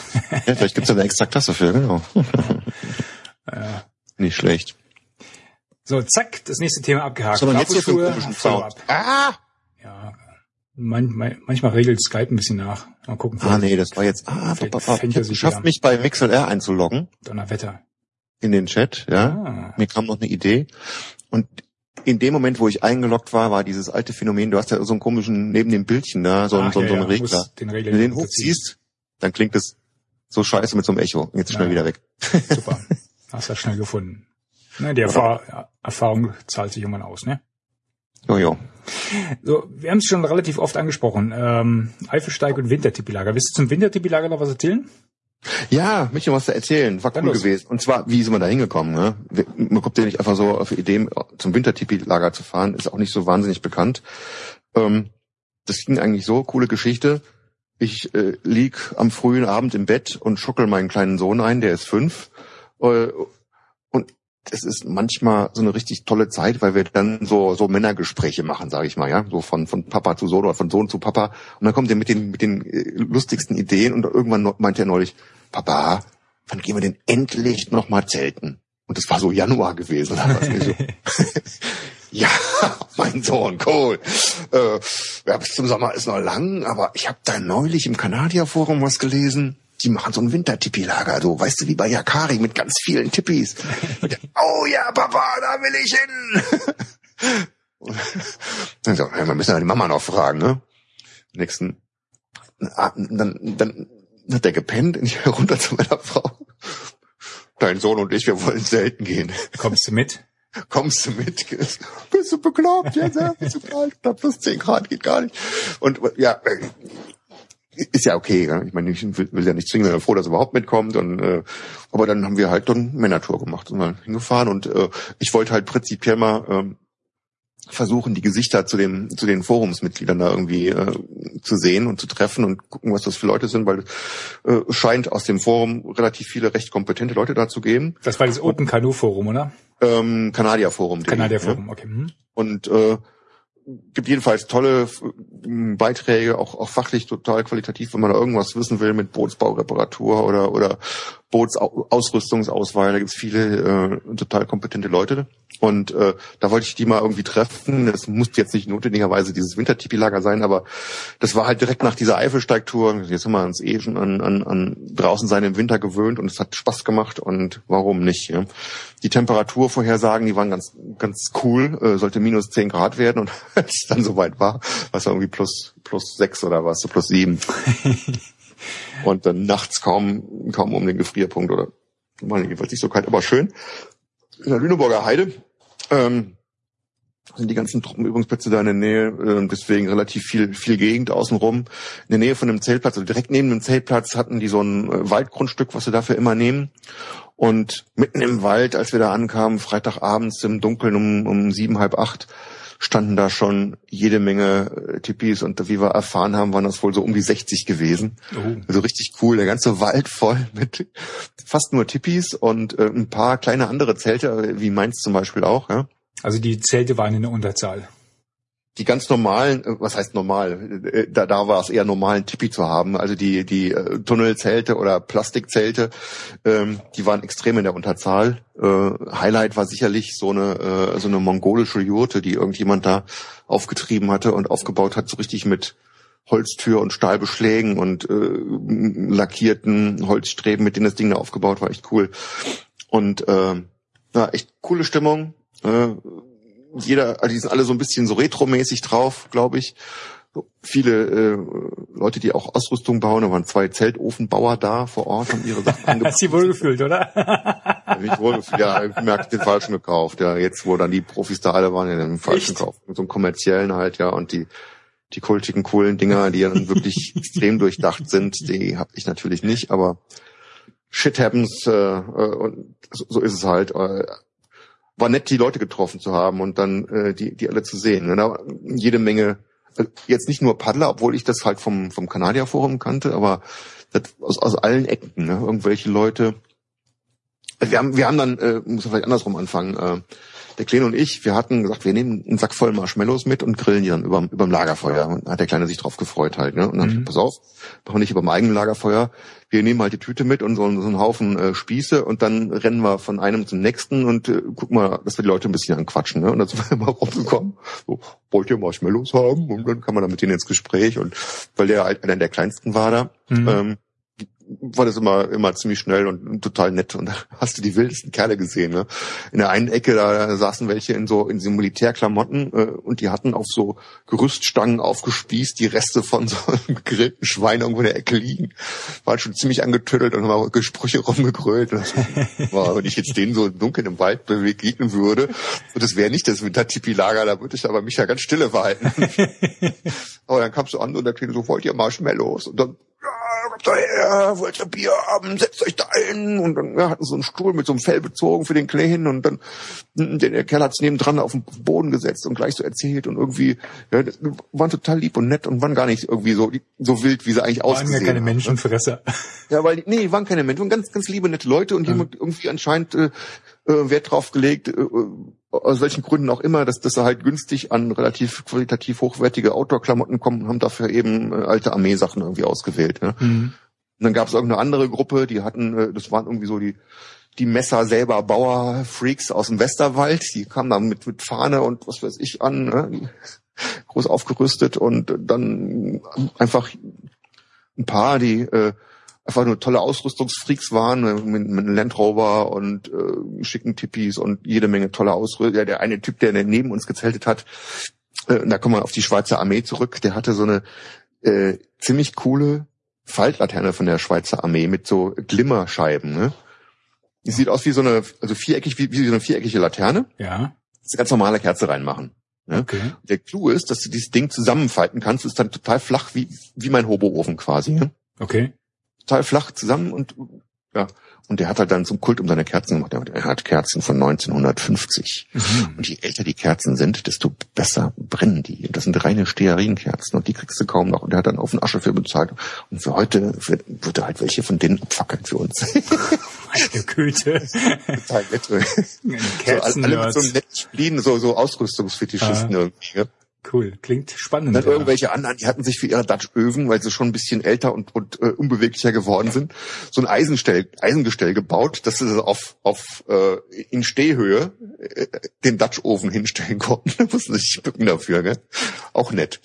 Speaker 2: Ja, vielleicht gibt's da eine extra Klasse für, genau. (laughs)
Speaker 1: ja.
Speaker 2: Nicht schlecht.
Speaker 1: So, zack, das nächste Thema abgehakt.
Speaker 2: Wir jetzt hier für einen komischen. Sound? Ah!
Speaker 1: Ja. Man, man, manchmal regelt Skype ein bisschen nach. Mal gucken.
Speaker 2: Ah, nee, das war jetzt, ah, ich habe geschafft, mich bei MixLR einzuloggen
Speaker 1: Donnerwetter.
Speaker 2: in den Chat, ja.
Speaker 1: Ah.
Speaker 2: Mir kam noch eine Idee. Und in dem Moment, wo ich eingeloggt war, war dieses alte Phänomen, du hast ja so einen komischen, neben dem Bildchen da, so, einen
Speaker 1: Ach,
Speaker 2: so,
Speaker 1: ja,
Speaker 2: so einen
Speaker 1: ja,
Speaker 2: Regler.
Speaker 1: Den Regler
Speaker 2: Wenn du den hochziehst, dann klingt es so scheiße mit so einem Echo. Jetzt schnell
Speaker 1: Ja.
Speaker 2: wieder weg.
Speaker 1: Super. (laughs) Hast du schnell gefunden. Ne, die Erfahr ja, Erfahrung zahlt sich irgendwann aus, ne?
Speaker 2: Jojo.
Speaker 1: So, wir haben es schon relativ oft angesprochen. Ähm, Eifelsteig und Wintertipilager. Willst du zum Wintertipilager noch was erzählen?
Speaker 2: Ja, mich was zu erzählen. War
Speaker 1: Dann
Speaker 2: cool
Speaker 1: los.
Speaker 2: gewesen. Und zwar, wie ist man da hingekommen? Ne? Man kommt ja nicht einfach so auf Ideen, zum Wintertipi-Lager zu fahren. Ist auch nicht so wahnsinnig bekannt. Ähm, das ging eigentlich so, coole Geschichte. Ich äh, lieg am frühen Abend im Bett und schuckel meinen kleinen Sohn ein, der ist fünf. Äh, es ist manchmal so eine richtig tolle Zeit, weil wir dann so so Männergespräche machen, sage ich mal, ja, so von von Papa zu Sohn oder von Sohn zu Papa. Und dann kommt er mit den mit den äh, lustigsten Ideen und irgendwann meinte er neulich, Papa, wann gehen wir denn endlich noch mal zelten? Und das war so Januar gewesen. Oder was? Ich so, (laughs) (laughs) ja, mein Sohn, cool. Äh, ja, bis zum Sommer ist noch lang, aber ich habe da neulich im Kanadierforum was gelesen. Die machen so ein Wintertippi-Lager, so, weißt du, wie bei Yakari mit ganz vielen Tippis. Und (laughs) der, oh ja, Papa, da will ich hin. dann so, wir müssen ja die Mama noch fragen, ne? Nächsten, ah, dann, dann hat der gepennt und ich (laughs) runter zu meiner Frau. Dein Sohn und ich, wir wollen selten gehen.
Speaker 1: Kommst du mit?
Speaker 2: Kommst du mit? Bist du bekloppt? Ja, ja, bist du kalt? Da plus 10 Grad geht gar nicht. Und ja, äh, ist ja okay. Ja? Ich meine, ich will, will ja nicht zwingen, sondern froh, dass er überhaupt mitkommt. Und, äh, aber dann haben wir halt dann Männertour gemacht und mal hingefahren. Und äh, ich wollte halt prinzipiell mal ähm, versuchen, die Gesichter zu den zu den Forumsmitgliedern da irgendwie äh, zu sehen und zu treffen und gucken, was das für Leute sind, weil äh, scheint aus dem Forum relativ viele recht kompetente Leute da zu geben.
Speaker 1: Das war das Open Canoe Forum, oder?
Speaker 2: Ähm, Kanadier Forum.
Speaker 1: Kanadier Forum, okay. Hm.
Speaker 2: Und äh, gibt jedenfalls tolle m, Beiträge, auch, auch fachlich total qualitativ, wenn man da irgendwas wissen will mit Bootsbaureparatur oder, oder Bootsausrüstungsauswahl. Da gibt's viele äh, total kompetente Leute. Und äh, da wollte ich die mal irgendwie treffen. Das musste jetzt nicht notwendigerweise dieses Wintertipi-Lager sein, aber das war halt direkt nach dieser Eifelsteigtour. Jetzt haben wir uns eh schon an, an, an draußen sein im Winter gewöhnt und es hat Spaß gemacht und warum nicht? Ja? Die Temperaturvorhersagen, die waren ganz, ganz cool, äh, sollte minus zehn Grad werden und (laughs) als es dann soweit war, war es irgendwie plus, plus sechs oder was, so plus sieben. (laughs) und dann nachts kaum, kaum um den Gefrierpunkt oder, war jedenfalls nicht so kalt, aber schön. In der Lüneburger Heide, ähm, sind die ganzen Truppenübungsplätze da in der Nähe, äh, deswegen relativ viel, viel Gegend außenrum. In der Nähe von dem Zeltplatz, also direkt neben dem Zeltplatz hatten die so ein äh, Waldgrundstück, was sie dafür immer nehmen. Und mitten im Wald, als wir da ankamen, Freitagabends im Dunkeln um, um sieben, halb acht, standen da schon jede Menge äh, Tipis und wie wir erfahren haben, waren das wohl so um die 60 gewesen. Oh. Also richtig cool, der ganze Wald voll mit fast nur Tipis und äh, ein paar kleine andere Zelte, wie meins zum Beispiel auch. Ja.
Speaker 1: Also die Zelte waren in der Unterzahl
Speaker 2: die ganz normalen, äh, was heißt normal? Äh, da, da war es eher normal, ein Tipi zu haben. Also die, die äh, Tunnelzelte oder Plastikzelte, ähm, die waren extrem in der Unterzahl. Äh, Highlight war sicherlich so eine, äh, so eine mongolische Jurte, die irgendjemand da aufgetrieben hatte und aufgebaut hat, so richtig mit Holztür und Stahlbeschlägen und äh, lackierten Holzstreben, mit denen das Ding da aufgebaut war, echt cool. Und äh, ja, echt coole Stimmung. Äh, jeder, also die sind alle so ein bisschen so retromäßig drauf, glaube ich. Viele äh, Leute, die auch Ausrüstung bauen, da waren zwei Zeltofenbauer da vor Ort, haben ihre Sachen (laughs)
Speaker 1: angepasst. Hast du wohl gefühlt, oder?
Speaker 2: ich wohl ja, ich merke den falschen gekauft. Ja, jetzt wo dann die Profis da alle waren, ja, den falschen gekauft. Mit so einem kommerziellen halt, ja, und die die kultigen, coolen Dinger, die dann wirklich (laughs) extrem durchdacht sind, die habe ich natürlich nicht, aber shit happens äh, äh und so, so ist es halt. Äh, war nett, die Leute getroffen zu haben und dann äh, die, die alle zu sehen. Ne? Da jede Menge, äh, jetzt nicht nur Paddler, obwohl ich das halt vom, vom Kanadier Forum kannte, aber das aus, aus allen Ecken, ne? irgendwelche Leute. Wir haben, wir haben dann, äh, muss man vielleicht andersrum anfangen, äh, der Kleine und ich, wir hatten gesagt, wir nehmen einen Sack voll Marshmallows mit und grillen die dann über, überm Lagerfeuer. Und da hat der Kleine sich drauf gefreut halt. Ne? Und dann mhm. pass auf, machen wir nicht über dem eigenen Lagerfeuer. Wir nehmen halt die Tüte mit und so, so einen Haufen äh, Spieße und dann rennen wir von einem zum nächsten und äh, gucken mal, dass wir die Leute ein bisschen anquatschen. Ne? Und dann (laughs) sind wir immer rumgekommen, so, wollt ihr Marshmallows haben? Und dann kann man da mit denen ins Gespräch. Und weil der halt einer der kleinsten war da, mhm. ähm, war das immer, immer ziemlich schnell und, total nett. Und da hast du die wildesten Kerle gesehen. Ne? In der einen Ecke, da saßen welche in so in so Militärklamotten äh, und die hatten auf so Gerüststangen aufgespießt die Reste von so (laughs) einem gegrillten Schwein irgendwo in der Ecke liegen. War schon ziemlich angetüttelt und haben Gesprüche rumgegrölt. Und das war, wenn ich jetzt denen so dunkel im Wald begegnen würde, und das wäre nicht das Wintertipi-Lager, da würde ich aber mich ja ganz stille verhalten. (laughs) aber dann kamst du an und der Kleine so, wollt ihr Marshmallows? Und dann kommt daher, wollt ihr Bier haben, setzt euch da ein. Und dann ja, hatten so einen Stuhl mit so einem Fell bezogen für den Kleinen und dann der, der Kerl hat's nebendran auf den Boden gesetzt und gleich so erzählt und irgendwie ja, waren total lieb und nett und waren gar nicht irgendwie so so wild, wie sie eigentlich waren ausgesehen
Speaker 1: Waren ja keine Menschenfresser.
Speaker 2: Ja, weil nee, waren keine Menschen, ganz ganz liebe nette Leute und die haben irgendwie anscheinend äh, äh, Wert drauf gelegt, äh, aus welchen Gründen auch immer, dass, dass sie halt günstig an relativ qualitativ hochwertige Outdoor-Klamotten kommen und haben dafür eben äh, alte Armeesachen irgendwie ausgewählt. Ja. Mhm. Und dann gab es irgendeine andere Gruppe, die hatten, äh, das waren irgendwie so die die Messer selber Bauer-Freaks aus dem Westerwald, die kamen dann mit, mit Fahne und was weiß ich an, ne? groß aufgerüstet und dann einfach ein paar, die äh, einfach nur tolle Ausrüstungsfreaks waren, mit, mit einem Land Rover und äh, schicken Tippis und jede Menge tolle Ausrüstung. Ja, der eine Typ, der neben uns gezeltet hat, äh, da kommen wir auf die Schweizer Armee zurück, der hatte so eine äh, ziemlich coole Faltlaterne von der Schweizer Armee mit so Glimmerscheiben. Ne? Die sieht aus wie so eine, also viereckig, wie, wie so eine viereckige Laterne.
Speaker 1: Ja.
Speaker 2: Das ist eine ganz normale Kerze reinmachen. Ne? Okay. Der Clou ist, dass du dieses Ding zusammenfalten kannst, ist dann total flach wie, wie mein Hoboofen quasi. Ne?
Speaker 1: Okay
Speaker 2: total flach zusammen und ja. Und der hat halt dann zum Kult um seine Kerzen gemacht. Er hat Kerzen von 1950. Mhm. Und je älter die Kerzen sind, desto besser brennen die. Und das sind reine Stearinkerzen und die kriegst du kaum noch. Und er hat dann auf den Asche für bezahlt. Und für heute wird, wird er halt welche von denen abfackeln für uns.
Speaker 1: Meine Güte.
Speaker 2: Total nett. Kerzen so, alle mit so einem netten Spleen, so, so Ausrüstungsfetischisten ah. irgendwie.
Speaker 1: Cool, klingt spannend.
Speaker 2: Dann ja. irgendwelche anderen, die hatten sich für ihre Dutch-Öfen, weil sie schon ein bisschen älter und, und äh, unbeweglicher geworden sind, so ein Eisenstell, Eisengestell gebaut, dass sie auf, auf äh, in Stehhöhe äh, den Dutch-Ofen hinstellen (laughs) konnten. da mussten sie sich bücken dafür, gell? Auch nett.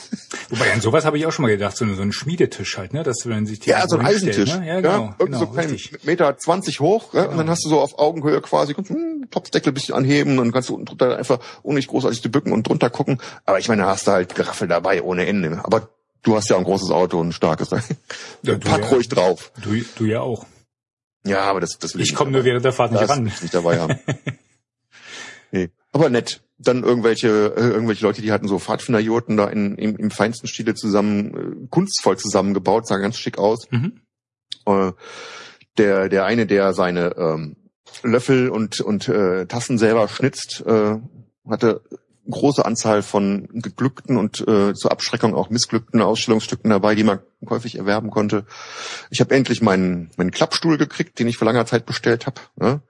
Speaker 2: (laughs)
Speaker 1: Wobei, an sowas habe ich auch schon mal gedacht, so, so ein Schmiedetisch halt, ne? Dass man sich
Speaker 2: Ja, so ein Eisentisch. Ne? Ja, genau. Ja, genau so klein, Meter zwanzig hoch, ja? Genau. und dann hast du so auf Augenhöhe quasi, kannst du hm, Topfdeckel ein bisschen anheben und kannst du unten drunter einfach ohne nicht großartig zu bücken und drunter gucken. Aber ich meine, da hast du halt Geraffel dabei ohne Ende. Aber du hast ja ein großes Auto und ein starkes. Ja, (laughs) Pack ja, ruhig drauf.
Speaker 1: Du, du ja auch.
Speaker 2: Ja, aber das, das will
Speaker 1: ich. Ich komme nur während der Fahrt nicht ran.
Speaker 2: Nicht dabei haben. (laughs) nee. Aber nett. Dann irgendwelche, äh, irgendwelche Leute, die hatten so Pfadfinderjoten da in, im, im feinsten Stile zusammen, äh, kunstvoll zusammengebaut, sah ganz schick aus. Mhm. Äh, der, der eine, der seine ähm, Löffel und, und äh, Tassen selber schnitzt, äh, hatte große Anzahl von geglückten und äh, zur Abschreckung auch missglückten Ausstellungsstücken dabei, die man häufig erwerben konnte. Ich habe endlich meinen, meinen Klappstuhl gekriegt, den ich vor langer Zeit bestellt habe, ne?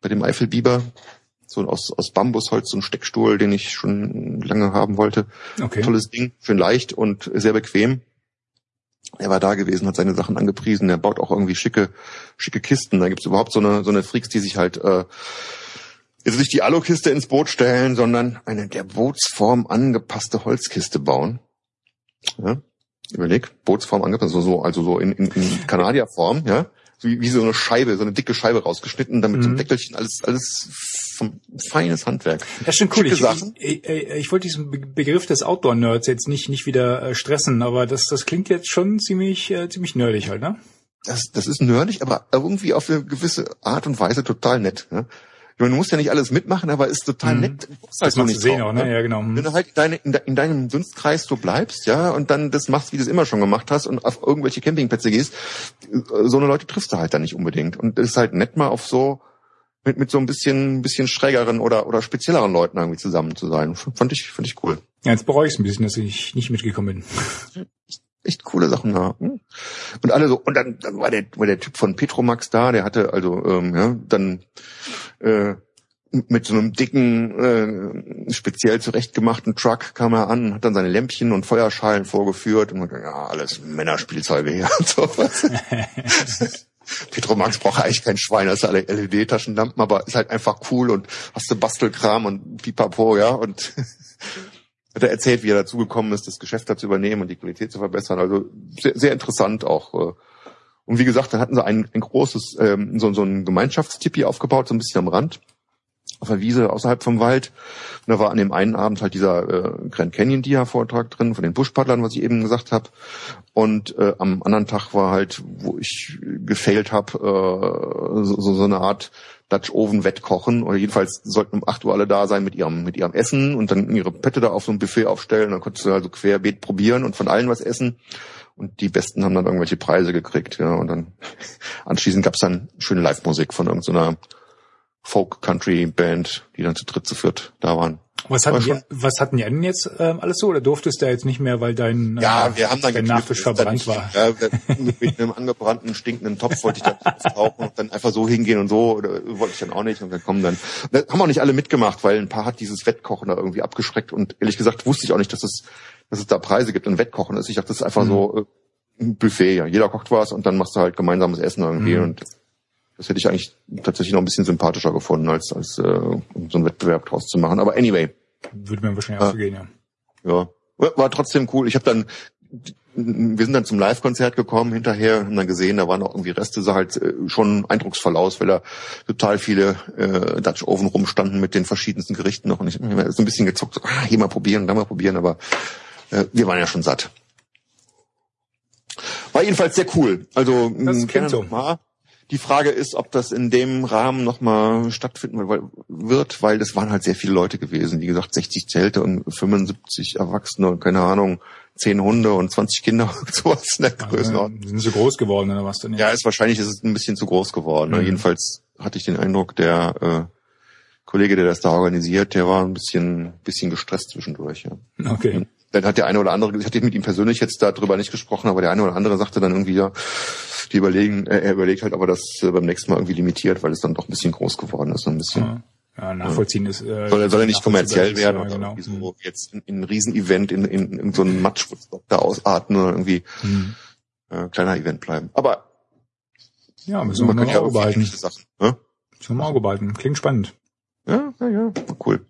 Speaker 2: bei dem Eifelbiber. So aus, aus Bambusholz, so ein Steckstuhl, den ich schon lange haben wollte. Okay. Tolles Ding, schön leicht und sehr bequem. Er war da gewesen, hat seine Sachen angepriesen. Er baut auch irgendwie schicke, schicke Kisten. Da gibt's überhaupt so eine, so eine Freaks, die sich halt äh, jetzt nicht die Alukiste ins Boot stellen, sondern eine der Bootsform angepasste Holzkiste bauen. Ja? Überleg, Bootsform angepasst, also so, also so in, in, in Kanadierform, ja, wie, wie so eine Scheibe, so eine dicke Scheibe rausgeschnitten, damit mhm. so ein mhm. Deckelchen, alles, alles vom feines Handwerk.
Speaker 1: Das ist schon cool. Ich, ich, ich, ich, wollte diesen Begriff des Outdoor-Nerds jetzt nicht, nicht wieder äh, stressen, aber das, das klingt jetzt schon ziemlich, äh, ziemlich nerdig halt, ne?
Speaker 2: Das, das ist nerdig, aber irgendwie auf eine gewisse Art und Weise total nett. Ne? Ich meine, du musst ja nicht alles mitmachen, aber ist total mhm. nett.
Speaker 1: Das halt man nicht sehen auch, ne? ne? Ja, genau.
Speaker 2: Wenn du halt deine, in, de, in, deinem Dunstkreis so bleibst, ja, und dann das machst, wie du es immer schon gemacht hast und auf irgendwelche Campingplätze gehst, so eine Leute triffst du halt dann nicht unbedingt. Und es ist halt nett mal auf so mit, mit so ein bisschen, bisschen schrägeren oder, oder spezielleren Leuten irgendwie zusammen zu sein. Fand ich, fand ich cool.
Speaker 1: Ja, jetzt bereue ich es ein bisschen, dass ich nicht mitgekommen
Speaker 2: bin. (laughs) Echt coole Sachen da. Hm? Und alle so, und dann, dann war der, war der Typ von Petromax da, der hatte also, ähm, ja, dann, äh, mit so einem dicken, äh, speziell zurechtgemachten Truck kam er an, hat dann seine Lämpchen und Feuerschalen vorgeführt und man ja, alles Männerspielzeuge hier und sowas. (laughs) Petromax braucht eigentlich kein Schwein, das ist alle LED-Taschenlampen, aber ist halt einfach cool und hast du Bastelkram und pipapo, ja, und hat er erzählt, wie er dazu gekommen ist, das Geschäft da zu übernehmen und die Qualität zu verbessern. Also sehr, sehr interessant auch. Äh. Und wie gesagt, dann hatten sie ein, ein großes, ähm, so, so ein Gemeinschaftstipi aufgebaut, so ein bisschen am Rand auf der Wiese außerhalb vom Wald. Und da war an dem einen Abend halt dieser äh, Grand Canyon Dia Vortrag drin von den Buschpaddlern, was ich eben gesagt habe. Und äh, am anderen Tag war halt, wo ich gefailt habe, äh, so, so eine Art Dutch Oven Wettkochen. Oder jedenfalls sollten um acht Uhr alle da sein mit ihrem mit ihrem Essen und dann ihre Pette da auf so ein Buffet aufstellen. Dann konntest du also querbeet probieren und von allen was essen. Und die Besten haben dann irgendwelche Preise gekriegt. Ja, und dann (laughs) anschließend gab's dann schöne Live-Musik von irgendeiner so Folk-Country-Band, die dann zu dritt, zu viert da waren.
Speaker 1: Was hatten, die, was hatten die anderen jetzt ähm, alles so? Oder durftest du jetzt nicht mehr, weil dein,
Speaker 2: ja, äh, wir haben dann
Speaker 1: dein Nachtisch verbrannt war?
Speaker 2: Ja, mit einem angebrannten, stinkenden Topf wollte ich da auftauchen und dann einfach so hingehen und so, oder wollte ich dann auch nicht. Und dann kommen dann, da haben auch nicht alle mitgemacht, weil ein paar hat dieses Wettkochen da irgendwie abgeschreckt und ehrlich gesagt wusste ich auch nicht, dass es, dass es da Preise gibt und Wettkochen ist. Ich dachte, das ist einfach mhm. so äh, ein Buffet, ja. Jeder kocht was und dann machst du halt gemeinsames Essen irgendwie mhm. und das hätte ich eigentlich tatsächlich noch ein bisschen sympathischer gefunden, als, als äh, um so einen Wettbewerb draus zu machen. Aber anyway.
Speaker 1: Würde mir wahrscheinlich auch so gehen, ja.
Speaker 2: Ja. War trotzdem cool. Ich habe dann, wir sind dann zum Live-Konzert gekommen hinterher, haben dann gesehen, da waren auch irgendwie Reste, sah halt äh, schon eindrucksvoll aus, weil da total viele äh, Dutch Oven rumstanden mit den verschiedensten Gerichten noch. Und ich habe so ein bisschen gezuckt, so, ah, hier mal probieren, da mal probieren, aber äh, wir waren ja schon satt. War jedenfalls sehr cool. Also
Speaker 1: das gerne so.
Speaker 2: mal. Die Frage ist, ob das in dem Rahmen nochmal stattfinden wird, weil das waren halt sehr viele Leute gewesen. Wie gesagt, 60 Zelte und 75 Erwachsene und keine Ahnung, 10 Hunde und 20 Kinder (laughs) und sowas in der Größenordnung.
Speaker 1: Sind sie groß geworden oder was denn?
Speaker 2: Ja, ist wahrscheinlich ist es ein bisschen zu groß geworden. Mhm. Jedenfalls hatte ich den Eindruck, der äh, Kollege, der das da organisiert, der war ein bisschen, bisschen gestresst zwischendurch. Ja.
Speaker 1: Okay.
Speaker 2: Dann hat der eine oder andere, ich hatte mit ihm persönlich jetzt darüber nicht gesprochen, aber der eine oder andere sagte dann irgendwie, ja, die überlegen, äh, er überlegt halt, ob er das äh, beim nächsten Mal irgendwie limitiert, weil es dann doch ein bisschen groß geworden ist, ein bisschen. Ja.
Speaker 1: ja, nachvollziehen ist.
Speaker 2: Äh, soll, soll er nicht kommerziell werden oder genau. so mhm. jetzt in, in ein Riesenevent in, in, in so einen Matsch da ausarten oder irgendwie mhm. äh, kleiner Event bleiben. Aber
Speaker 1: ja, müssen wir mal ja Auge behalten. Sachen, ne? Müssen wir Auge behalten. Klingt spannend.
Speaker 2: Ja, ja, ja, cool.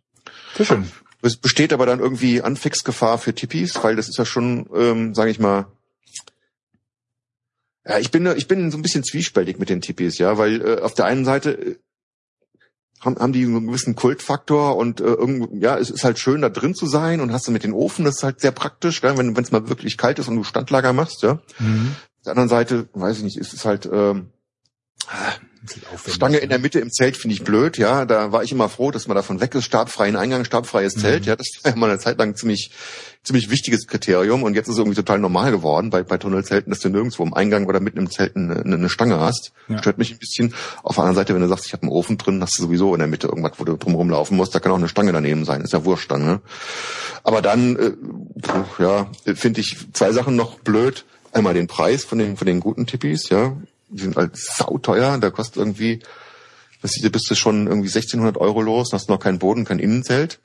Speaker 1: Sehr schön.
Speaker 2: Es besteht aber dann irgendwie Anfixgefahr für Tippis, weil das ist ja schon, ähm, sage ich mal, ja, ich bin ich bin so ein bisschen zwiespältig mit den Tippis, ja, weil äh, auf der einen Seite äh, haben, haben die einen gewissen Kultfaktor und äh, irgend, ja, es ist halt schön da drin zu sein und hast du mit den Ofen, das ist halt sehr praktisch, gell, wenn es mal wirklich kalt ist und du Standlager machst, ja. Mhm. Auf der anderen Seite, weiß ich nicht, ist es halt ähm, Stange in der Mitte im Zelt finde ich blöd, ja. Da war ich immer froh, dass man davon weg ist. Stabfreien Eingang, stabfreies Zelt, mhm. ja. Das war ja mal eine Zeit lang ziemlich, ziemlich wichtiges Kriterium. Und jetzt ist es irgendwie total normal geworden bei, bei Tunnelzelten, dass du nirgendwo im Eingang oder mitten im Zelt eine, eine Stange hast. Ja. Stört mich ein bisschen. Auf der anderen Seite, wenn du sagst, ich habe einen Ofen drin, hast du sowieso in der Mitte irgendwas, wo du drumherum laufen musst. Da kann auch eine Stange daneben sein. Ist ja wurscht dann, ne? Aber dann, äh, ja, finde ich zwei Sachen noch blöd. Einmal den Preis von den, von den guten Tippis, ja die sind halt sauteuer, da kostet irgendwie, das sieht, bist du schon irgendwie 1600 Euro los, hast noch keinen Boden, kein Innenzelt.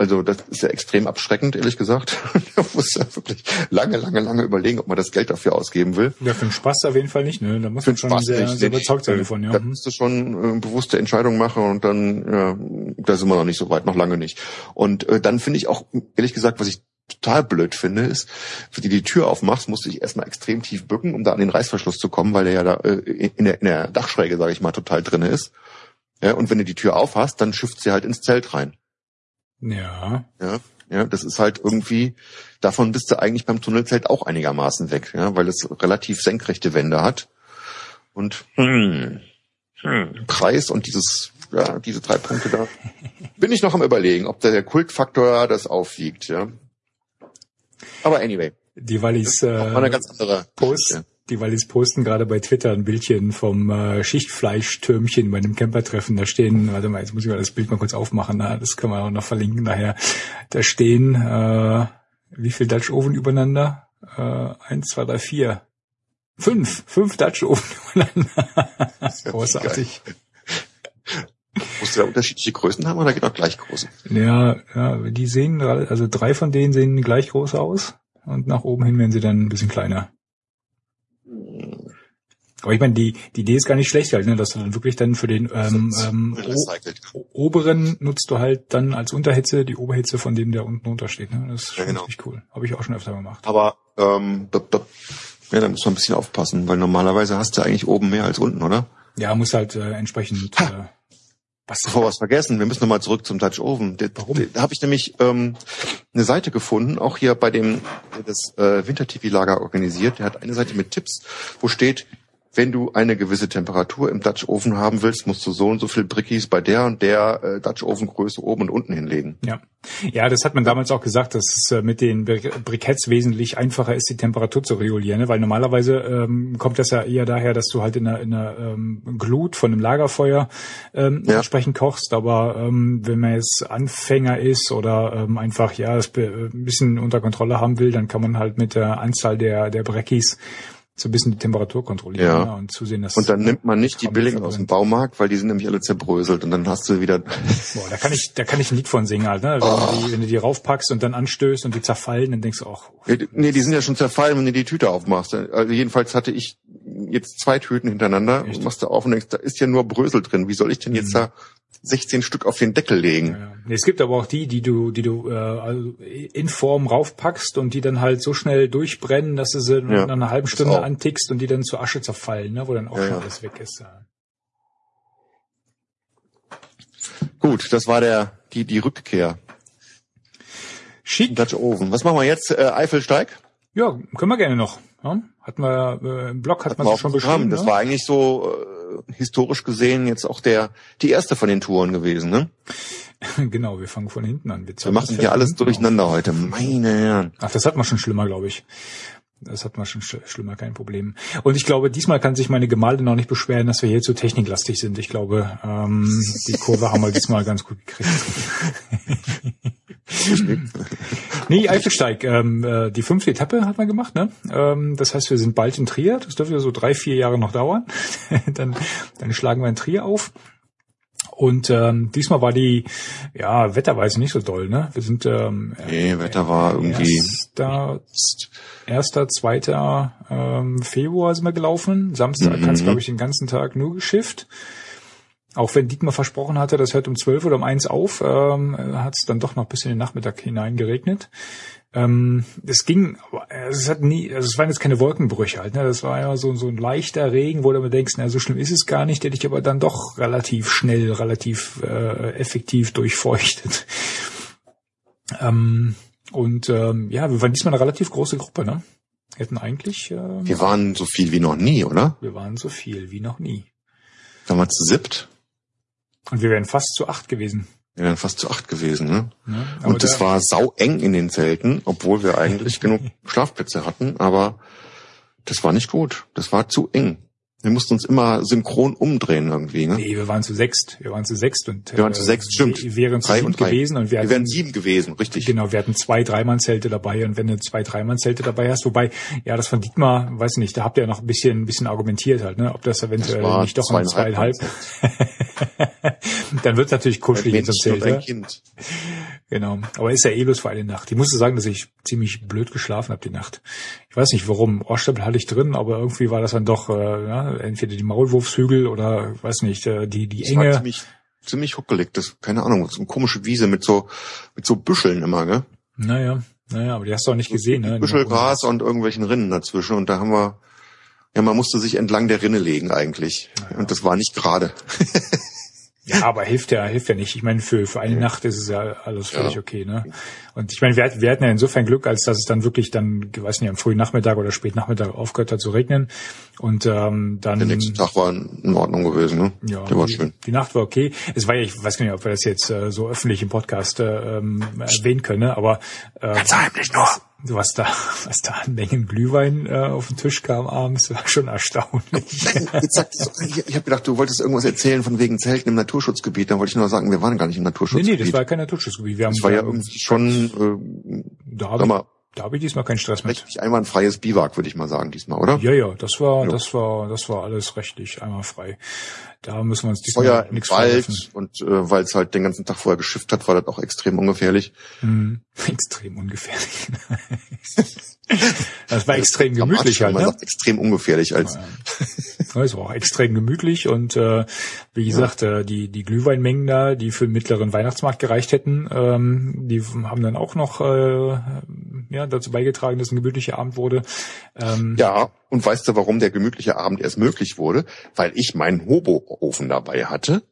Speaker 2: Also das ist ja extrem abschreckend, ehrlich gesagt. (laughs) da muss ja wirklich lange, lange, lange überlegen, ob man das Geld dafür ausgeben will.
Speaker 1: Ja, für den Spaß auf jeden Fall nicht, ne? Da muss man schon Spaß sehr, nicht, sehr überzeugt sein davon, ja.
Speaker 2: Da musst du schon äh, bewusste Entscheidungen machen und dann, ja, da sind wir noch nicht so weit, noch lange nicht. Und äh, dann finde ich auch, ehrlich gesagt, was ich total blöd finde, ist, wenn du die Tür aufmachst, musst du dich erstmal extrem tief bücken, um da an den Reißverschluss zu kommen, weil der ja da äh, in, der, in der Dachschräge, sage ich mal, total drinne ist. Ja, und wenn du die Tür aufhast, dann schifft sie halt ins Zelt rein.
Speaker 1: Ja.
Speaker 2: Ja, ja, das ist halt irgendwie, davon bist du eigentlich beim Tunnelzelt auch einigermaßen weg, ja, weil es relativ senkrechte Wände hat. Und hm, hm, Preis und dieses, ja, diese drei Punkte da, (laughs) bin ich noch am überlegen, ob der Kultfaktor das aufwiegt, ja. Aber anyway.
Speaker 1: Die Wallis, äh, Post, die Wallis posten gerade bei Twitter ein Bildchen vom äh, Schichtfleischtürmchen bei einem Campertreffen. Da stehen, warte mal, jetzt muss ich mal das Bild mal kurz aufmachen, na, das können wir auch noch verlinken daher. Da stehen äh, wie viel Dutch Oven übereinander? Äh, eins, zwei, drei, vier. Fünf, fünf Dutch Oven (laughs) übereinander. Großartig.
Speaker 2: Musst du da unterschiedliche Größen haben oder geht auch gleich große?
Speaker 1: Ja, ja, die sehen, also drei von denen sehen gleich groß aus und nach oben hin werden sie dann ein bisschen kleiner. Aber ich meine, die, die Idee ist gar nicht schlecht halt, ne, dass du dann wirklich dann für den ähm, ähm, oberen nutzt du halt dann als Unterhitze die Oberhitze von dem, der unten untersteht. Ne? Das ist ja, genau. richtig cool. Habe ich auch schon öfter gemacht.
Speaker 2: Aber ähm, ja, da muss man ein bisschen aufpassen, weil normalerweise hast du eigentlich oben mehr als unten, oder?
Speaker 1: Ja, muss halt äh, entsprechend äh,
Speaker 2: was? Bevor was vergessen, wir müssen nochmal zurück zum Dutch Oven. Warum? Da habe ich nämlich ähm, eine Seite gefunden, auch hier bei dem, der das äh, Winter-TV-Lager organisiert. Der hat eine Seite mit Tipps, wo steht, wenn du eine gewisse Temperatur im Dutch Oven haben willst, musst du so und so viel Brickies bei der und der äh, Dutch Oven Größe oben und unten hinlegen.
Speaker 1: Ja. Ja, das hat man damals auch gesagt, dass es äh, mit den Briketts wesentlich einfacher ist, die Temperatur zu regulieren, ne? weil normalerweise ähm, kommt das ja eher daher, dass du halt in einer, in einer ähm, Glut von einem Lagerfeuer ähm, ja. entsprechend kochst, aber ähm, wenn man jetzt Anfänger ist oder ähm, einfach ja das ein bisschen unter Kontrolle haben will, dann kann man halt mit der Anzahl der der Breckis so ein bisschen die Temperatur kontrollieren ja.
Speaker 2: ja und zusehen, dass und dann nimmt man nicht die billigen aus dem Baumarkt, weil die sind nämlich alle zerbröselt und dann hast du wieder. (laughs)
Speaker 1: Boah, da kann ich, da kann ich ein Lied von singen halt, ne? Wenn, oh. du die, wenn du die raufpackst und dann anstößt und die zerfallen, dann denkst du auch.
Speaker 2: Oh, nee, die sind ja schon zerfallen, wenn du die Tüte aufmachst. Also jedenfalls hatte ich jetzt zwei Tüten hintereinander Echt? und machst du auf und denkst, da ist ja nur Brösel drin. Wie soll ich denn jetzt mhm. da 16 Stück auf den Deckel legen. Ja.
Speaker 1: Es gibt aber auch die, die du, die du äh, also in Form raufpackst und die dann halt so schnell durchbrennen, dass du sie ja. nach einer halben Stunde antickst und die dann zur Asche zerfallen, ne? wo dann auch schon alles weg ist.
Speaker 2: Gut, das war der die die Rückkehr.
Speaker 1: Schick.
Speaker 2: Dutch Oven. Was machen wir jetzt? Äh, Eifelsteig?
Speaker 1: Ja, können wir gerne noch. Ja? Hatten wir äh, im Blog hat man schon beschrieben.
Speaker 2: Das ne? war eigentlich so äh, historisch gesehen jetzt auch der die erste von den Touren gewesen, ne? (laughs)
Speaker 1: genau, wir fangen von hinten an.
Speaker 2: Wir, wir machen hier alles durcheinander auf. heute. Meine Herren.
Speaker 1: Ach, das hat man schon schlimmer, glaube ich. Das hat man schon sch schlimmer, kein Problem. Und ich glaube, diesmal kann sich meine Gemahlin noch nicht beschweren, dass wir hier zu techniklastig sind. Ich glaube, ähm, die Kurve haben wir diesmal ganz gut gekriegt. (laughs) (laughs) nee, Eifelsteig. Ähm, äh, die fünfte Etappe hat man gemacht. Ne? Ähm, das heißt, wir sind bald in Trier. Das dürfte so drei, vier Jahre noch dauern. (laughs) dann, dann schlagen wir in Trier auf. Und ähm, diesmal war die ja wetterweise nicht so doll, ne? Wir sind ähm,
Speaker 2: nee, Wetter war irgendwie
Speaker 1: erster, erster zweiter ähm, Februar sind wir gelaufen. Samstag mhm. hat es glaube ich den ganzen Tag nur geschifft. Auch wenn Dietmar versprochen hatte, das hört um zwölf oder um eins auf, ähm, hat es dann doch noch bis in den Nachmittag hinein geregnet. Ähm, es ging, es hat nie, also es waren jetzt keine Wolkenbrüche halt, ne? Das war ja so, so ein leichter Regen, wo du mir denkst, na, so schlimm ist es gar nicht, der dich aber dann doch relativ schnell, relativ äh, effektiv durchfeuchtet. (laughs) Ähm, und ähm, ja, wir waren diesmal eine relativ große Gruppe, ne? Hätten eigentlich.
Speaker 2: Ähm, wir waren so viel wie noch nie, oder?
Speaker 1: Wir waren so viel wie noch nie.
Speaker 2: Waren wir zu siebt?
Speaker 1: Und wir wären fast zu acht gewesen.
Speaker 2: Wir wären fast zu acht gewesen, ne? Ja, und es war sau eng in den Zelten, obwohl wir eigentlich (laughs) genug Schlafplätze hatten, aber das war nicht gut. Das war zu eng. Wir mussten uns immer synchron umdrehen irgendwie, ne?
Speaker 1: Nee, wir waren zu sechst. Wir waren zu sechst und
Speaker 2: wir waren zu sechst, stimmt.
Speaker 1: Wir wären zu sieben gewesen und wir,
Speaker 2: wir wären sieben gewesen, richtig.
Speaker 1: Genau, wir hatten zwei Dreimann-Zelte dabei und wenn du zwei Dreimann-Zelte dabei hast, wobei, ja, das von Dietmar, weiß nicht, da habt ihr ja noch ein bisschen, ein bisschen argumentiert halt, ne, ob das eventuell das nicht doch ein zweieinhalb. (laughs) Dann wird natürlich kuschelig in so einem Zelt. Kind. Genau. Aber ist ja eh bloß für eine Nacht. Ich musste sagen, dass ich ziemlich blöd geschlafen habe die Nacht. Ich weiß nicht warum. Ohrstöpsel hatte ich drin, aber irgendwie war das dann doch äh, ja, entweder die Maulwurfshügel oder weiß nicht, äh, die, die das Enge.
Speaker 2: Ziemlich, ziemlich huckelig. Das, keine Ahnung, so eine komische Wiese mit so, mit so Büscheln immer, gell?
Speaker 1: Naja, naja, aber die hast du auch nicht gesehen, ne?
Speaker 2: Büschelgras und irgendwelchen Rinnen dazwischen und da haben wir, ja, man musste sich entlang der Rinne legen eigentlich. Naja. Und das war nicht gerade. (laughs)
Speaker 1: Ja, aber hilft ja, hilft ja nicht. Ich meine, für, für eine ja. Nacht ist es ja alles völlig ja. okay, ne? Und ich meine, wir, wir hatten ja insofern Glück, als dass es dann wirklich dann, ich weiß nicht, am frühen Nachmittag oder spät Nachmittag aufgehört hat zu regnen. Und ähm, dann.
Speaker 2: Der nächste Tag war in Ordnung gewesen, ne?
Speaker 1: Ja, Der war die, schön. Die Nacht war okay. Es war ja, ich weiß gar nicht, ob wir das jetzt äh, so öffentlich im Podcast äh, ähm, erwähnen können, ne? aber äh,
Speaker 2: ganz heimlich nur
Speaker 1: was da, (laughs) was da an Mengen Glühwein äh, auf den Tisch kam abends, war schon erstaunlich.
Speaker 2: Jetzt sagt, ich ich habe gedacht, du wolltest irgendwas erzählen von wegen Zelten im Naturschutzgebiet. Dann wollte ich nur sagen, wir waren gar nicht im Naturschutzgebiet.
Speaker 1: Nee, nee, das war kein Naturschutzgebiet.
Speaker 2: Wir haben, das war ja irgendwie schon,
Speaker 1: äh, da sag mal, da habe ich diesmal keinen Stress mit.
Speaker 2: Rechtlich einwandfreies Biwak, würde ich mal sagen, diesmal, oder?
Speaker 1: Ja, ja, das war, ja. das war, das war alles rechtlich einwandfrei. Da müssen wir uns
Speaker 2: diesmal Feuer nichts Wald und äh, weil es halt den ganzen Tag vorher geschifft hat, war das auch extrem ungefährlich.
Speaker 1: Mhm. (laughs) Extrem ungefährlich. (laughs) (laughs) das war extrem gemütlich halt, ne? Sagt,
Speaker 2: extrem ungefährlich als. Ja,
Speaker 1: Das war auch extrem gemütlich und äh, wie gesagt, ja. äh, die die Glühweinmengen da, die für den mittleren Weihnachtsmarkt gereicht hätten, ähm, die haben dann auch noch äh, ja dazu beigetragen, dass ein gemütlicher Abend wurde.
Speaker 2: Ähm, ja, und weißt du, warum der gemütliche Abend erst möglich wurde? Weil ich meinen Hobo-Ofen dabei hatte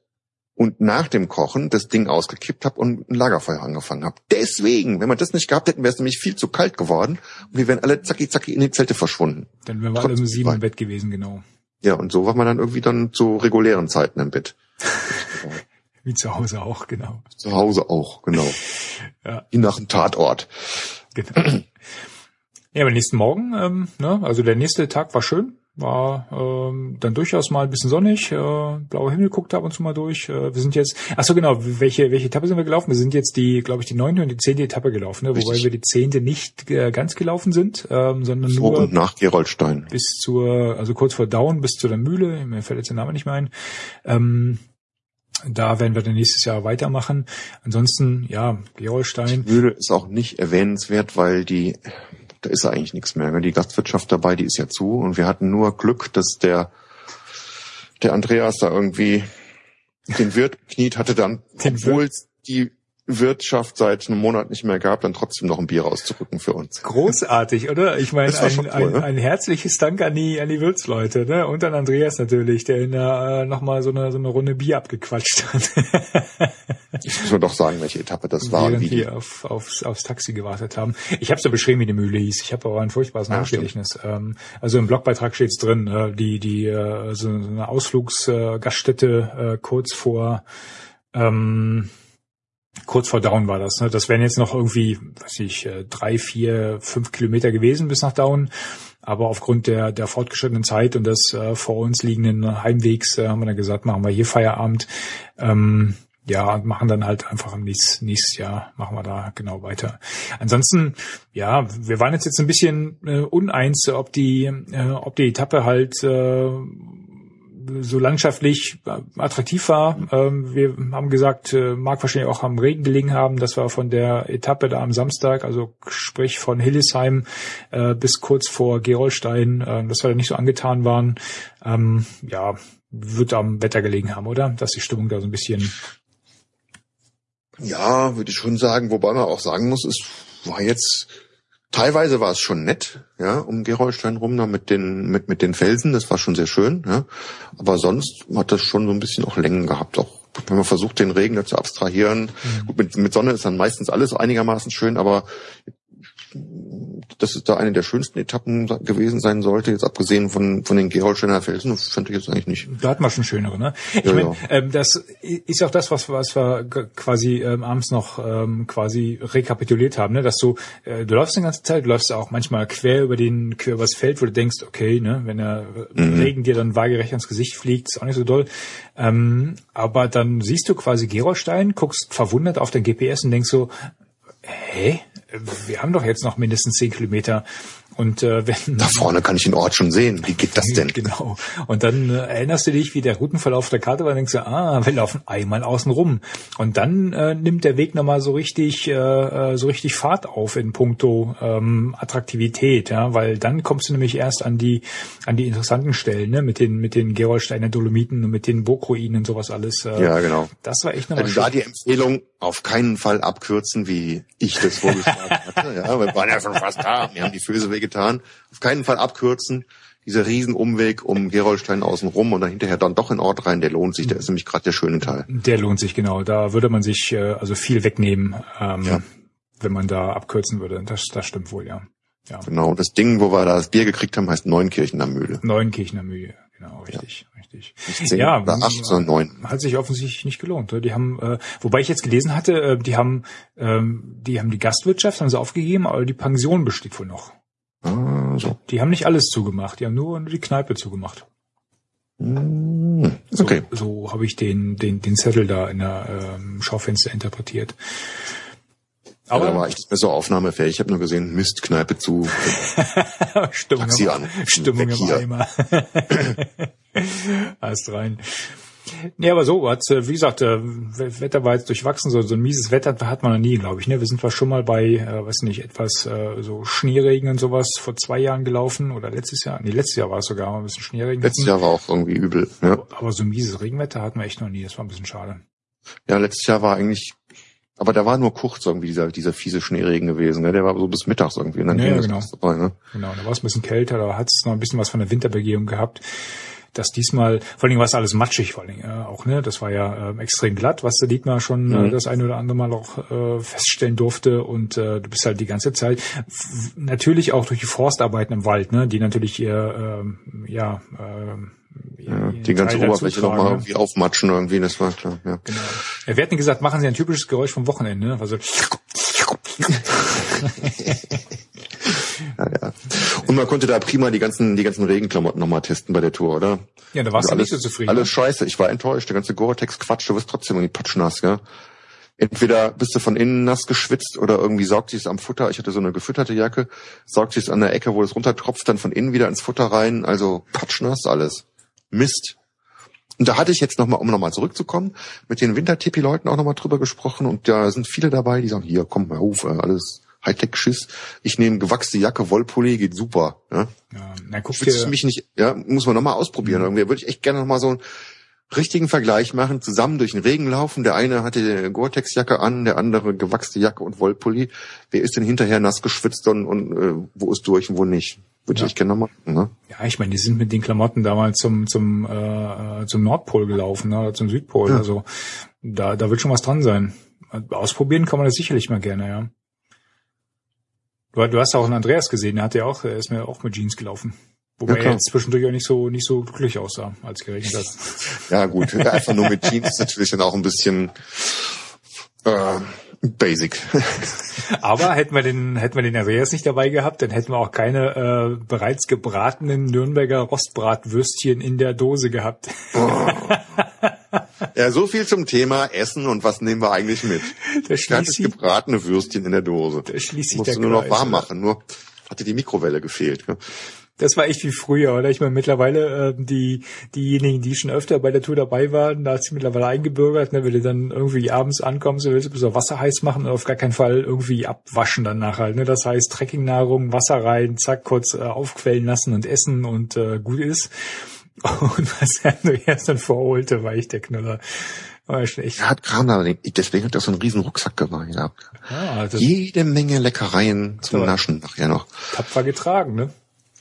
Speaker 2: und nach dem Kochen das Ding ausgekippt habe und ein Lagerfeuer angefangen habe. Deswegen, wenn wir das nicht gehabt hätten, wäre es nämlich viel zu kalt geworden und wir wären alle zacki zacki in die Zelte verschwunden.
Speaker 1: Dann wären wir alle um sieben im Bett gewesen, genau.
Speaker 2: Ja, und so war man dann irgendwie dann zu regulären Zeiten im Bett. (laughs)
Speaker 1: Wie zu Hause auch, genau.
Speaker 2: Zu Hause auch, genau. (laughs) ja. Wie nach einem Tatort. Genau. (clears throat)
Speaker 1: Ja, aber nächsten Morgen, ähm, ne, also der nächste Tag war schön, war ähm, dann durchaus mal ein bisschen sonnig, äh, blauer Himmel guckt ab und zu mal durch. Äh, wir sind jetzt, ach so genau, welche welche Etappe sind wir gelaufen? Wir sind jetzt die, glaube ich, die neunte und die zehnte Etappe gelaufen, ne? wobei wir die zehnte nicht äh, ganz gelaufen sind, ähm, sondern
Speaker 2: vor
Speaker 1: nur
Speaker 2: und nach Gerolstein
Speaker 1: bis zur, also kurz vor Down bis zu der Mühle. Mir fällt jetzt der Name nicht mehr ein. Ähm, da werden wir dann nächstes Jahr weitermachen. Ansonsten, ja, Gerolstein.
Speaker 2: Die Mühle ist auch nicht erwähnenswert, weil die da ist eigentlich nichts mehr. Die Gastwirtschaft dabei, die ist ja zu und wir hatten nur Glück, dass der der Andreas da irgendwie den Wirt kniet hatte dann, obwohl die Wirtschaft seit einem Monat nicht mehr gab, dann trotzdem noch ein Bier rauszurücken für uns.
Speaker 1: Großartig, oder? Ich meine, ein, cool, ein, ne? ein, herzliches Dank an die, an die Wirtsleute, ne? Und an Andreas natürlich, der in der, äh, nochmal so eine, so eine Runde Bier abgequatscht hat. (laughs)
Speaker 2: ich muss mir doch sagen, welche Etappe das war.
Speaker 1: Während wie wir auf, aufs, aufs Taxi gewartet haben. Ich habe so beschrieben, wie die Mühle hieß. Ich habe aber ein furchtbares Nachgedächtnis. Ähm, also im Blogbeitrag steht's drin, äh, die, die, äh, so eine Ausflugsgaststätte äh, kurz vor, ähm, kurz vor Down war das. Ne? Das wären jetzt noch irgendwie, weiß ich, äh, drei, vier, fünf Kilometer gewesen bis nach Down. Aber aufgrund der, der fortgeschrittenen Zeit und des äh, vor uns liegenden Heimwegs äh, haben wir dann gesagt, machen wir hier Feierabend. Ähm, ja, und machen dann halt einfach im nächsten, nächstes Jahr, machen wir da genau weiter. Ansonsten, ja, wir waren jetzt jetzt ein bisschen äh, uneins, ob die, äh, ob die Etappe halt äh, so landschaftlich äh, attraktiv war. Ähm, wir haben gesagt, äh, mag wahrscheinlich auch am Regen gelegen haben. Das war von der Etappe da am Samstag, also sprich von Hillesheim äh, bis kurz vor Gerolstein, äh, dass wir da nicht so angetan waren. Ähm, ja, wird am Wetter gelegen haben, oder? Dass die Stimmung da so ein bisschen
Speaker 2: ja, würde ich schon sagen, wobei man auch sagen muss, es war jetzt teilweise war es schon nett, ja, um Gerolstein rum da mit den mit mit den Felsen, das war schon sehr schön, ja. Aber sonst hat das schon so ein bisschen auch Längen gehabt, auch wenn man versucht, den Regen da zu abstrahieren. Mhm. Gut, mit, mit Sonne ist dann meistens alles einigermaßen schön, aber dass es da eine der schönsten Etappen gewesen sein sollte, jetzt abgesehen von, von den Gerolsteiner Felsen, das fand ich jetzt eigentlich nicht.
Speaker 1: Da hat man schon schönere, ne? Ich ja, meine, ja. ähm, das ist auch das, was, was wir quasi ähm, abends noch ähm, quasi rekapituliert haben, ne? Dass du, äh, du läufst die ganze Zeit, du läufst auch manchmal quer über den, quer übers Feld, wo du denkst, okay, ne, wenn der mhm. Regen dir dann waagerecht ans Gesicht fliegt, ist auch nicht so doll. Ähm, aber dann siehst du quasi Gerolstein, guckst verwundert auf dein GPS und denkst so, hä? Wir haben doch jetzt noch mindestens zehn Kilometer. Und äh, (laughs) wenn
Speaker 2: da vorne kann ich den Ort schon sehen. Wie geht das denn?
Speaker 1: Genau. Und dann äh, erinnerst du dich, wie der Routenverlauf der Karte war, und denkst du, ah, wir laufen einmal außen rum. Und dann äh, nimmt der Weg nochmal so richtig, äh, äh, so richtig Fahrt auf in puncto ähm, Attraktivität, ja, weil dann kommst du nämlich erst an die, an die interessanten Stellen, ne, mit den, mit den Gerolsteiner Dolomiten und mit den Burgruinen und sowas alles.
Speaker 2: Äh, ja, genau.
Speaker 1: Das war echt nochmal.
Speaker 2: Also da die Empfehlung auf keinen Fall abkürzen, wie ich das vorgeschlagen (laughs) hatte. Ja, wir waren ja schon fast da. Wir haben die Füße wehgetan. Auf keinen Fall abkürzen. Dieser Riesenumweg um Gerolstein außen rum und dann hinterher dann doch in Ort rein, der lohnt sich. Der ist nämlich gerade der schöne Teil.
Speaker 1: Der lohnt sich, genau. Da würde man sich äh, also viel wegnehmen, ähm, ja. wenn man da abkürzen würde. Das, das stimmt wohl, ja.
Speaker 2: ja. Genau. Das Ding, wo wir da das Bier gekriegt haben, heißt Neunkirchen am Mühle.
Speaker 1: Neunkirchen am Mühle, genau, richtig. Ja richtig.
Speaker 2: Nicht zehn ja, oder acht, sondern neun.
Speaker 1: Hat sich offensichtlich nicht gelohnt. Die haben, äh, wobei ich jetzt gelesen hatte, äh, die haben, ähm, die haben die Gastwirtschaft haben sie aufgegeben, aber die Pension besteht wohl noch. Ah, so. Die haben nicht alles zugemacht, die haben nur die Kneipe zugemacht.
Speaker 2: Hm, okay.
Speaker 1: So, so habe ich den, den, den Zettel da in der ähm, Schaufenster interpretiert.
Speaker 2: Aber ja, da war ich nicht mehr so aufnahmefähig. Ich habe nur gesehen, Mist, Kneipe zu. (laughs)
Speaker 1: Stimmung, Taxi an. Stimmung im Eimer. (laughs) Hast rein. Nee, aber so, hat, wie gesagt, äh, Wetter war jetzt durchwachsen, so, so ein mieses Wetter hat man noch nie, glaube ich. Ne? Wir sind zwar schon mal bei, äh, weiß nicht, etwas äh, so Schneeregen und sowas vor zwei Jahren gelaufen oder letztes Jahr. Nee, letztes Jahr war es sogar ein bisschen Schneeregen.
Speaker 2: Letztes Jahr war auch irgendwie übel. Ja.
Speaker 1: Aber so mieses Regenwetter hatten wir echt noch nie. Das war ein bisschen schade.
Speaker 2: Ja, letztes Jahr war eigentlich aber da war nur kurz irgendwie dieser, dieser fiese Schneeregen gewesen. Ne? Der war so bis mittags irgendwie. Und
Speaker 1: dann ja, genau. Dabei, ne? Genau, da war es ein bisschen kälter, da hat es noch ein bisschen was von der Winterbegehung gehabt. Das diesmal, vor allen Dingen war es alles matschig, vor allen Dingen äh, auch, ne? Das war ja äh, extrem glatt, was der Dietmar schon äh, mhm. äh, das eine oder andere Mal auch äh, feststellen durfte. Und äh, du bist halt die ganze Zeit natürlich auch durch die Forstarbeiten im Wald, ne, die natürlich ihr äh, ja äh,
Speaker 2: ja, die ganze Oberfläche nochmal irgendwie aufmatschen irgendwie, das war klar. Ja. Genau.
Speaker 1: Ja, wir hatten gesagt, machen Sie ein typisches Geräusch vom Wochenende. Ne? Also (laughs)
Speaker 2: ja, ja. Und man konnte da prima die ganzen, die ganzen Regenklamotten nochmal testen bei der Tour, oder?
Speaker 1: Ja, da warst also du alles, nicht so zufrieden.
Speaker 2: Alles ne? scheiße, ich war enttäuscht. Der ganze Gore-Tex-Quatsch, du wirst trotzdem irgendwie patschnass, ja. Entweder bist du von innen nass geschwitzt oder irgendwie saugt sich es am Futter. Ich hatte so eine gefütterte Jacke, saugt sich es an der Ecke, wo es runtertropft, dann von innen wieder ins Futter rein. Also patschnass alles. Mist. Und da hatte ich jetzt nochmal, um nochmal zurückzukommen, mit den Wintertippi-Leuten auch nochmal drüber gesprochen und da sind viele dabei, die sagen, hier, komm mal auf, alles Hightech-Schiss. Ich nehme gewachste Jacke, Wollpulli, geht super. Ja, ja na, guck dir. mich nicht, ja, muss man nochmal ausprobieren. Mhm. Irgendwie würde ich echt gerne nochmal so einen richtigen Vergleich machen, zusammen durch den Regen laufen. Der eine hatte Gore-Tex-Jacke an, der andere gewachste Jacke und Wollpulli. Wer ist denn hinterher nass geschwitzt und, und äh, wo ist durch und wo nicht? Würde ja. ich gerne machen. Ne?
Speaker 1: Ja, ich meine, die sind mit den Klamotten damals zum zum äh, zum Nordpol gelaufen, ne, zum Südpol. Ja. Also da da wird schon was dran sein. Ausprobieren kann man das sicherlich mal gerne, ja. Du, du hast auch einen Andreas gesehen, der hat ja auch, er ist mir auch mit Jeans gelaufen. Wobei ja, er jetzt zwischendurch auch nicht so nicht so glücklich aussah, als geregnet hat. (laughs)
Speaker 2: Ja gut, einfach nur mit Jeans ist natürlich dann auch ein bisschen äh, Basic.
Speaker 1: Aber hätten wir den, hätten wir den Andreas nicht dabei gehabt, dann hätten wir auch keine äh, bereits gebratenen Nürnberger Rostbratwürstchen in der Dose gehabt. Oh.
Speaker 2: Ja, so viel zum Thema Essen und was nehmen wir eigentlich mit?
Speaker 1: Das Ganzes
Speaker 2: gebratene Würstchen in der Dose.
Speaker 1: Das schließt sich
Speaker 2: Musst du nur noch warm machen, nur hatte die Mikrowelle gefehlt.
Speaker 1: Das war echt wie früher, oder? Ich meine, mittlerweile, äh, die, diejenigen, die schon öfter bei der Tour dabei waren, da hat sich mittlerweile eingebürgert, ne, wenn du dann irgendwie abends ankommst, du willst du so Wasser heiß machen und auf gar keinen Fall irgendwie abwaschen dann nachher, halt, ne? Das heißt, Trekkingnahrung, Wasser rein, zack, kurz äh, aufquellen lassen und essen und äh, gut ist. (laughs) Und was er nur erst dann vorholte, war ich der Knüller.
Speaker 2: War schon echt. Er hat Kram deswegen hat er so einen riesen Rucksack gemacht gehabt. Ja, Jede Menge Leckereien zum Naschen nachher noch.
Speaker 1: Tapfer getragen, ne?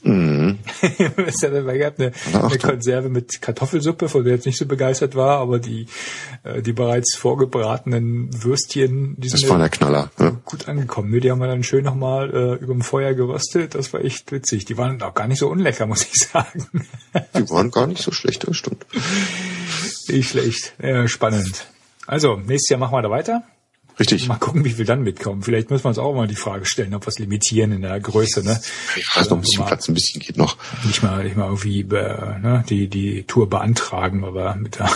Speaker 1: Mhm. (laughs) es hat dabei gehabt eine, eine Konserve mit Kartoffelsuppe, von der jetzt nicht so begeistert war, aber die äh, die bereits vorgebratenen Würstchen, die
Speaker 2: sind das war der Knaller,
Speaker 1: ja. gut angekommen. Ne? Die haben wir dann schön nochmal äh, über dem Feuer geröstet. Das war echt witzig. Die waren auch gar nicht so unlecker, muss ich (laughs) sagen.
Speaker 2: die waren gar nicht so schlecht, das stimmt.
Speaker 1: Nicht schlecht. Ja, spannend. Also, nächstes Jahr machen wir da weiter.
Speaker 2: Richtig.
Speaker 1: Mal gucken, wie viel dann mitkommen. Vielleicht müssen wir uns auch mal die Frage stellen, ob wir es limitieren in der Größe. Ne?
Speaker 2: Ich weiß noch ein bisschen Platz, ein bisschen geht noch.
Speaker 1: Nicht mal, nicht mal irgendwie äh, ne, die die Tour beantragen, aber mit der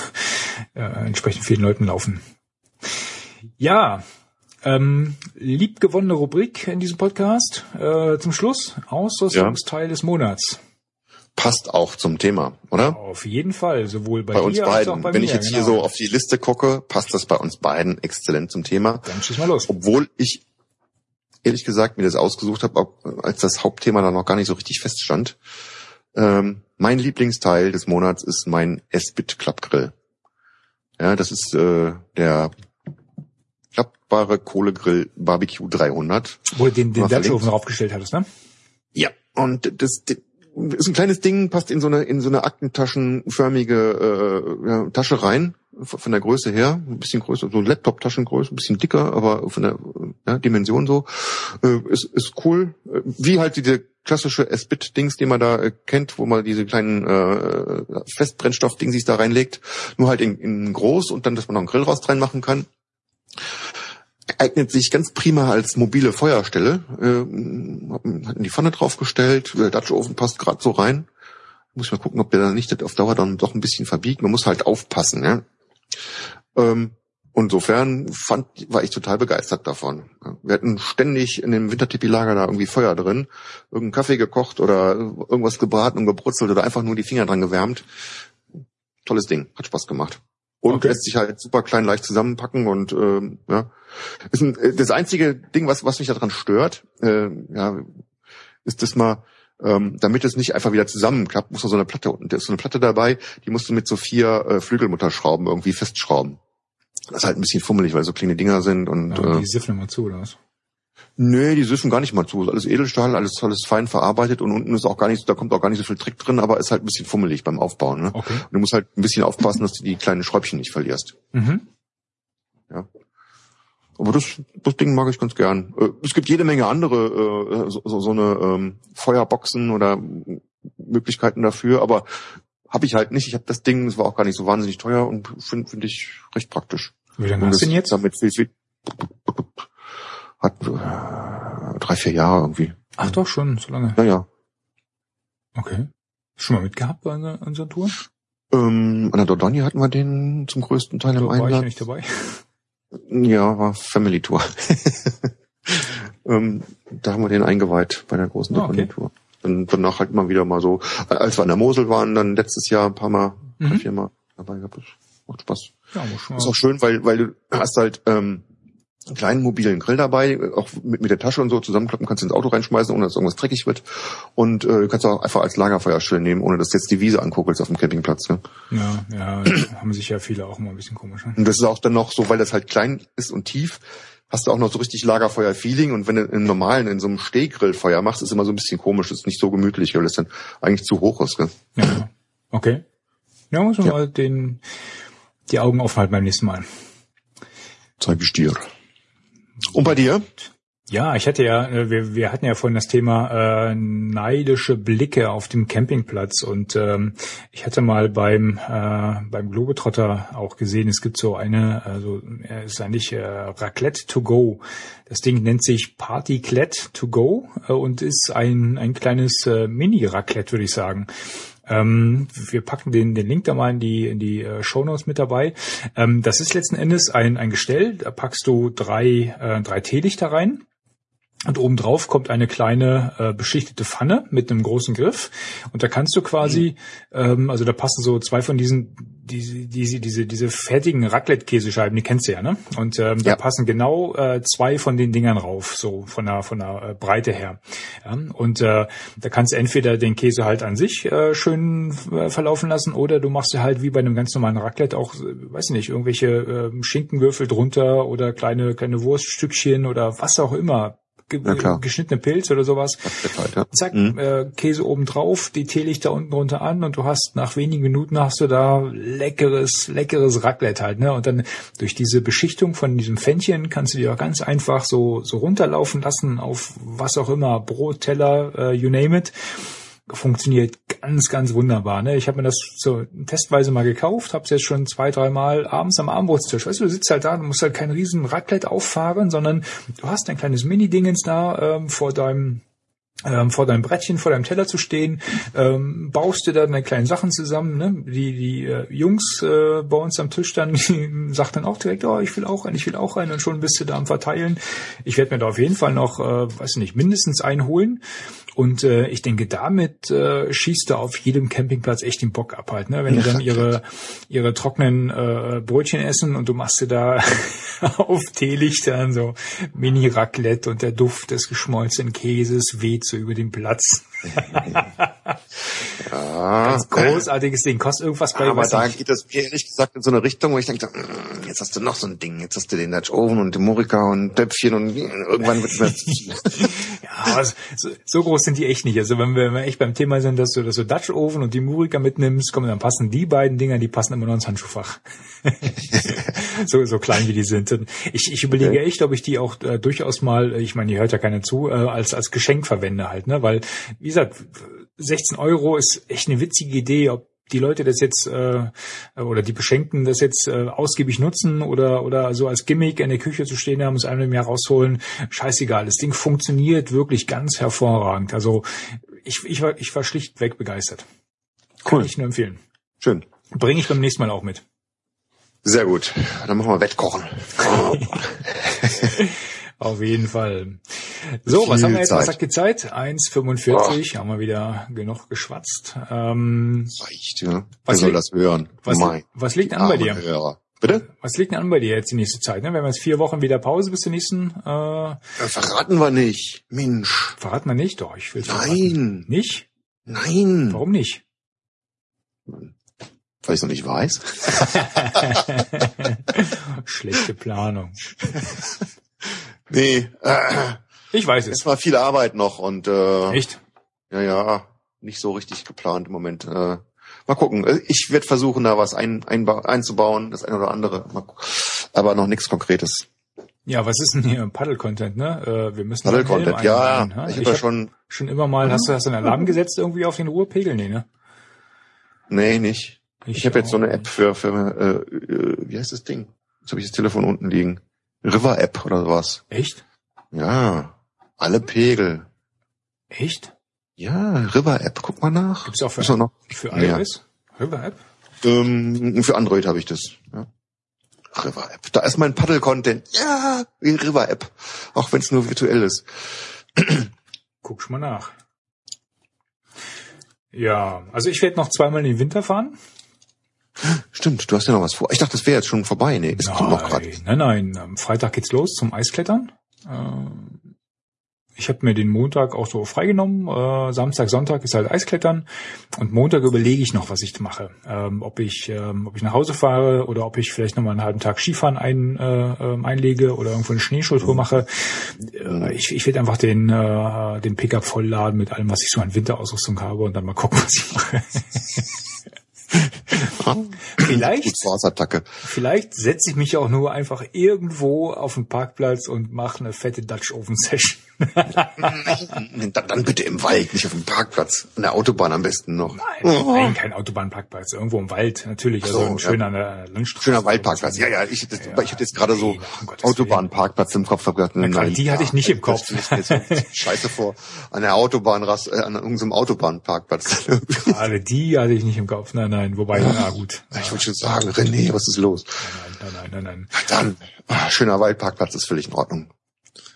Speaker 1: äh, entsprechend vielen Leuten laufen. Ja, ähm, liebgewonnene Rubrik in diesem Podcast. Äh, zum Schluss Ausrüstungsteil ja. des Monats
Speaker 2: passt auch zum Thema, oder?
Speaker 1: Auf jeden Fall, sowohl bei,
Speaker 2: bei uns beiden. Bei Wenn mir, ich jetzt genau. hier so auf die Liste gucke, passt das bei uns beiden exzellent zum Thema.
Speaker 1: Dann schieß mal los.
Speaker 2: Obwohl ich ehrlich gesagt mir das ausgesucht habe, als das Hauptthema dann noch gar nicht so richtig feststand. Ähm, mein Lieblingsteil des Monats ist mein S-Bit Klappgrill. Ja, das ist äh, der klappbare Kohlegrill Barbecue 300.
Speaker 1: Wo du den, den Oven draufgestellt hattest, ne?
Speaker 2: Ja, und das, ist ein kleines Ding, passt in so eine in so eine aktentaschenförmige äh, ja, Tasche rein, von der Größe her, ein bisschen größer, so Laptop-Taschengröße, ein bisschen dicker, aber von der ja, Dimension so, äh, ist, ist cool. Wie halt diese klassische S-Bit-Dings, die man da äh, kennt, wo man diese kleinen äh, Festbrennstoff-Dingsies da reinlegt, nur halt in, in groß und dann, dass man noch einen Grillrost reinmachen kann eignet sich ganz prima als mobile Feuerstelle. Äh, hat in die Pfanne draufgestellt, der Dutch Oven passt gerade so rein. Muss ich mal gucken, ob der dann nicht auf Dauer dann doch ein bisschen verbiegt. Man muss halt aufpassen. Ja? Ähm, insofern fand, war ich total begeistert davon. Wir hatten ständig in dem Wintertipi-Lager da irgendwie Feuer drin, irgendeinen Kaffee gekocht oder irgendwas gebraten und gebrutzelt oder einfach nur die Finger dran gewärmt. Tolles Ding, hat Spaß gemacht. Und okay. lässt sich halt super klein leicht zusammenpacken und ähm, ja. Ist ein, äh, das einzige Ding, was, was mich daran stört, äh, ja, ist das mal, ähm, damit es nicht einfach wieder zusammenklappt, muss man so eine Platte unten. Da ist so eine Platte dabei, die musst du mit so vier äh, Flügelmutterschrauben irgendwie festschrauben. Das ist halt ein bisschen fummelig, weil so kleine Dinger sind und.
Speaker 1: Ja, die äh, siffen immer zu, oder was?
Speaker 2: Nee, die siffen gar nicht mal zu. Alles Edelstahl, alles alles fein verarbeitet und unten ist auch gar nicht, da kommt auch gar nicht so viel Trick drin, aber ist halt ein bisschen fummelig beim Aufbauen. Ne? Okay. Und du musst halt ein bisschen aufpassen, dass du die kleinen Schräubchen nicht verlierst. Mhm. Ja. Aber das, das Ding mag ich ganz gern. Äh, es gibt jede Menge andere, äh, so, so eine ähm, Feuerboxen oder Möglichkeiten dafür, aber habe ich halt nicht. Ich habe das Ding, es war auch gar nicht so wahnsinnig teuer und finde find ich recht praktisch.
Speaker 1: Wie lange hast du denn jetzt?
Speaker 2: Damit viel, viel, hat äh, drei, vier Jahre irgendwie.
Speaker 1: Ach doch, schon, so lange.
Speaker 2: Ja, ja.
Speaker 1: Okay. Schon mal mitgehabt bei unserer, Tour?
Speaker 2: Ähm, an der Dordogne hatten wir den zum größten Teil da im Einsatz.
Speaker 1: war ich nicht dabei.
Speaker 2: Ja, war Family Tour. (laughs) ähm, da haben wir den eingeweiht bei der großen ah, okay. Tour. Und danach halt immer wieder mal so, als wir an der Mosel waren, dann letztes Jahr ein paar Mal, mhm. drei, vier Mal dabei gehabt. Macht Spaß. Ja, schon ist auch schön, weil, weil du hast halt ähm, einen kleinen mobilen Grill dabei, auch mit, mit der Tasche und so zusammenklappen, kannst du ins Auto reinschmeißen, ohne dass irgendwas dreckig wird. Und äh, kannst auch einfach als Lagerfeuerstelle nehmen, ohne dass du jetzt die Wiese anguckst auf dem Campingplatz. Ne?
Speaker 1: Ja, ja, (clears throat) haben sich ja viele auch immer ein bisschen komisch. Ne?
Speaker 2: Und das ist auch dann noch so, weil das halt klein ist und tief, hast du auch noch so richtig Lagerfeuer-Feeling und wenn du im normalen, in so einem Stehgrillfeuer machst, ist immer so ein bisschen komisch, ist nicht so gemütlich, weil das dann eigentlich zu hoch ist. Ne?
Speaker 1: Ja, okay. Ja, muss man ja. mal den, die Augen aufhalten beim nächsten Mal.
Speaker 2: Zeig ich dir. Und bei dir?
Speaker 1: Ja, ich hatte ja, äh, wir, wir hatten ja vorhin das Thema äh, neidische Blicke auf dem Campingplatz und ähm, ich hatte mal beim äh, beim Globetrotter auch gesehen, es gibt so eine, also er ist eigentlich äh, Raclette to go. Das Ding nennt sich Partyclette to go äh, und ist ein ein kleines äh, Mini-Raclette, würde ich sagen. Ähm, wir packen den, den Link da mal in die, in die äh, Show Notes mit dabei. Ähm, das ist letzten Endes ein, ein Gestell. Da packst du drei, äh, drei Teelichter rein Und obendrauf kommt eine kleine äh, beschichtete Pfanne mit einem großen Griff. Und da kannst du quasi, mhm. ähm, also da passen so zwei von diesen, diese, diese, diese, diese fertigen Raclette-Käsescheiben, die kennst du ja, ne? Und ähm, ja. da passen genau äh, zwei von den Dingern rauf, so von der, von der äh, Breite her. Ja? Und äh, da kannst du entweder den Käse halt an sich äh, schön äh, verlaufen lassen oder du machst ja halt wie bei einem ganz normalen Raclette auch, äh, weiß nicht, irgendwelche äh, Schinkenwürfel drunter oder kleine, kleine Wurststückchen oder was auch immer ge geschnittene Pilz oder sowas. Halt, ja. Zack, mhm. äh, Käse oben drauf, die Teelichter unten drunter an und du hast nach wenigen Minuten hast du da leckeres, leckeres Raclette halt, ne? Und dann durch diese Beschichtung von diesem Fännchen kannst du dir auch ganz einfach so, so runterlaufen lassen auf was auch immer, Brot, Teller, äh, you name it funktioniert ganz, ganz wunderbar. Ne? Ich habe mir das so testweise mal gekauft, habe es jetzt schon zwei, drei Mal abends am Abendbrotstisch. Weißt du, du sitzt halt da, du musst halt kein riesen Raclette auffahren, sondern du hast ein kleines Mini-Dingens da ähm, vor deinem ähm, vor deinem Brettchen, vor deinem Teller zu stehen, ähm, baust du da deine kleinen Sachen zusammen. Ne? Die, die äh, Jungs äh, bei uns am Tisch dann (laughs) sagt dann auch direkt, oh, ich will auch rein, ich will auch rein und schon bist du da am Verteilen. Ich werde mir da auf jeden Fall noch, äh, weiß nicht, mindestens einholen. Und äh, ich denke, damit äh, schießt er auf jedem Campingplatz echt den Bock ab halt, ne? Wenn die dann ihre ihre trockenen äh, Brötchen essen und du machst dir da (laughs) auf Teelichtern so Mini-Raclette und der Duft des geschmolzenen Käses weht so über den Platz. (laughs) ja. Ganz großartiges Ding. Kostet irgendwas bei
Speaker 2: Aber da geht das ehrlich gesagt in so eine Richtung, wo ich denke, mm, jetzt hast du noch so ein Ding. Jetzt hast du den Dutch Oven und den Murika und Töpfchen und irgendwann wird es mehr. (laughs)
Speaker 1: ja, aber so, groß sind die echt nicht. Also wenn wir, wenn wir echt beim Thema sind, dass du, dass du Dutch Oven und die Murika mitnimmst, kommen dann passen die beiden Dinger, die passen immer noch ins Handschuhfach. (laughs) so, so klein wie die sind. Ich, ich überlege echt, ob ich die auch äh, durchaus mal, ich meine, die hört ja keiner zu, äh, als, als Geschenk verwende halt, ne? Weil, wie gesagt, 16 Euro ist echt eine witzige Idee, ob die Leute das jetzt äh, oder die Beschenkten das jetzt äh, ausgiebig nutzen oder oder so als Gimmick in der Küche zu stehen haben, es einmal im Jahr rausholen, scheißegal. Das Ding funktioniert wirklich ganz hervorragend. Also ich, ich, war, ich war schlichtweg begeistert. Cool. Kann ich nur empfehlen.
Speaker 2: Schön.
Speaker 1: Bringe ich beim nächsten Mal auch mit.
Speaker 2: Sehr gut. Dann machen wir Wettkochen. (laughs)
Speaker 1: Auf jeden Fall. So, was haben wir jetzt? Was hat die Zeit? 1,45 haben wir wieder genug geschwatzt. Ähm,
Speaker 2: Reicht, ja. Was soll das hören?
Speaker 1: Was, was liegt an bei dir?
Speaker 2: Hörer. Bitte?
Speaker 1: Was liegt denn an bei dir jetzt die nächste Zeit? Ne? Wir haben jetzt vier Wochen wieder Pause bis zur nächsten. Äh, ja,
Speaker 2: verraten wir nicht. Mensch.
Speaker 1: Verraten wir nicht? Doch, ich will
Speaker 2: Nein. Verraten.
Speaker 1: Nicht?
Speaker 2: Nein.
Speaker 1: Warum nicht?
Speaker 2: Weil ich noch nicht weiß. (laughs)
Speaker 1: Schlechte Planung. (laughs)
Speaker 2: Nee, äh, (clears throat)
Speaker 1: ich weiß es.
Speaker 2: Es war viel Arbeit noch und äh,
Speaker 1: echt?
Speaker 2: Ja, ja, nicht so richtig geplant im Moment. Äh, mal gucken. Äh, ich werde versuchen, da was ein, einzubauen, das eine oder andere. Aber noch nichts Konkretes.
Speaker 1: Ja, was ist denn hier Paddle-Content, ne? Äh, wir müssen
Speaker 2: Paddle-Content, ja. Rein, ich, ich habe schon
Speaker 1: schon immer mal. Hast du hast du einen Alarm (laughs) gesetzt irgendwie auf den Ruhepegel, nee, ne?
Speaker 2: Nee, nicht. Ich, ich habe jetzt so eine App für für äh, äh, wie heißt das Ding? Jetzt habe ich das Telefon unten liegen. River App oder sowas.
Speaker 1: Echt?
Speaker 2: Ja. Alle Pegel.
Speaker 1: Echt?
Speaker 2: Ja, River App, guck mal nach.
Speaker 1: Gibt's auch für, noch? für iOS? Ja. River App?
Speaker 2: Ähm, für Android habe ich das. Ja. River App. Da ist mein Paddle-Content. Ja, wie River App. Auch wenn es nur virtuell ist.
Speaker 1: Guck schon mal nach. Ja, also ich werde noch zweimal in den Winter fahren.
Speaker 2: Stimmt, du hast ja noch was vor. Ich dachte, das wäre jetzt schon vorbei. Nee, es kommt noch gerade.
Speaker 1: Nein, nein, am Freitag geht's los zum Eisklettern. Äh, ich habe mir den Montag auch so freigenommen. Äh, Samstag, Sonntag ist halt Eisklettern und Montag überlege ich noch, was ich mache. Ähm, ob ich, ähm, ob ich nach Hause fahre oder ob ich vielleicht noch mal einen halben Tag Skifahren ein, äh, ähm, einlege oder irgendwo eine Schneeschultour mache. Ich, ich werde einfach den, den Pickup vollladen mit allem, was ich so an Winterausrüstung habe und dann mal gucken, (laughs) was ich mache. (laughs) vielleicht, vielleicht setze ich mich auch nur einfach irgendwo auf den Parkplatz und mache eine fette Dutch Oven Session.
Speaker 2: Dann, dann, bitte im Wald, nicht auf dem Parkplatz. An der Autobahn am besten noch.
Speaker 1: Nein, oh. nein kein Autobahnparkplatz. Irgendwo im Wald, natürlich. Also so, ein schöner ja.
Speaker 2: Landstraße. Schöner Waldparkplatz. Ja, ja, ich, das, ja, ich hatte jetzt gerade so Autobahnparkplatz im Kopf. Gedacht,
Speaker 1: nein, nein, die hatte ich nicht im Kopf.
Speaker 2: Scheiße vor. An der Autobahn, äh, an irgendeinem Autobahnparkplatz.
Speaker 1: Gerade die hatte ich nicht im Kopf. Nein, nein. Wobei, na gut.
Speaker 2: Ich wollte schon sagen, René, was ist los?
Speaker 1: Nein, nein, nein, nein, nein.
Speaker 2: Dann, ah, schöner Waldparkplatz ist völlig in Ordnung.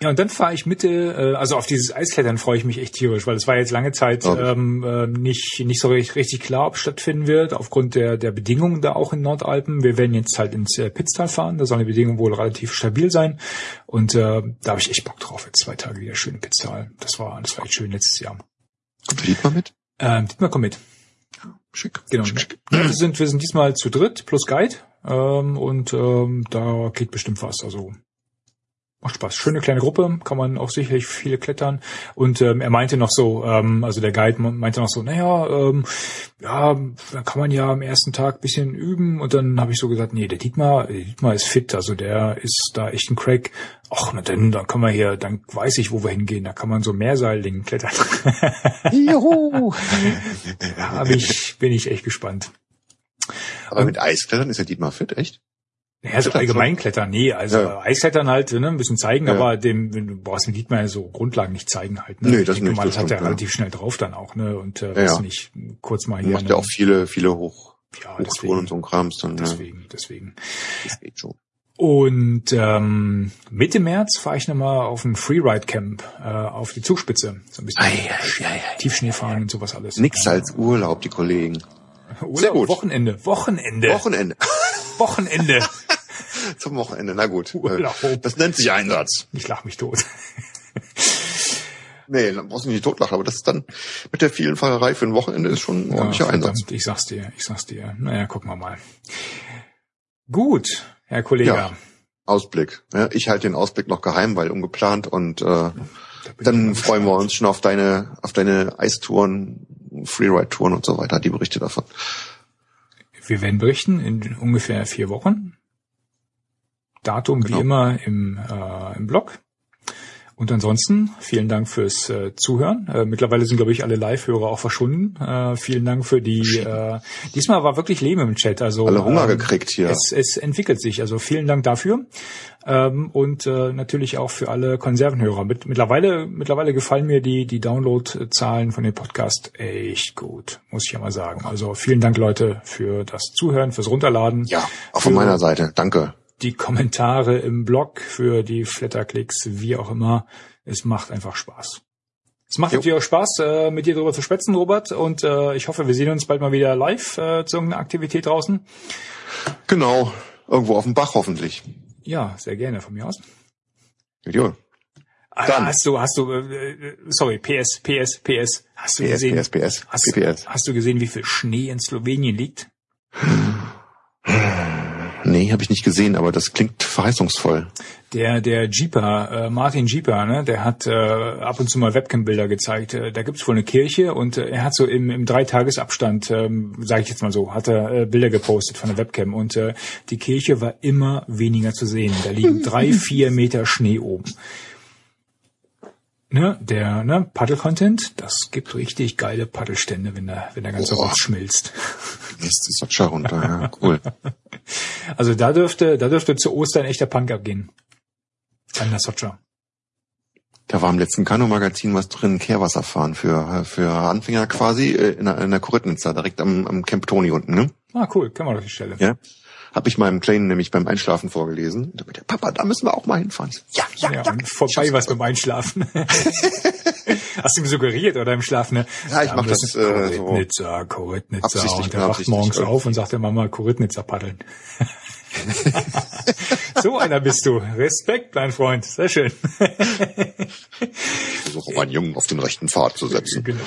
Speaker 1: Ja, und dann fahre ich Mitte, äh, also auf dieses Eisklettern freue ich mich echt tierisch, weil es war jetzt lange Zeit ähm, äh, nicht nicht so richtig, klar, ob es stattfinden wird, aufgrund der der Bedingungen da auch in Nordalpen. Wir werden jetzt halt ins äh, Pitztal fahren, da sollen die Bedingungen wohl relativ stabil sein und äh, da habe ich echt Bock drauf, jetzt zwei Tage wieder schön in Pitztal. Das war das war echt schön letztes Jahr.
Speaker 2: Kommt Dietmar mit?
Speaker 1: Ähm, Dietmar, komm mit.
Speaker 2: Schick.
Speaker 1: Genau.
Speaker 2: Schick, schick.
Speaker 1: Wir sind wir sind diesmal zu dritt plus Guide ähm, und ähm, da geht bestimmt was. Also macht Spaß. Schöne kleine Gruppe, kann man auch sicherlich viele klettern. Und ähm, er meinte noch so, ähm, also der Guide meinte noch so, naja, ähm, ja, da kann man ja am ersten Tag bisschen üben. Und dann habe ich so gesagt, nee, der Dietmar, der Dietmar ist fit, also der ist da echt ein Crack. Ach, na dann, dann kann man hier, dann weiß ich, wo wir hingehen. Da kann man so Meerseildingen klettern. (laughs)
Speaker 2: Juhu.
Speaker 1: da hab ich, bin ich echt gespannt.
Speaker 2: Aber mit Eisklettern ist ja Dietmar fit, echt?
Speaker 1: Ja, so allgemein klettern, nee, also
Speaker 2: Ja.
Speaker 1: Eisklettern halt, ne, ein bisschen zeigen,
Speaker 2: Ja.
Speaker 1: aber dem, du brauchst mit Dietmar ja so Grundlagen nicht zeigen halt, ne.
Speaker 2: Nee,
Speaker 1: Ich
Speaker 2: das
Speaker 1: denke
Speaker 2: nicht,
Speaker 1: mal,
Speaker 2: das
Speaker 1: das hat er
Speaker 2: stimmt, ja.
Speaker 1: relativ schnell drauf dann auch, ne, und, äh, weiß nicht, kurz mal hier.
Speaker 2: machst
Speaker 1: ne,
Speaker 2: ja auch viele, viele Hoch,
Speaker 1: ja,
Speaker 2: Hochtouren und so ein Krams dann.
Speaker 1: Deswegen, deswegen.
Speaker 2: Das geht schon.
Speaker 1: Und ähm, Mitte März fahre ich nochmal auf ein Freeride-Camp äh, auf die Zugspitze. So ein bisschen
Speaker 2: Ei, ei, ei, ei.
Speaker 1: Tiefschneefahren und sowas alles.
Speaker 2: Nix als Urlaub, die Kollegen.
Speaker 1: Urlaub,
Speaker 2: sehr gut.
Speaker 1: Wochenende, Wochenende,
Speaker 2: Wochenende.
Speaker 1: Wochenende. (laughs)
Speaker 2: Zum Wochenende, na gut.
Speaker 1: Urlaub.
Speaker 2: Das nennt sich Einsatz.
Speaker 1: Ich lach mich tot. (laughs)
Speaker 2: Nee, dann brauchst du nicht totlachen, aber das ist dann mit der vielen Fahrerei für ein Wochenende ist schon ein ordentlicher
Speaker 1: Ja,
Speaker 2: Einsatz.
Speaker 1: verdammt, Ich sag's dir, ich sag's dir. Naja, gucken wir mal. Gut, Herr Kollege.
Speaker 2: Ja. Ausblick. Ja, ich halte den Ausblick noch geheim, weil ungeplant und äh,
Speaker 1: Da
Speaker 2: dann freuen wir
Speaker 1: gespannt.
Speaker 2: uns schon auf deine, auf deine Eistouren, Freeride-Touren und so weiter, die Berichte davon.
Speaker 1: Wir werden berichten in ungefähr vier Wochen. Datum
Speaker 2: Genau.
Speaker 1: wie immer im, äh, im Blog. Und ansonsten vielen Dank fürs äh, Zuhören. Äh, mittlerweile sind, glaube ich, alle Live-Hörer auch verschwunden. Äh, vielen Dank für die. Äh, diesmal war wirklich Leben im Chat. Also
Speaker 2: Alle Hunger
Speaker 1: ähm,
Speaker 2: gekriegt hier.
Speaker 1: Es, es entwickelt sich. Also vielen Dank dafür. Ähm, und äh, natürlich auch für alle Konservenhörer. Mit, mittlerweile, mittlerweile gefallen mir die, die Download-Zahlen von dem Podcast echt gut, muss ich ja mal sagen. Also vielen Dank, Leute, für das Zuhören, fürs Runterladen.
Speaker 2: Ja, auch von meiner Seite. Danke.
Speaker 1: Die Kommentare im Blog, für die Flatterklicks, wie auch immer. Es macht einfach Spaß. Es macht
Speaker 2: Jo.
Speaker 1: natürlich auch Spaß, äh, mit dir darüber zu spätzen, Robert. Und äh, ich hoffe, wir sehen uns bald mal wieder live äh, zu irgendeiner Aktivität draußen.
Speaker 2: Genau. Irgendwo auf dem Bach hoffentlich.
Speaker 1: Ja, sehr gerne von mir aus.
Speaker 2: Idiot.
Speaker 1: Ah,
Speaker 2: Dann.
Speaker 1: Hast du, hast du, äh, sorry, PS, PS, PS. Hast du
Speaker 2: PS,
Speaker 1: gesehen?
Speaker 2: PS, PS,
Speaker 1: hast,
Speaker 2: PPS.
Speaker 1: hast du gesehen, wie viel Schnee in Slowenien liegt? (sighs)
Speaker 2: Nee, habe ich nicht gesehen, aber das klingt verheißungsvoll.
Speaker 1: Der, der Jeeper, äh, Martin Jeeper, ne, der hat äh, ab und zu mal Webcam-Bilder gezeigt. Äh, da gibt's wohl eine Kirche und äh, er hat so im, im Dreitagesabstand, ähm, sage ich jetzt mal so, hat er äh, Bilder gepostet von der Webcam und äh, die Kirche war immer weniger zu sehen. Da liegen (laughs) drei, vier Meter Schnee oben. Ne, der ne, Paddle-Content, das gibt richtig geile Paddelstände, wenn der, wenn der ganze
Speaker 2: Boah.
Speaker 1: Rotz schmilzt.
Speaker 2: Jetzt ist Sotscha runter, ja, cool. (laughs)
Speaker 1: Also da dürfte, da dürfte zu Ostern echter Punk abgehen. An der Socha.
Speaker 2: Da war im letzten Kanu-Magazin was drin, Kehrwasserfahren für, für Anfänger quasi, äh, in der, in der Koritnitzer, direkt am, am Camp Toni unten, ne?
Speaker 1: Ah, cool, können wir doch die Stelle.
Speaker 2: Ja. Hab ich meinem Kleinen nämlich beim Einschlafen vorgelesen. Da meinte er, Papa, da müssen wir auch mal hinfahren. So, Ja, ja,
Speaker 1: Ja,
Speaker 2: ja.
Speaker 1: und vorbei was beim Einschlafen. (laughs) Hast du ihm suggeriert oder im Schlaf, ne?
Speaker 2: Ja, ich mach
Speaker 1: müssen
Speaker 2: das, äh, so
Speaker 1: Koritnitzer, Koritnitzer.
Speaker 2: absichtlich,
Speaker 1: Und er wacht morgens
Speaker 2: irgendwie.
Speaker 1: auf und sagt der Mama, Koritnitzer paddeln. (laughs) so einer bist du. Respekt, mein Freund. Sehr schön.
Speaker 2: Ich versuche meinen Jungen auf den rechten Pfad zu setzen.
Speaker 1: genau.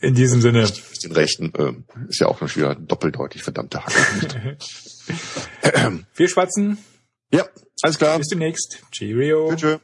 Speaker 1: In diesem Sinne,
Speaker 2: Den rechten, ähm, ist ja auch noch wieder doppeldeutig, verdammte Hacke. (laughs)
Speaker 1: wir schwatzen.
Speaker 2: ja, alles klar.
Speaker 1: Bis demnächst. Cheerio.
Speaker 2: Tschüss.